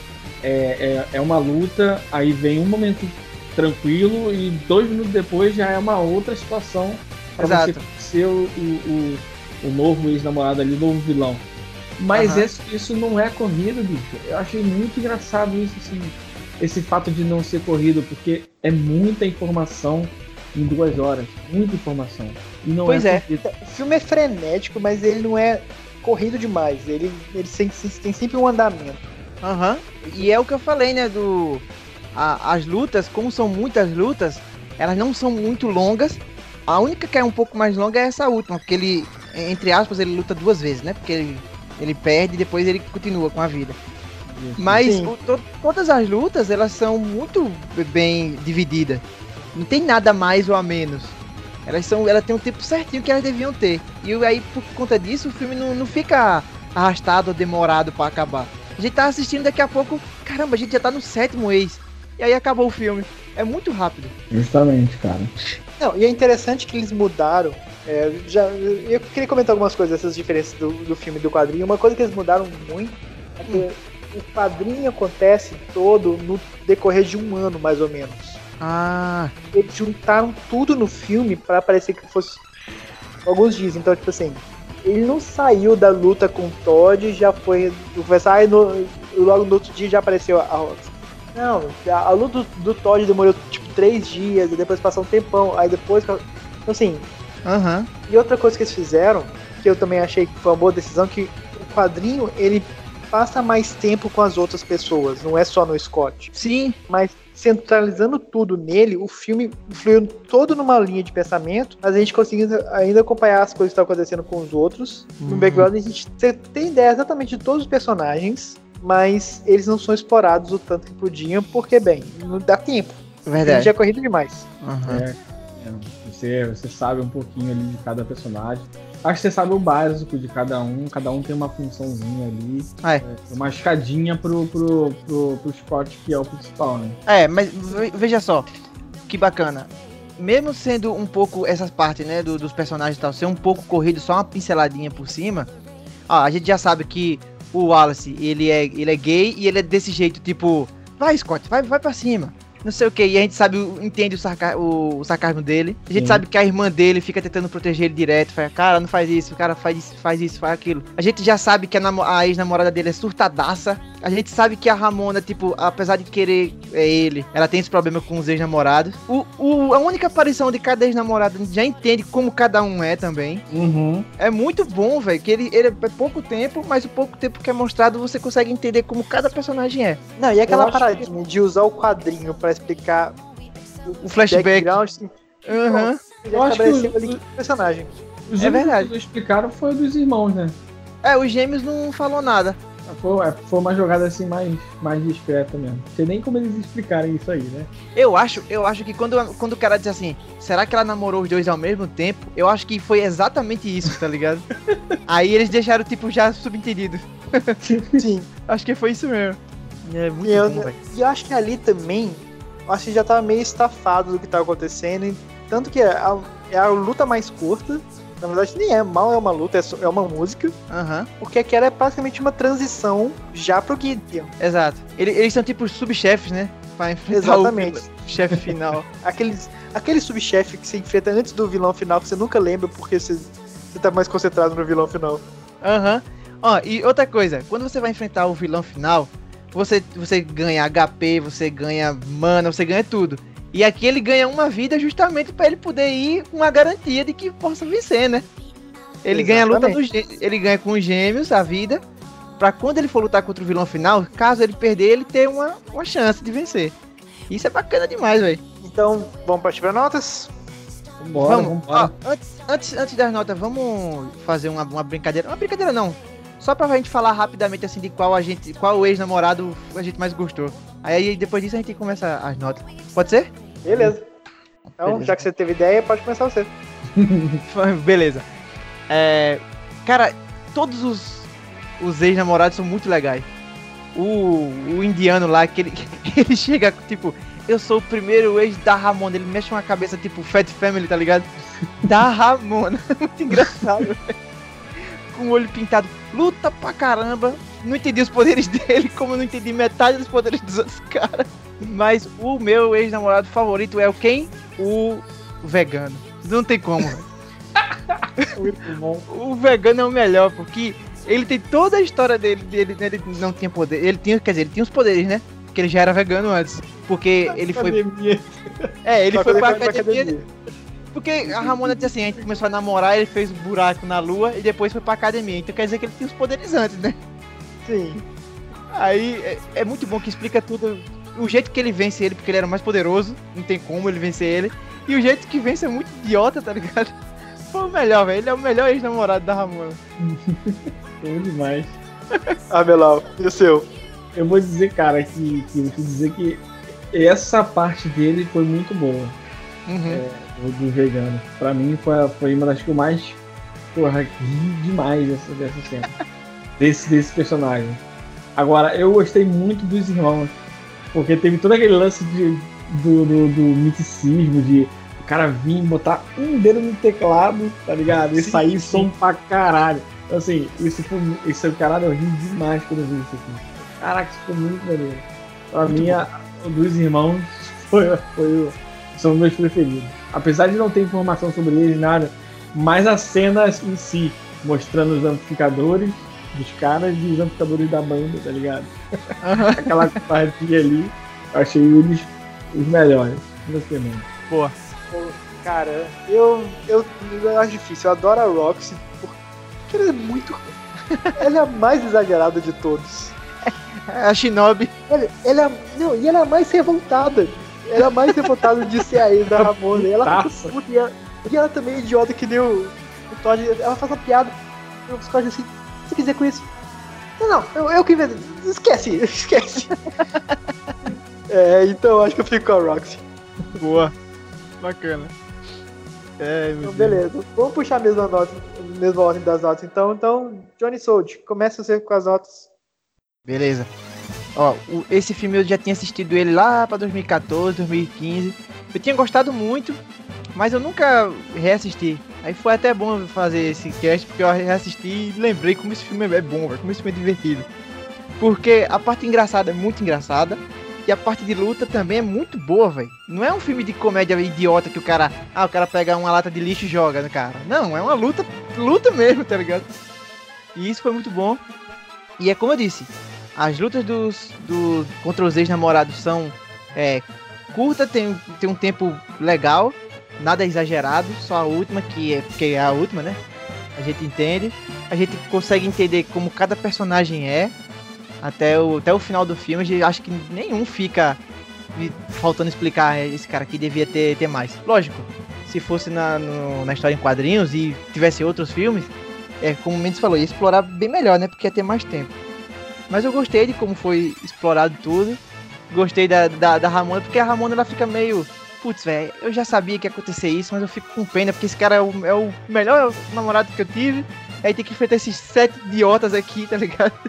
é, é, é uma luta, aí vem um momento tranquilo e dois minutos depois já é uma outra situação pra Exato. você ser o, o, o, novo ex-namorado ali, o novo vilão. Mas Aham. esse- isso não é corrido, bicho. Eu achei muito engraçado isso, assim, esse fato de não ser corrido, porque é muita informação em duas horas. Muita informação. E não Pois é. corrido. O filme é frenético, mas ele não é corrido demais. Ele, ele tem, tem sempre um andamento. Aham. E é o que eu falei, né? Do. a- as lutas, como são muitas lutas, elas não são muito longas. A única que é um pouco mais longa é essa última, porque ele, entre aspas, ele luta duas vezes, né? Porque ele, ele perde e depois ele continua com a vida. Mas o- to- todas as lutas, elas são muito bem divididas. Não tem nada mais ou a menos. Elas são, ela tem um tempo certinho que elas deviam ter. E aí, por conta disso, o filme não, não fica arrastado ou demorado pra acabar. A gente tá assistindo daqui a pouco, caramba, a gente já tá no sétimo ex. E aí acabou o filme. É muito rápido. Justamente, cara. Não, e é interessante que eles mudaram. é, já, eu queria comentar algumas coisas dessas diferenças do, do filme e do quadrinho. Uma coisa que eles mudaram muito é que o quadrinho acontece todo no decorrer de um ano, mais ou menos. Ah, Eles juntaram tudo no filme pra parecer que fosse alguns dias. Então, tipo assim, ele não saiu da luta com o Todd e já foi e no, logo no outro dia já apareceu a. Não, a, a luta do, do Todd demorou tipo três dias e depois passou um tempão. Aí depois. Assim, aham. e outra coisa que eles fizeram, que eu também achei que foi uma boa decisão, que o quadrinho ele passa mais tempo com as outras pessoas, não é só no Scott. Sim, Mas centralizando tudo nele, o filme fluiu todo numa linha de pensamento, mas a gente conseguiu ainda acompanhar as coisas que estão acontecendo com os outros. No Uhum. background a gente te- tem ideia exatamente de todos os personagens, mas eles não são explorados o tanto que podiam, porque, bem, não dá tempo. A gente verdade. já é corrido demais. Aham. É, é, você, você sabe um pouquinho ali de cada personagem. Acho que você sabe o básico de cada um, cada um tem uma funçãozinha ali. Ah, é. uma escadinha pro, pro, pro, pro Scott, que é o principal, né? É, mas ve- veja só, que bacana. Mesmo sendo um pouco essas partes, né, do- dos personagens e tal, ser um pouco corrido, só uma pinceladinha por cima, ó, a gente já sabe que o Wallace, ele é, ele é gay e ele é desse jeito, tipo, vai Scott, vai, vai pra cima. Não sei o que, e a gente sabe, entende o, sarca- o- o sarcasmo dele. A gente Sim. sabe que a irmã dele fica tentando proteger ele direto. Fala, cara, não faz isso, cara, faz isso, faz isso, faz aquilo. A gente já sabe que a, a ex-namorada dele é surtadaça. A gente sabe que a Ramona, tipo, apesar de querer é ele, ela tem esse problema com os ex-namorados. O, o- a única aparição de cada ex-namorado a gente já entende como cada um é também. Uhum. É muito bom, velho, que ele, ele é pouco tempo, mas o pouco tempo que é mostrado você consegue entender como cada personagem é. Não, e aquela paradinha de usar o quadrinho pra explicar O flashback. assim, Aham. já Eu acho que o- ali que personagem. Os É verdade. que explicaram foi o dos irmãos, né? É, os gêmeos não falou nada. Foi, é, foi uma jogada assim mais, mais discreta mesmo. Não sei nem como eles explicarem isso aí, né? Eu acho, eu acho que quando, quando o cara diz assim, será que ela namorou os dois ao mesmo tempo? Eu acho que foi exatamente isso, tá ligado? (laughs) Aí eles deixaram, tipo, já subentendido. Sim. (laughs) Acho que foi isso mesmo. É muito E eu, bom, velho. e eu acho que ali também, acho que já tava meio estafado do que tava acontecendo. Tanto que é a, é a luta mais curta. Na verdade, nem é mal, é uma luta, é, só- é uma música. Aham, Porque aquela é basicamente uma transição já pro Gideon. exato. Ele- Eles, são tipo subchefes, né? Pra enfrentar Exatamente. o chefe final. (laughs) Aqueles, aquele subchefe que você enfrenta antes do vilão final, que você nunca lembra porque você, você tá mais concentrado no vilão final. Aham. Ó, e outra coisa, quando você vai enfrentar o vilão final, você, você ganha HP, você ganha mana, você ganha tudo. E aqui ele ganha uma vida justamente pra ele poder ir com uma garantia de que possa vencer, né? Ele ganha a luta ele ganha com os gêmeos a vida pra quando ele for lutar contra o vilão final, caso ele perder, ele ter uma, uma chance de vencer. Isso é bacana demais, velho. Então, vamos partir pra notas? Vambora, Vamos, vambora. ó, antes, antes, antes das notas, vamos fazer uma, uma brincadeira. Uma brincadeira não. Só pra gente falar rapidamente assim de qual a gente. Qual ex-namorado a gente mais gostou. Aí depois disso a gente começa as notas. Pode ser? Beleza. Então, Beleza. já que você teve ideia, pode começar você. (laughs) Beleza. É, cara, todos os, os ex-namorados são muito legais. O, o indiano lá, que ele, (laughs) ele chega, tipo, eu sou o primeiro ex da Ramona. Ele mexe uma cabeça tipo Fat Family, tá ligado? Da Ramona. (laughs) Muito engraçado, velho. Com o olho pintado. Luta pra caramba. Não entendi os poderes (laughs) dele, como eu não entendi metade dos poderes dos outros caras. Mas o meu ex-namorado favorito é o quem? O vegano. Não tem como. (laughs) O vegano é o melhor, porque ele tem toda a história dele, dele, ele não tinha poder. Ele tinha, quer dizer, ele tinha os poderes, né? Porque ele já era vegano antes. Porque ele foi. Academia. É, ele foi pra academia. Porque a Ramona disse assim, a gente começou a namorar, ele fez um buraco na lua e depois foi pra academia. Então quer dizer que ele tinha os poderes antes, né? Sim. Aí é, é muito bom que explica tudo. O jeito que ele vence ele, porque ele era mais poderoso, não tem como ele vencer ele. E o jeito que vence é muito idiota, tá ligado? (laughs) Foi o melhor, velho. Ele é o melhor ex-namorado da Ramona. (laughs) Bom demais. Ah, Melau, e o seu? Eu vou dizer, cara, que, que eu vou dizer que essa parte dele foi muito boa. Uhum. do, do vegano. Pra mim foi, foi uma das que eu mais porra, ri demais dessa, dessa cena. (laughs) desse, desse personagem. Agora, eu gostei muito dos irmãos. Porque teve todo aquele lance de, do, do, do miticismo, de o cara vir botar um dedo no teclado, tá ligado? E Sim, sair sim. som pra caralho. Então, assim, isso foi. Isso, caralho, eu ri demais quando eu vi isso aqui. Caraca, isso foi muito maneiro. Pra mim, a, o dos irmãos (laughs) foi, foi o- são meus preferidos. Apesar de não ter informação sobre eles, nada, mas as cenas em si, mostrando os amplificadores dos caras e os amplificadores da banda, tá ligado? (laughs) Aquela partinha ali, eu achei eles os melhores. Muito. Boa. Pô, Cara, eu, eu, eu acho difícil. Eu adoro a Roxy porque ela é muito. (laughs) ela é a mais exagerada de todos. A Shinobi. Ela, ela é, não, e ela é a mais revoltada. Ela é a mais revoltada de ser a ex da Ramona. E Ela fica puta, e ela, e ela também é idiota que nem o, Todd. Ela faz uma piada. O Scott assim, o que você quiser com isso? Não, não, eu, eu que inventei. Esquece, (laughs) esquece. é, então eu acho que eu fico com a Roxy. Boa. Bacana. É, meu Então, Deus. beleza. Vamos puxar a mesma nota, a mesma ordem das notas. Então, então Johnny Sold, começa você com as notas. Beleza. Ó, o- esse filme eu já tinha assistido ele lá pra 2014, 2015. Eu tinha gostado muito, mas eu nunca reassisti. Aí foi até bom fazer esse cast, porque eu reassisti e lembrei como esse filme é bom, velho, como esse filme é divertido. Porque a parte engraçada é muito engraçada. E a parte de luta também é muito boa, velho. Não é um filme de comédia idiota que o cara. Ah, o cara pega uma lata de lixo e joga no cara. Não, é uma luta, luta mesmo, tá ligado? E isso foi muito bom. E é como eu disse, as lutas dos, do, contra os ex-namorados são é, curtas, tem, tem um tempo legal, nada exagerado, só a última, que é, que é a última, né? A gente entende, a gente consegue entender como cada personagem é, até o, até o final do filme, acho que nenhum fica faltando explicar "É, esse cara aqui devia ter, ter mais. Lógico, se fosse na, no- na história em quadrinhos e tivesse outros filmes, é como o Mendes falou, ia explorar bem melhor, né? Porque ia ter mais tempo. Mas eu gostei de como foi explorado tudo. Gostei da, da, da Ramona, porque a Ramona ela fica meio. Putz, velho, eu já sabia que ia acontecer isso, mas eu fico com pena, porque esse cara é o, é o melhor namorado que eu tive. Aí tem que enfrentar esses sete idiotas aqui, tá ligado? (laughs)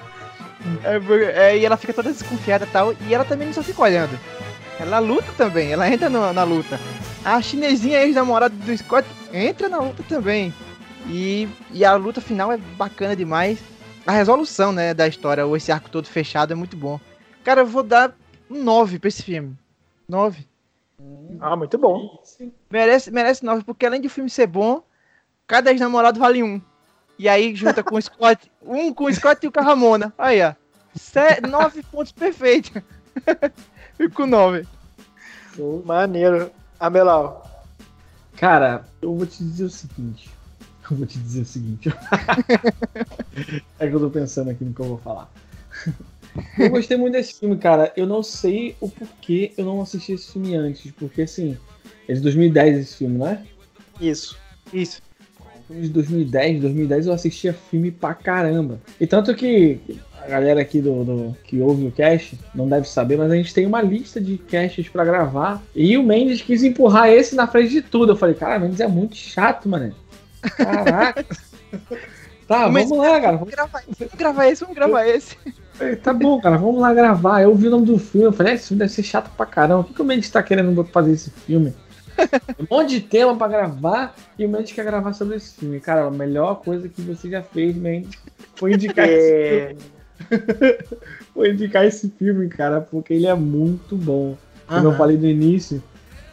É, é, e ela fica toda desconfiada e tal. E ela também não só fica olhando. Ela luta também, ela entra no- na luta. A chinesinha ex-namorada do Scott entra na luta também. E, e a luta final é bacana demais. A resolução, né, da história, ou esse arco todo fechado é muito bom. Cara, eu vou dar um 9 pra esse filme. 9. Ah, muito bom. Merece, merece 9, porque além de o filme ser bom, cada ex-namorado vale um. E aí junta com o (laughs) Scott, um com o Scott e o com a Ramona. Aí, ó. 9 pontos perfeitos. (laughs) Fico com 9. Maneiro. Amelau. Cara, eu vou te dizer o seguinte. (laughs) Eu vou te dizer o seguinte. (laughs) é que eu tô pensando aqui no que eu vou falar. (laughs) Eu gostei muito desse filme, cara. Eu não sei o porquê eu não assisti esse filme antes. Porque, assim, é de 2010 esse filme, não é? Isso. Isso. Filme de 2010, 2010 eu assistia filme pra caramba. E tanto que a galera aqui do, do- que ouve o cast não deve saber, mas a gente tem uma lista de casts pra gravar. E o Mendes quis empurrar esse na frente de tudo. Eu falei, cara, o Mendes é muito chato, mano. Caraca. (laughs) tá, Mas- vamos lá, cara. Vamos gravar esse, vamos gravar esse, vamos gravar esse. Tá bom, cara, vamos lá gravar. Eu vi o nome do filme, eu falei, "Ah, esse filme deve ser chato pra caramba. O que, que o Mendes tá querendo fazer esse filme? (laughs) Um monte de tema pra gravar e o Mendes quer gravar sobre esse filme. Cara, a melhor coisa que você já fez, Mendes, foi indicar esse É, filme. (laughs) Foi indicar esse filme, cara, porque ele é muito bom. Como eu falei no início,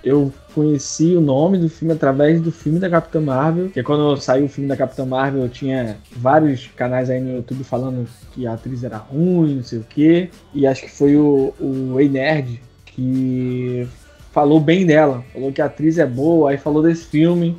eu conheci o nome do filme através do filme da Capitã Marvel. Porque quando saiu o filme da Capitã Marvel, tinha vários canais aí no YouTube falando que a atriz era ruim, não sei o quê. E acho que foi o, o Ei Nerd que falou bem dela. Falou que a atriz é boa, aí falou desse filme.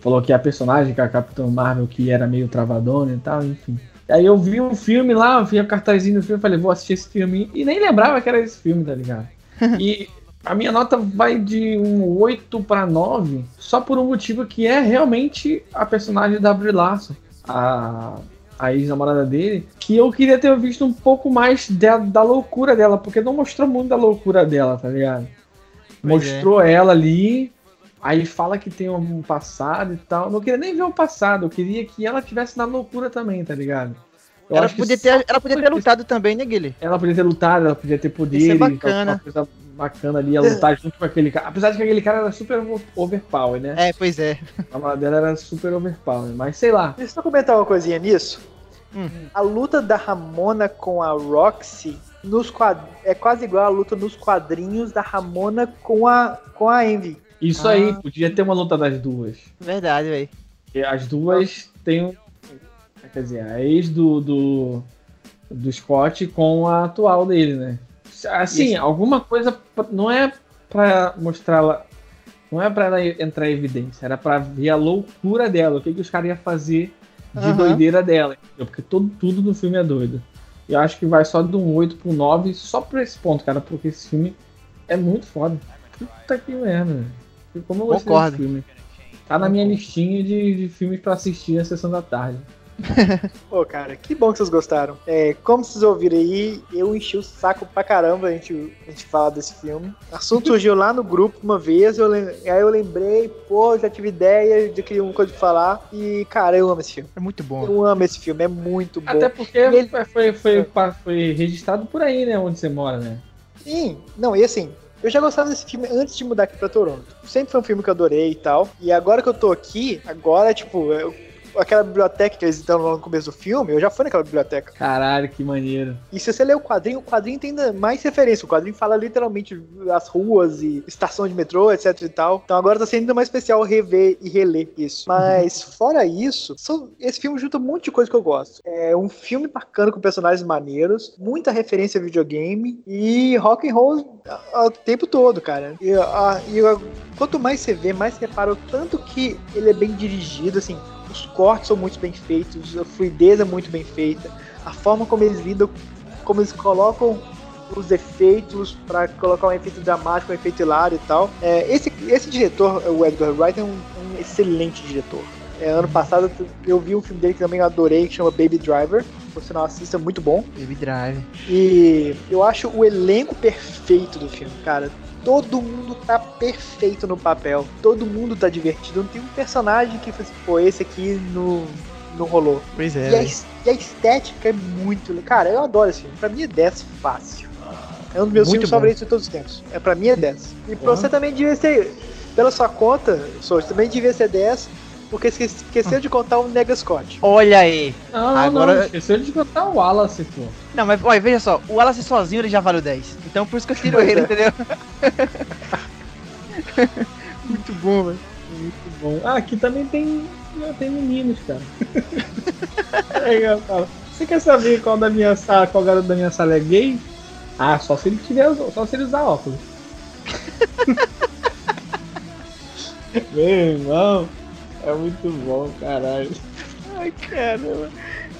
Falou que a personagem, que é a Capitã Marvel, que era meio travadona e tal, enfim. Aí eu vi um filme lá, vi o cartazinho do filme, falei, vou assistir esse filme. E nem lembrava que era esse filme, tá ligado? (laughs) E a minha nota vai de um 8 para 9, só por um motivo que é realmente a personagem da Brie Larson, a, a ex-namorada dele, que eu queria ter visto um pouco mais de, da loucura dela, porque não mostrou muito da loucura dela, tá ligado? Mostrou ela ali, aí fala que tem um passado e tal. Não queria nem ver o passado, eu queria que ela tivesse na loucura também, tá ligado? Eu Ela podia, ter, ela podia ter lutado também, né, Guilherme? ela podia ter lutado, ela podia ter poder. Isso é bacana. Uma coisa bacana ali, ela lutar junto com aquele cara. Apesar de que aquele cara era super over- overpower, né? É, pois é. A namorada dela era super overpower, mas sei lá. Deixa eu só comentar uma coisinha nisso. Hum. A luta da Ramona com a Roxy nos quad... é quase igual a luta nos quadrinhos da Ramona com a, com a Envy. Isso Ah. aí, podia ter uma luta das duas. Verdade, velho. As duas têm. Quer dizer, a ex do, do, do Scott com a atual dele, né? Assim, Isso. alguma coisa não é pra mostrá-la. Não é pra ela entrar em evidência, era pra ver a loucura dela, o que, que os caras iam fazer de Aham. doideira dela. entendeu? Porque todo, tudo no filme é doido. Eu acho que vai só de um 8 pro 9 só por esse ponto, cara, porque esse filme é muito foda. Puta que merda. velho. Como eu gostei Concordo. desse filme. Tá na minha listinha de, de filmes pra assistir na sessão da tarde. (laughs) Pô, cara, que bom que vocês gostaram. É, como vocês ouviram aí, eu enchi o saco pra caramba a gente, a gente falar desse filme. O assunto surgiu lá no grupo uma vez, eu lem- aí eu lembrei, pô, já tive ideia de criar uma coisa de falar. E, cara, eu amo esse filme. É muito bom. Eu amo esse filme, é muito bom. Até porque ele- foi, foi, foi, foi registrado por aí, né? Onde você mora, né? Sim, não, e assim, eu já gostava desse filme antes de mudar aqui pra Toronto. Sempre foi um filme que eu adorei e tal. E agora que eu tô aqui, agora, tipo, eu- aquela biblioteca que eles estão lá no começo do filme, eu já fui naquela biblioteca. Caralho, que maneiro. E se você ler o quadrinho, o quadrinho tem ainda mais referência. O quadrinho fala literalmente as ruas e estação de metrô, etc e tal. Então agora tá sendo ainda mais especial rever e reler isso. Mas fora isso, são- esse filme junta um monte de coisa que eu gosto. É um filme bacana com personagens maneiros, muita referência a videogame e rock and roll o tempo todo, cara. E, a- e a- quanto mais você vê, mais você repara o tanto que ele é bem dirigido, assim. Os cortes são muito bem feitos, a fluidez é muito bem feita, a forma como eles lidam, como eles colocam os efeitos pra colocar um efeito dramático, um efeito hilário e tal. É, esse, esse diretor, o Edgar Wright, é um, um excelente diretor. É, ano passado eu vi um filme dele que também eu adorei, que chama Baby Driver. Por sinal, assista, muito bom. Baby Drive. E eu acho o elenco perfeito do filme, cara. Todo mundo tá perfeito no papel. Todo mundo tá divertido. Não tem um personagem que fosse, pô, esse aqui não, não rolou. Pois E, é. a, velho. es- e a estética é muito. Cara, eu adoro esse filme. Pra mim é 10 fácil. É um dos meus Muito filmes bom. favoritos de todos os tempos. É, pra mim é 10. E pra Porra. você também devia ser, pela sua conta, Souza, também devia ser 10, porque esque- esqueceu de contar o Nega Scott. Olha aí. Não, Agora- não. Esqueceu de contar o Wallace, pô. Não, mas olha, veja só, o Wallace sozinho ele já valeu 10. Então por isso que eu tiro Pois ele, é. entendeu? (laughs) Muito bom, velho. Muito bom. Ah, aqui também tem, tem meninos, cara. (laughs) Falo, Você quer saber qual da minha sala, qual garoto da minha sala é gay? Ah, só se ele tiver, só se ele usar óculos. (laughs) Meu irmão, é muito bom, caralho. Ai, caramba.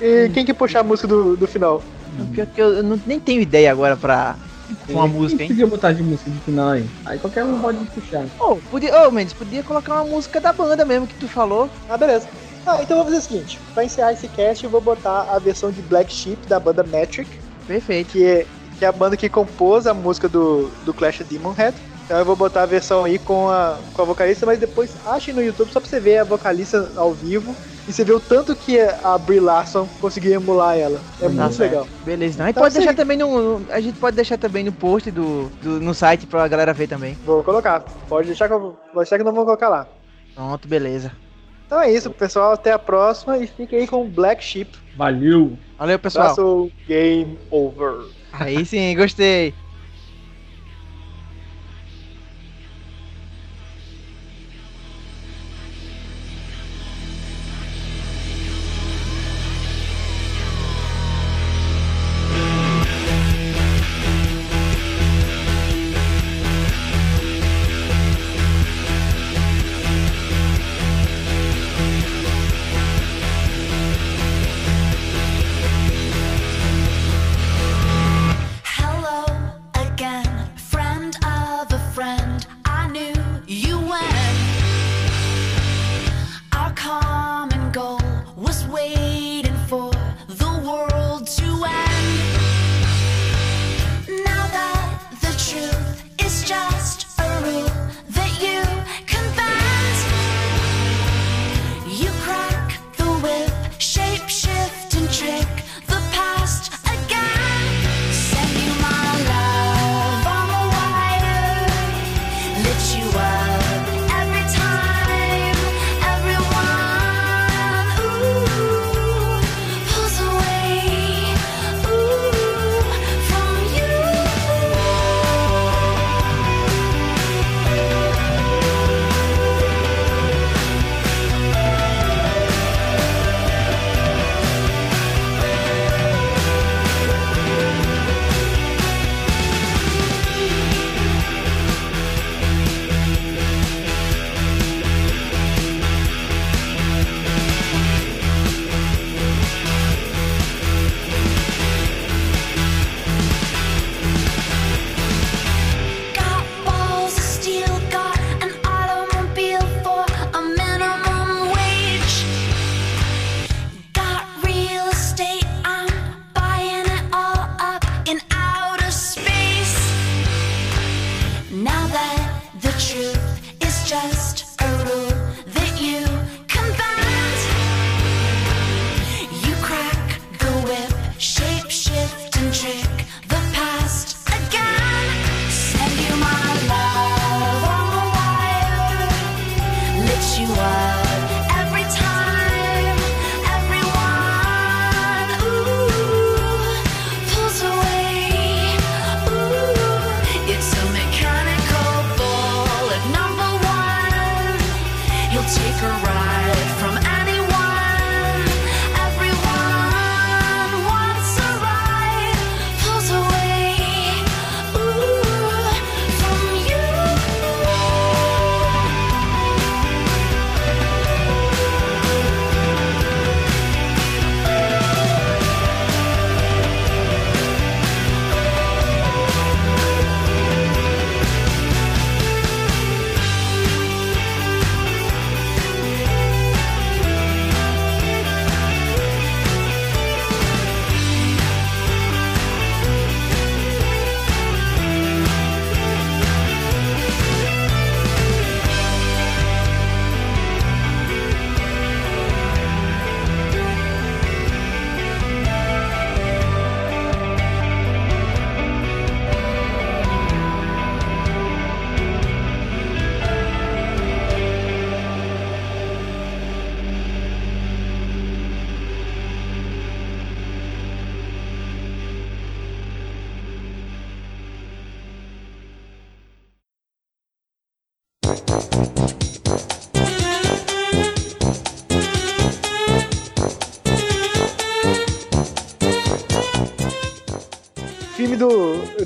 E quem que puxar a música do, do final? Pior que eu, eu não, nem tenho ideia agora pra. Com a Quem música, hein? podia botar de música de final aí? Aí qualquer um pode puxar. Ô, podia, ô, Mendes, podia colocar uma música da banda mesmo que tu falou. Ah, beleza. Ah, então vou fazer o seguinte: pra encerrar esse cast, eu vou botar a versão de Black Sheep da banda Metric, Perfeito. que é, que é a banda que compôs a música do, do Clash of Demon Head. Então eu vou botar a versão aí com a, com a vocalista, mas depois achem no YouTube só pra você ver a vocalista ao vivo e você ver o tanto que a Brie Larson conseguiu emular ela. É Tá muito certo. legal. Beleza, não. A gente Então, pode deixar sim. também no. A gente pode deixar também no post do, do- no site pra galera ver também. Vou colocar. Pode deixar que eu, deixar que eu não vou colocar lá. Pronto, beleza. Então é isso, pessoal. Até a próxima e fique aí com Black Sheep. Valeu! Valeu, pessoal. Abraço, game over. Aí sim, gostei.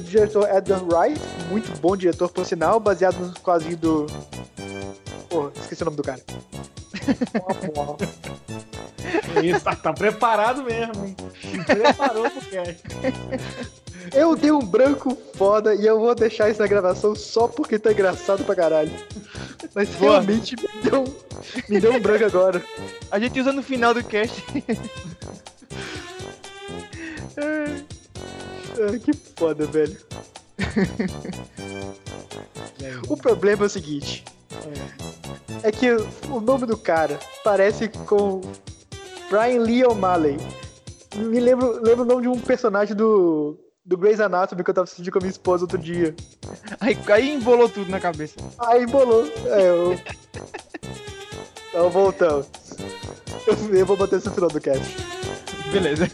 Diretor Edgar Wright, muito bom diretor, por sinal, baseado no quadrinho do. Porra, esqueci o nome do cara. (laughs) Isso, tá, tá preparado mesmo, hein? Preparou pro cast. (laughs) Eu dei um branco foda e eu vou deixar isso na gravação só porque tá engraçado pra caralho. Mas Boa. realmente me deu, me deu um branco agora. A gente usa no final do cast. (laughs) que foda, velho. O problema é o seguinte. É que o nome do cara parece com Brian Lee O'Malley. Me lembro, lembro o nome de um personagem do, do Grey's Anatomy que eu tava assistindo com a minha esposa outro dia. Aí, aí embolou tudo na cabeça. Aí bolou. É, eu... Então voltamos. Eu, eu vou bater esse final do cast. Beleza.